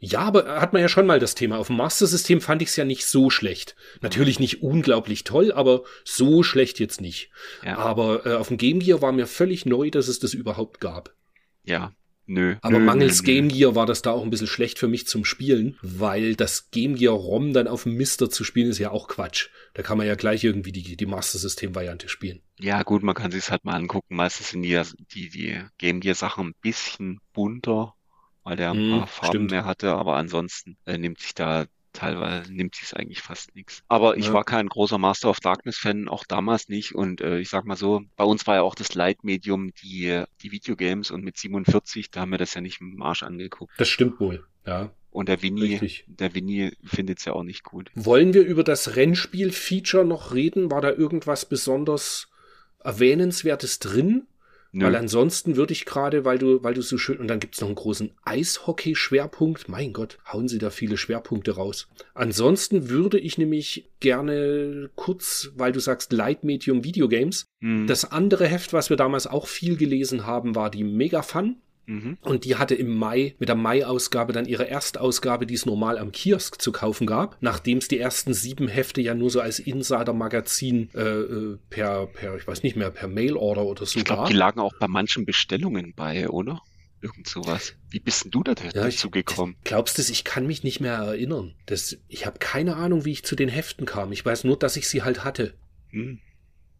Ja, aber hat man ja schon mal das Thema. Auf dem Master-System fand ich es ja nicht so schlecht. Natürlich nicht unglaublich toll, aber so schlecht jetzt nicht. Ja. Aber äh, auf dem Game Gear war mir völlig neu, dass es das überhaupt gab. Ja, Nö. Aber nö, mangels nö, Game Gear war das da auch ein bisschen schlecht für mich zum Spielen, weil das Game Gear ROM dann auf dem Mister zu spielen ist ja auch Quatsch. Da kann man ja gleich irgendwie die, die Master System Variante spielen. Ja, gut, man kann sich halt mal angucken. Meistens sind die, die, die Game Gear Sachen ein bisschen bunter, weil der ein hm, paar Farben stimmt. mehr hatte, aber ansonsten äh, nimmt sich da teilweise nimmt sich es eigentlich fast nichts. Aber ich ja. war kein großer Master of Darkness-Fan, auch damals nicht. Und äh, ich sag mal so, bei uns war ja auch das Leitmedium die, die Videogames und mit 47, da haben wir das ja nicht im Arsch angeguckt. Das stimmt wohl, ja. Und der Winnie, der Winnie findet es ja auch nicht gut. Wollen wir über das Rennspiel-Feature noch reden? War da irgendwas besonders erwähnenswertes drin? Nö. Weil ansonsten würde ich gerade, weil du, weil du so schön, und dann gibt's noch einen großen Eishockey-Schwerpunkt. Mein Gott, hauen sie da viele Schwerpunkte raus. Ansonsten würde ich nämlich gerne kurz, weil du sagst Light Medium Videogames. Hm. Das andere Heft, was wir damals auch viel gelesen haben, war die Mega Fun. Mhm. Und die hatte im Mai mit der Mai-Ausgabe dann ihre Erstausgabe, die es normal am Kiosk zu kaufen gab, nachdem es die ersten sieben Hefte ja nur so als Insider-Magazin äh, äh per, per, ich weiß nicht mehr, per Mail-Order oder so ich glaub, gab. Die lagen auch bei manchen Bestellungen bei, oder? Irgend sowas. Wie bist denn du da ja, dazu gekommen? Glaubst du, ich kann mich nicht mehr erinnern. Das, ich habe keine Ahnung, wie ich zu den Heften kam. Ich weiß nur, dass ich sie halt hatte. Hm.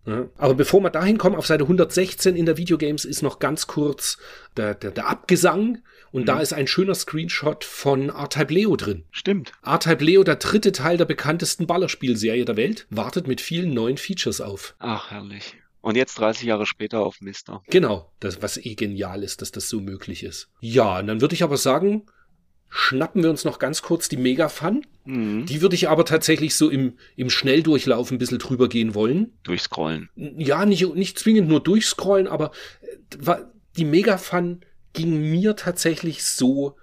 Ja, aber bevor wir dahin kommen, auf Seite 116 in der Videogames ist noch ganz kurz der, der, der Abgesang und mhm. da ist ein schöner Screenshot von R-Type Leo drin. Stimmt. R-Type Leo, der dritte Teil der bekanntesten Ballerspielserie der Welt, wartet mit vielen neuen Features auf. Ach, herrlich. Und jetzt 30 Jahre später auf Mister. Genau, das, was eh genial ist, dass das so möglich ist. Ja, und dann würde ich aber sagen, schnappen wir uns noch ganz kurz die Megafun. Mhm. Die würde ich aber tatsächlich so im, im Schnelldurchlauf ein bisschen drüber gehen wollen. Durchscrollen. Ja, nicht, nicht zwingend nur durchscrollen, aber äh, die Megafun ging mir tatsächlich so,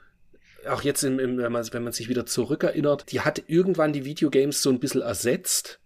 auch jetzt, im, im, wenn, man, wenn man sich wieder zurückerinnert, die hat irgendwann die Videogames so ein bisschen ersetzt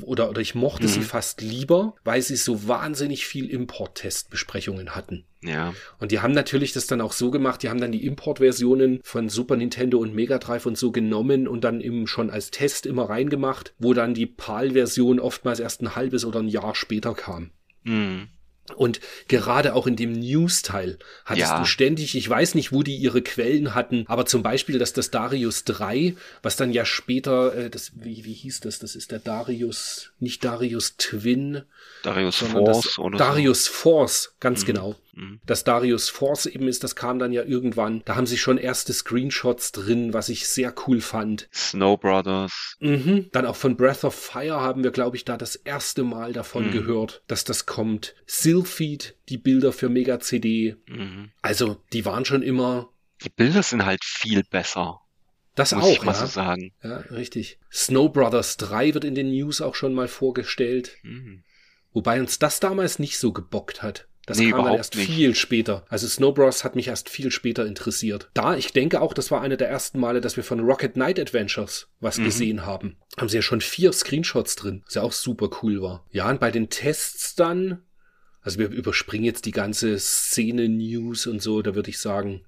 oder, oder ich mochte mhm. sie fast lieber, weil sie so wahnsinnig viel Import-Testbesprechungen hatten. Ja. Und die haben natürlich das dann auch so gemacht, die haben dann die Import-Versionen von Super Nintendo und Mega Drive und so genommen und dann eben schon als Test immer reingemacht, wo dann die PAL-Version oftmals erst ein halbes oder ein Jahr später kam. Mhm. Und gerade auch in dem News-Teil hattest ja. du ständig, ich weiß nicht, wo die ihre Quellen hatten, aber zum Beispiel, dass das Darius 3, was dann ja später, äh, das, wie, wie hieß das? Das ist der Darius, nicht Darius Twin. Darius Force oder Darius. Force, ganz mhm. genau. Mhm. Das Darius Force eben ist, das kam dann ja irgendwann. Da haben sie schon erste Screenshots drin, was ich sehr cool fand. Snow Brothers. Mhm. Dann auch von Breath of Fire haben wir, glaube ich, da das erste Mal davon mhm. gehört, dass das kommt. Sylphid, die Bilder für Mega CD. Mhm. Also, die waren schon immer. Die Bilder sind halt viel besser. Das Muss auch, ich mal ja. so sagen. Ja, richtig. Snow Brothers 3 wird in den News auch schon mal vorgestellt. Mhm. Wobei uns das damals nicht so gebockt hat. Das nee, kam dann erst nicht. viel später. Also Snow Bros. hat mich erst viel später interessiert. Da, ich denke auch, das war eine der ersten Male, dass wir von Rocket Knight Adventures was mhm. gesehen haben. Haben sie ja schon vier Screenshots drin, was ja auch super cool war. Ja, und bei den Tests dann, also wir überspringen jetzt die ganze Szene-News und so, da würde ich sagen,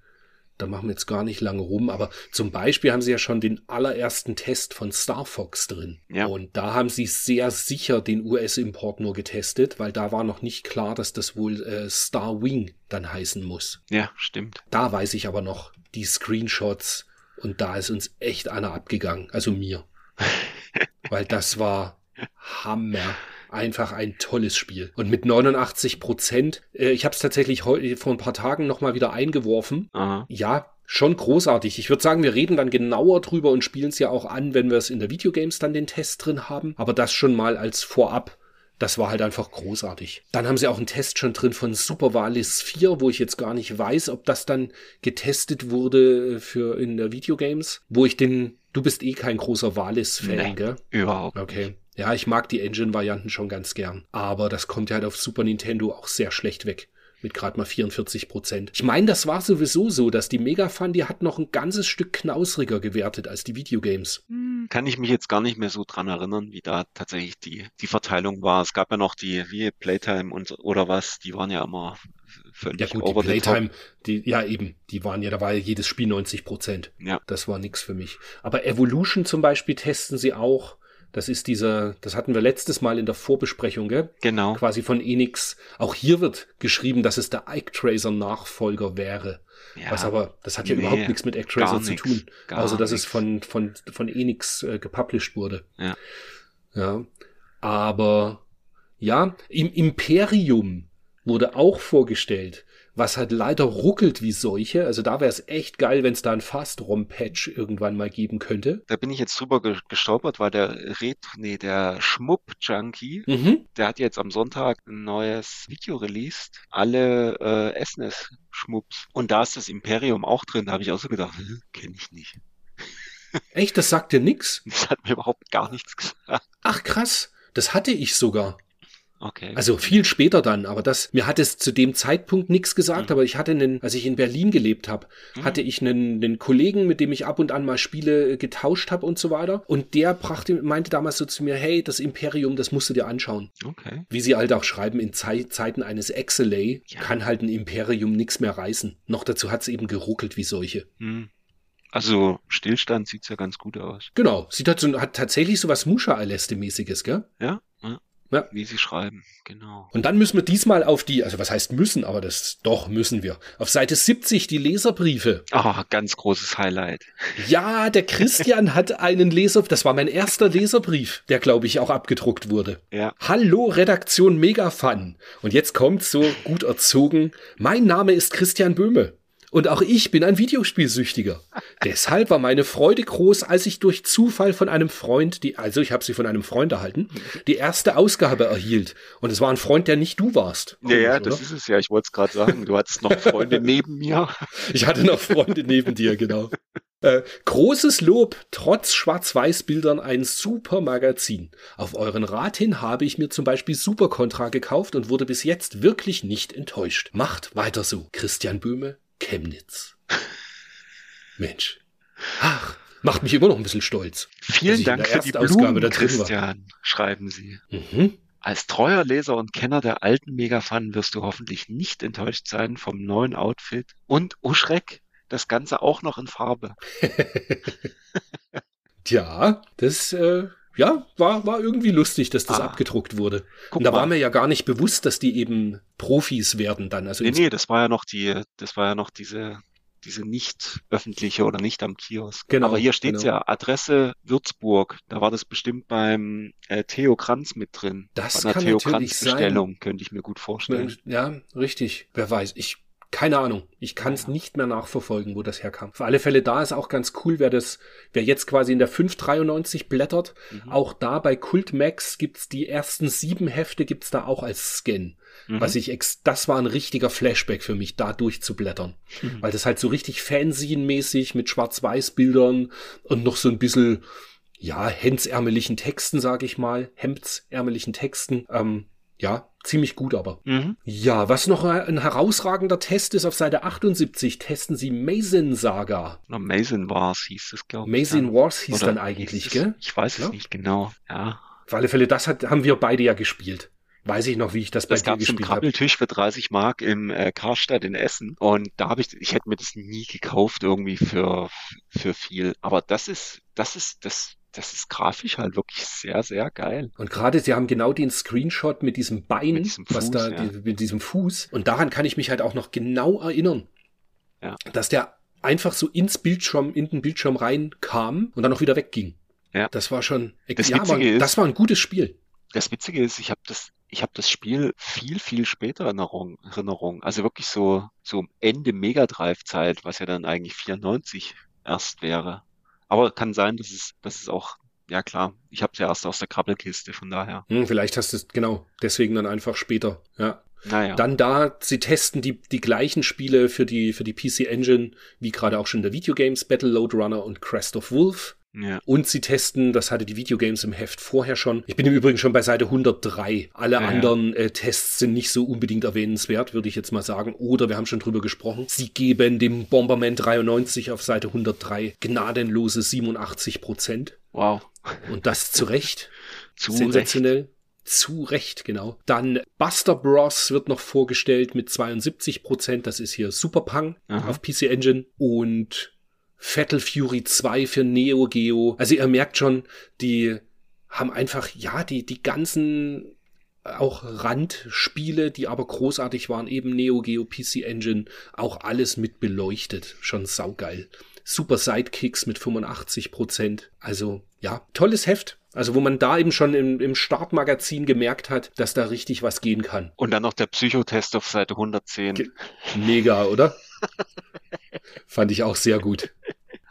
da machen wir jetzt gar nicht lange rum, aber zum Beispiel haben sie ja schon den allerersten Test von Star Fox drin. Ja. Und da haben sie sehr sicher den US-Import nur getestet, weil da war noch nicht klar, dass das wohl äh, Star Wing dann heißen muss. Ja, stimmt. Da weiß ich aber noch die Screenshots und da ist uns echt einer abgegangen, also mir. weil das war Hammer einfach ein tolles Spiel. Und mit 89 Prozent, äh, ich habe es tatsächlich heute vor ein paar Tagen nochmal wieder eingeworfen. Aha. Ja, schon großartig. Ich würde sagen, wir reden dann genauer drüber und spielen es ja auch an, wenn wir es in der Videogames dann den Test drin haben. Aber das schon mal als vorab. Das war halt einfach großartig. Dann haben sie auch einen Test schon drin von Super Valis 4, wo ich jetzt gar nicht weiß, ob das dann getestet wurde für in der Videogames, wo ich den, du bist eh kein großer Valis-Fan, nee, gell? Überhaupt. Okay. Ja, ich mag die Engine-Varianten schon ganz gern. Aber das kommt ja halt auf Super Nintendo auch sehr schlecht weg. Mit gerade mal 44 Prozent. Ich meine, das war sowieso so, dass die Mega Fun, die hat noch ein ganzes Stück knausriger gewertet als die Videogames. Hm, kann ich mich jetzt gar nicht mehr so dran erinnern, wie da tatsächlich die, die Verteilung war. Es gab ja noch die, wie Playtime und oder was, die waren ja immer völlig ja gut, over die Playtime, die, ja eben, die waren ja, da war ja jedes Spiel 90 Prozent. Ja. Das war nix für mich. Aber Evolution zum Beispiel testen sie auch. Das ist dieser, das hatten wir letztes Mal in der Vorbesprechung, gell? Genau. Quasi von Enix. Auch hier wird geschrieben, dass es der Ike Tracer Nachfolger wäre. Ja, Was aber, das hat ja nee, überhaupt nichts mit Tracer zu tun. Außer, dass nix. es von, von, von Enix äh, gepublished wurde. Ja. Ja. Aber, ja, im Imperium wurde auch vorgestellt was halt leider ruckelt wie solche. Also da wäre es echt geil, wenn es da ein Fast-ROM-Patch irgendwann mal geben könnte. Da bin ich jetzt drüber gestolpert, weil der Ret nee, der Schmupp-Junkie, mhm. der hat jetzt am Sonntag ein neues Video released. Alle äh, SNES-Schmupps. Und da ist das Imperium auch drin. Da habe ich auch so gedacht, kenne ich nicht. Echt, das sagt dir nix? Das hat mir überhaupt gar nichts gesagt. Ach krass, das hatte ich sogar. Okay. Also viel später dann, aber das, mir hat es zu dem Zeitpunkt nichts gesagt, mhm. aber ich hatte einen, als ich in Berlin gelebt habe, mhm. hatte ich einen, einen Kollegen, mit dem ich ab und an mal Spiele äh, getauscht habe und so weiter. Und der brachte, meinte damals so zu mir, hey, das Imperium, das musst du dir anschauen. Okay. Wie sie halt auch schreiben, in Ze Zeiten eines Exelay ja. kann halt ein Imperium nichts mehr reißen. Noch dazu hat es eben geruckelt wie solche. Mhm. Also Stillstand sieht's ja ganz gut aus. Genau, sieht halt so, hat tatsächlich so was Musha-Aleste-mäßiges, gell? Ja, ja. wie sie schreiben, genau. Und dann müssen wir diesmal auf die, also was heißt müssen, aber das doch müssen wir. Auf Seite 70 die Leserbriefe. Ah, ganz großes Highlight. Ja, der Christian hat einen Leser, das war mein erster Leserbrief, der glaube ich auch abgedruckt wurde. Ja. Hallo Redaktion Megafun. Und jetzt kommt so gut erzogen, mein Name ist Christian Böhme. Und auch ich bin ein Videospielsüchtiger. Deshalb war meine Freude groß, als ich durch Zufall von einem Freund, die, also ich habe sie von einem Freund erhalten, die erste Ausgabe erhielt. Und es war ein Freund, der nicht du warst. Ja, ja, das ist es ja. Ich wollte es gerade sagen. Du hattest noch Freunde neben mir. Ich hatte noch Freunde neben dir, genau. Äh, großes Lob, trotz Schwarz-Weiß-Bildern ein super Magazin. Auf euren Rat hin habe ich mir zum Beispiel Super Contra gekauft und wurde bis jetzt wirklich nicht enttäuscht. Macht weiter so. Christian Böhme, Chemnitz. Mensch. Ach, macht mich immer noch ein bisschen stolz. Vielen Dank für die Blumen, da Christian, schreiben Sie. Mhm. Als treuer Leser und Kenner der alten Megafan wirst du hoffentlich nicht enttäuscht sein vom neuen Outfit und, oh Schreck, das Ganze auch noch in Farbe. Tja, das äh, ja, war, war irgendwie lustig, dass das ah. abgedruckt wurde. Guck und da mal. war mir ja gar nicht bewusst, dass die eben Profis werden dann. Also nee, nee, das war ja noch die, das war ja noch diese, diese nicht öffentliche oder nicht am Kiosk. Genau, Aber hier steht's genau. ja, Adresse Würzburg. Da war das bestimmt beim äh, Theo Kranz mit drin. Das Bei einer kann Theo Kranz Bestellung, könnte ich mir gut vorstellen. Ja, richtig. Wer weiß. Ich keine Ahnung. Ich kann es nicht mehr nachverfolgen, wo das herkam. Für alle Fälle da ist auch ganz cool, wer das, wer jetzt quasi in der 593 blättert. Mhm. Auch da bei Cult Max gibt's die ersten sieben Hefte gibt's da auch als Scan. Mhm. Was ich ex, das war ein richtiger Flashback für mich, da durchzublättern. Mhm. Weil das halt so richtig Fanzine-mäßig mit Schwarz-Weiß-Bildern und noch so ein bisschen, ja, hemdsärmeligen Texten, sag ich mal, hemdsärmeligen Texten. Ähm, ja, ziemlich gut aber. Mhm. Ja, was noch ein herausragender Test ist, auf Seite 78 testen sie Mason Saga. Na, Mason Wars hieß es, glaube ich. Mason Wars hieß Oder dann eigentlich, gell? Ich weiß es ja? nicht genau, ja. Auf alle Fälle, das hat, haben wir beide ja gespielt. Weiß ich noch, wie ich das, das bei dir gespielt habe. Das gab für 30 Mark im äh, Karstadt in Essen und da habe ich, ich hätte mir das nie gekauft irgendwie für für viel. Aber das ist, das ist, das das ist grafisch halt wirklich sehr, sehr geil. Und gerade sie haben genau den Screenshot mit diesem Bein, mit diesem Fuß, was da, ja. die, mit diesem Fuß. Und daran kann ich mich halt auch noch genau erinnern. Ja. Dass der einfach so ins Bildschirm, in den Bildschirm reinkam und dann auch wieder wegging. Ja. Das war schon, das, ja, man, ist, das war ein gutes Spiel. Das Witzige ist, ich habe das, ich habe das Spiel viel, viel später in Erinnerung. Also wirklich so, so Ende Mega Drive Zeit, was ja dann eigentlich 94 erst wäre. Aber kann sein, dass es, dass es auch, ja klar, ich habe es ja erst aus der Krabbelkiste, von daher. Hm, vielleicht hast du es, genau, deswegen dann einfach später, ja. Naja. Dann da, sie testen die, die gleichen Spiele für die, für die PC Engine, wie gerade auch schon der Videogames, Battle Load Runner und Crest of Wolf. Ja. Und sie testen, das hatte die Videogames im Heft vorher schon. Ich bin im Übrigen schon bei Seite 103. Alle ja, anderen äh, Tests sind nicht so unbedingt erwähnenswert, würde ich jetzt mal sagen. Oder wir haben schon drüber gesprochen. Sie geben dem Bomberman 93 auf Seite 103 gnadenlose 87 Prozent. Wow. Und das zu Recht. zu Sensationell. Recht. Zu Recht, genau. Dann Buster Bros. wird noch vorgestellt mit 72 Prozent. Das ist hier Super Punk auf PC Engine. Und Fatal Fury 2 für Neo Geo. Also ihr merkt schon, die haben einfach, ja, die, die ganzen auch Randspiele, die aber großartig waren, eben Neo Geo PC Engine, auch alles mit beleuchtet. Schon saugeil. Super Sidekicks mit 85 Prozent. Also, ja, tolles Heft. Also, wo man da eben schon im, im Startmagazin gemerkt hat, dass da richtig was gehen kann. Und dann noch der Psychotest auf Seite 110. Mega, oder? Fand ich auch sehr gut.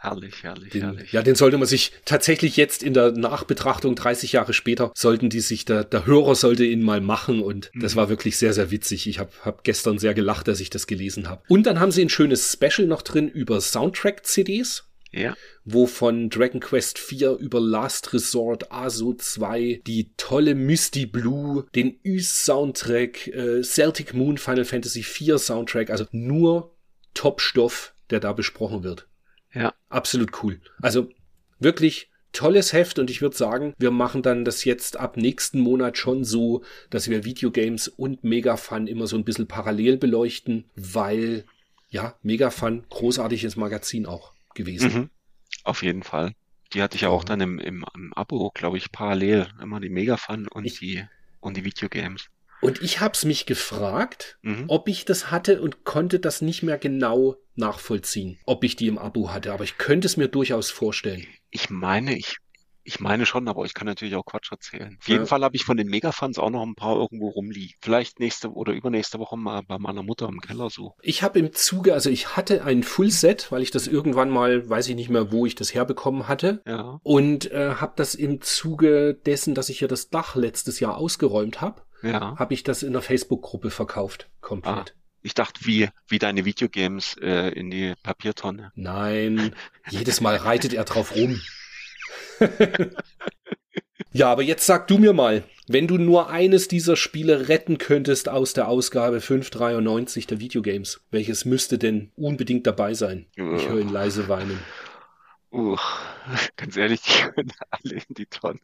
Herrlich, herrlich, den, herrlich. Ja, den sollte man sich tatsächlich jetzt in der Nachbetrachtung 30 Jahre später, sollten die sich, der, der Hörer sollte ihn mal machen und mhm. das war wirklich sehr, sehr witzig. Ich habe hab gestern sehr gelacht, dass ich das gelesen habe. Und dann haben sie ein schönes Special noch drin über Soundtrack-CDs. Ja. Wo von Dragon Quest 4 über Last Resort, ASO 2, die tolle Misty Blue, den Ys-Soundtrack, äh, Celtic Moon, Final Fantasy 4 Soundtrack, also nur Top-Stoff, der da besprochen wird. Ja. Absolut cool. Also wirklich tolles Heft und ich würde sagen, wir machen dann das jetzt ab nächsten Monat schon so, dass wir Videogames und Megafun immer so ein bisschen parallel beleuchten, weil ja, Megafun, großartiges Magazin auch gewesen. Mhm. Auf jeden Fall. Die hatte ich ja auch dann im, im, im Abo, glaube ich, parallel. Immer die Megafun und ich, die und die Videogames. Und ich hab's mich gefragt, mhm. ob ich das hatte und konnte das nicht mehr genau nachvollziehen, ob ich die im Abo hatte. Aber ich könnte es mir durchaus vorstellen. Ich meine, ich ich meine schon, aber ich kann natürlich auch Quatsch erzählen. Auf jeden ja. Fall habe ich von den Megafans auch noch ein paar irgendwo rumliegen. Vielleicht nächste oder übernächste Woche mal bei meiner Mutter im Keller so. Ich habe im Zuge, also ich hatte ein Fullset, weil ich das irgendwann mal, weiß ich nicht mehr, wo ich das herbekommen hatte. Ja. Und äh, habe das im Zuge dessen, dass ich ja das Dach letztes Jahr ausgeräumt habe, ja. habe ich das in der Facebook-Gruppe verkauft. Komplett. Ah. Ich dachte, wie, wie deine Videogames äh, in die Papiertonne. Nein, jedes Mal reitet er drauf rum. ja, aber jetzt sag du mir mal, wenn du nur eines dieser Spiele retten könntest aus der Ausgabe 593 der Videogames, welches müsste denn unbedingt dabei sein? Ich höre ihn leise weinen. Uh, ganz ehrlich, die können alle in die Tonne.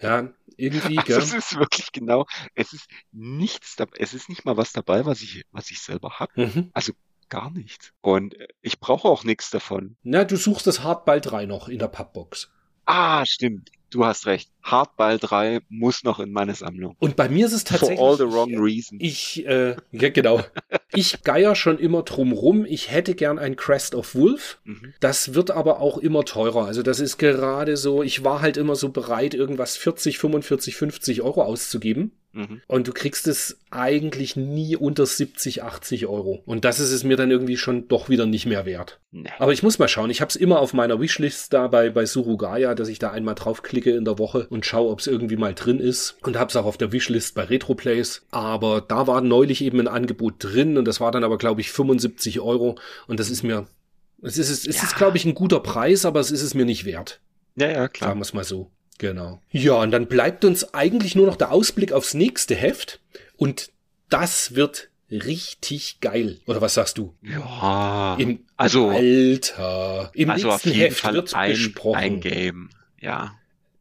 ja, irgendwie, also Es ist wirklich genau, es ist nichts dabei, es ist nicht mal was dabei, was ich, was ich selber habe. Mhm. Also gar nichts. Und äh, ich brauche auch nichts davon. Na, du suchst das Hardball 3 noch in der Pappbox. Ah, stimmt. Du hast recht. Hardball 3 muss noch in meine Sammlung. Und bei mir ist es tatsächlich. For all the wrong reasons. Ich, äh, ja, genau. ich geier schon immer drum rum. Ich hätte gern ein Crest of Wolf. Mhm. Das wird aber auch immer teurer. Also das ist gerade so, ich war halt immer so bereit, irgendwas 40, 45, 50 Euro auszugeben. Mhm. Und du kriegst es eigentlich nie unter 70, 80 Euro. Und das ist es mir dann irgendwie schon doch wieder nicht mehr wert. Nee. Aber ich muss mal schauen. Ich habe es immer auf meiner Wishlist da bei, bei Surugaya, dass ich da einmal draufklicke in der Woche und schaue, ob es irgendwie mal drin ist. Und habe es auch auf der Wishlist bei Retroplays. Aber da war neulich eben ein Angebot drin und das war dann aber, glaube ich, 75 Euro. Und das ist mir, es ist, es ja. ist, glaube ich, ein guter Preis, aber es ist es mir nicht wert. Ja, ja, klar. Sagen wir es mal so. Genau. Ja, und dann bleibt uns eigentlich nur noch der Ausblick aufs nächste Heft. Und das wird richtig geil. Oder was sagst du? Ja. Im also, Alter. Im also nächsten Heft wird ein, besprochen. Ein Game, ja.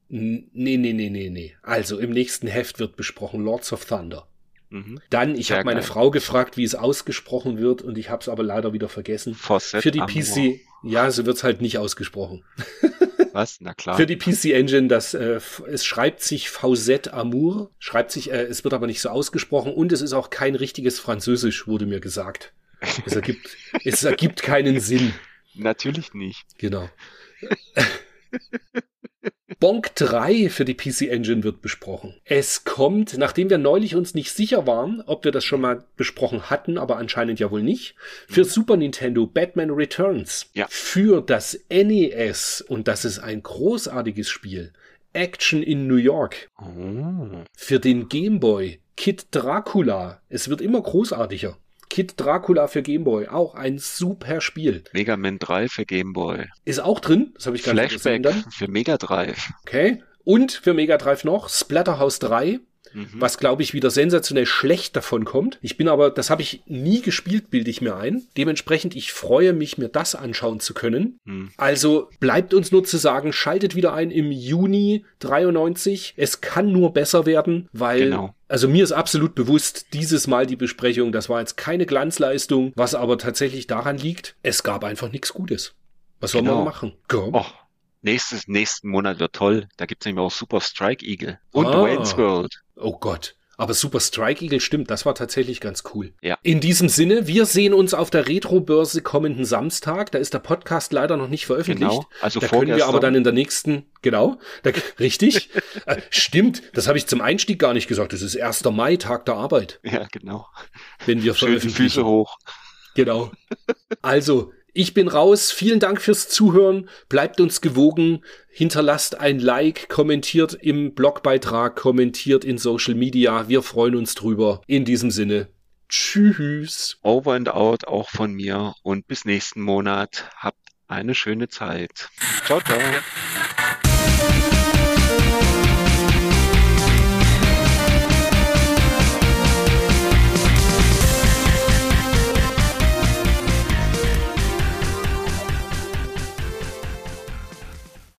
Nee, nee, nee, nee, nee. Also im nächsten Heft wird besprochen Lords of Thunder. Mhm. Dann, ich habe meine Frau gefragt, wie es ausgesprochen wird und ich habe es aber leider wieder vergessen. Fawcett Für die PC, ja, so wird's halt nicht ausgesprochen. Was? Na klar. Für die PC Engine, das äh, es schreibt sich VZ Amour, schreibt sich, äh, es wird aber nicht so ausgesprochen und es ist auch kein richtiges Französisch, wurde mir gesagt. Es ergibt, es ergibt keinen Sinn. Natürlich nicht. Genau. Bonk 3 für die PC Engine wird besprochen. Es kommt, nachdem wir neulich uns nicht sicher waren, ob wir das schon mal besprochen hatten, aber anscheinend ja wohl nicht, für mhm. Super Nintendo Batman Returns. Ja. Für das NES, und das ist ein großartiges Spiel, Action in New York. Oh. Für den Game Boy Kid Dracula. Es wird immer großartiger. Kid Dracula für Gameboy, auch ein super Spiel. Mega Man 3 für Gameboy. Ist auch drin, das habe ich gar nicht gesehen. Flashback für Mega Drive. Okay. Und für Mega Drive noch Splatterhouse 3 mhm. was glaube ich wieder sensationell schlecht davon kommt. Ich bin aber, das habe ich nie gespielt, bilde ich mir ein. Dementsprechend, ich freue mich, mir das anschauen zu können. Mhm. Also bleibt uns nur zu sagen, schaltet wieder ein im Juni 93. Es kann nur besser werden, weil genau. Also mir ist absolut bewusst, dieses Mal die Besprechung, das war jetzt keine Glanzleistung, was aber tatsächlich daran liegt, es gab einfach nichts Gutes. Was soll genau. man machen? Go. Oh, nächstes, nächsten Monat wird toll. Da gibt's nämlich auch Super Strike Eagle und ah. Wayne's World. Oh Gott. Aber Super Strike Eagle stimmt, das war tatsächlich ganz cool. Ja. In diesem Sinne, wir sehen uns auf der Retro-Börse kommenden Samstag. Da ist der Podcast leider noch nicht veröffentlicht. Genau, also da können wir aber dann in der nächsten, genau, da, richtig, äh, stimmt, das habe ich zum Einstieg gar nicht gesagt. Das ist 1. Mai, Tag der Arbeit. Ja, genau. Wenn wir Schön veröffentlichen. Füße hoch. Genau. Also, ich bin raus. Vielen Dank fürs Zuhören. Bleibt uns gewogen. Hinterlasst ein Like, kommentiert im Blogbeitrag, kommentiert in Social Media. Wir freuen uns drüber. In diesem Sinne. Tschüss. Over and out auch von mir und bis nächsten Monat. Habt eine schöne Zeit. Ciao, ciao.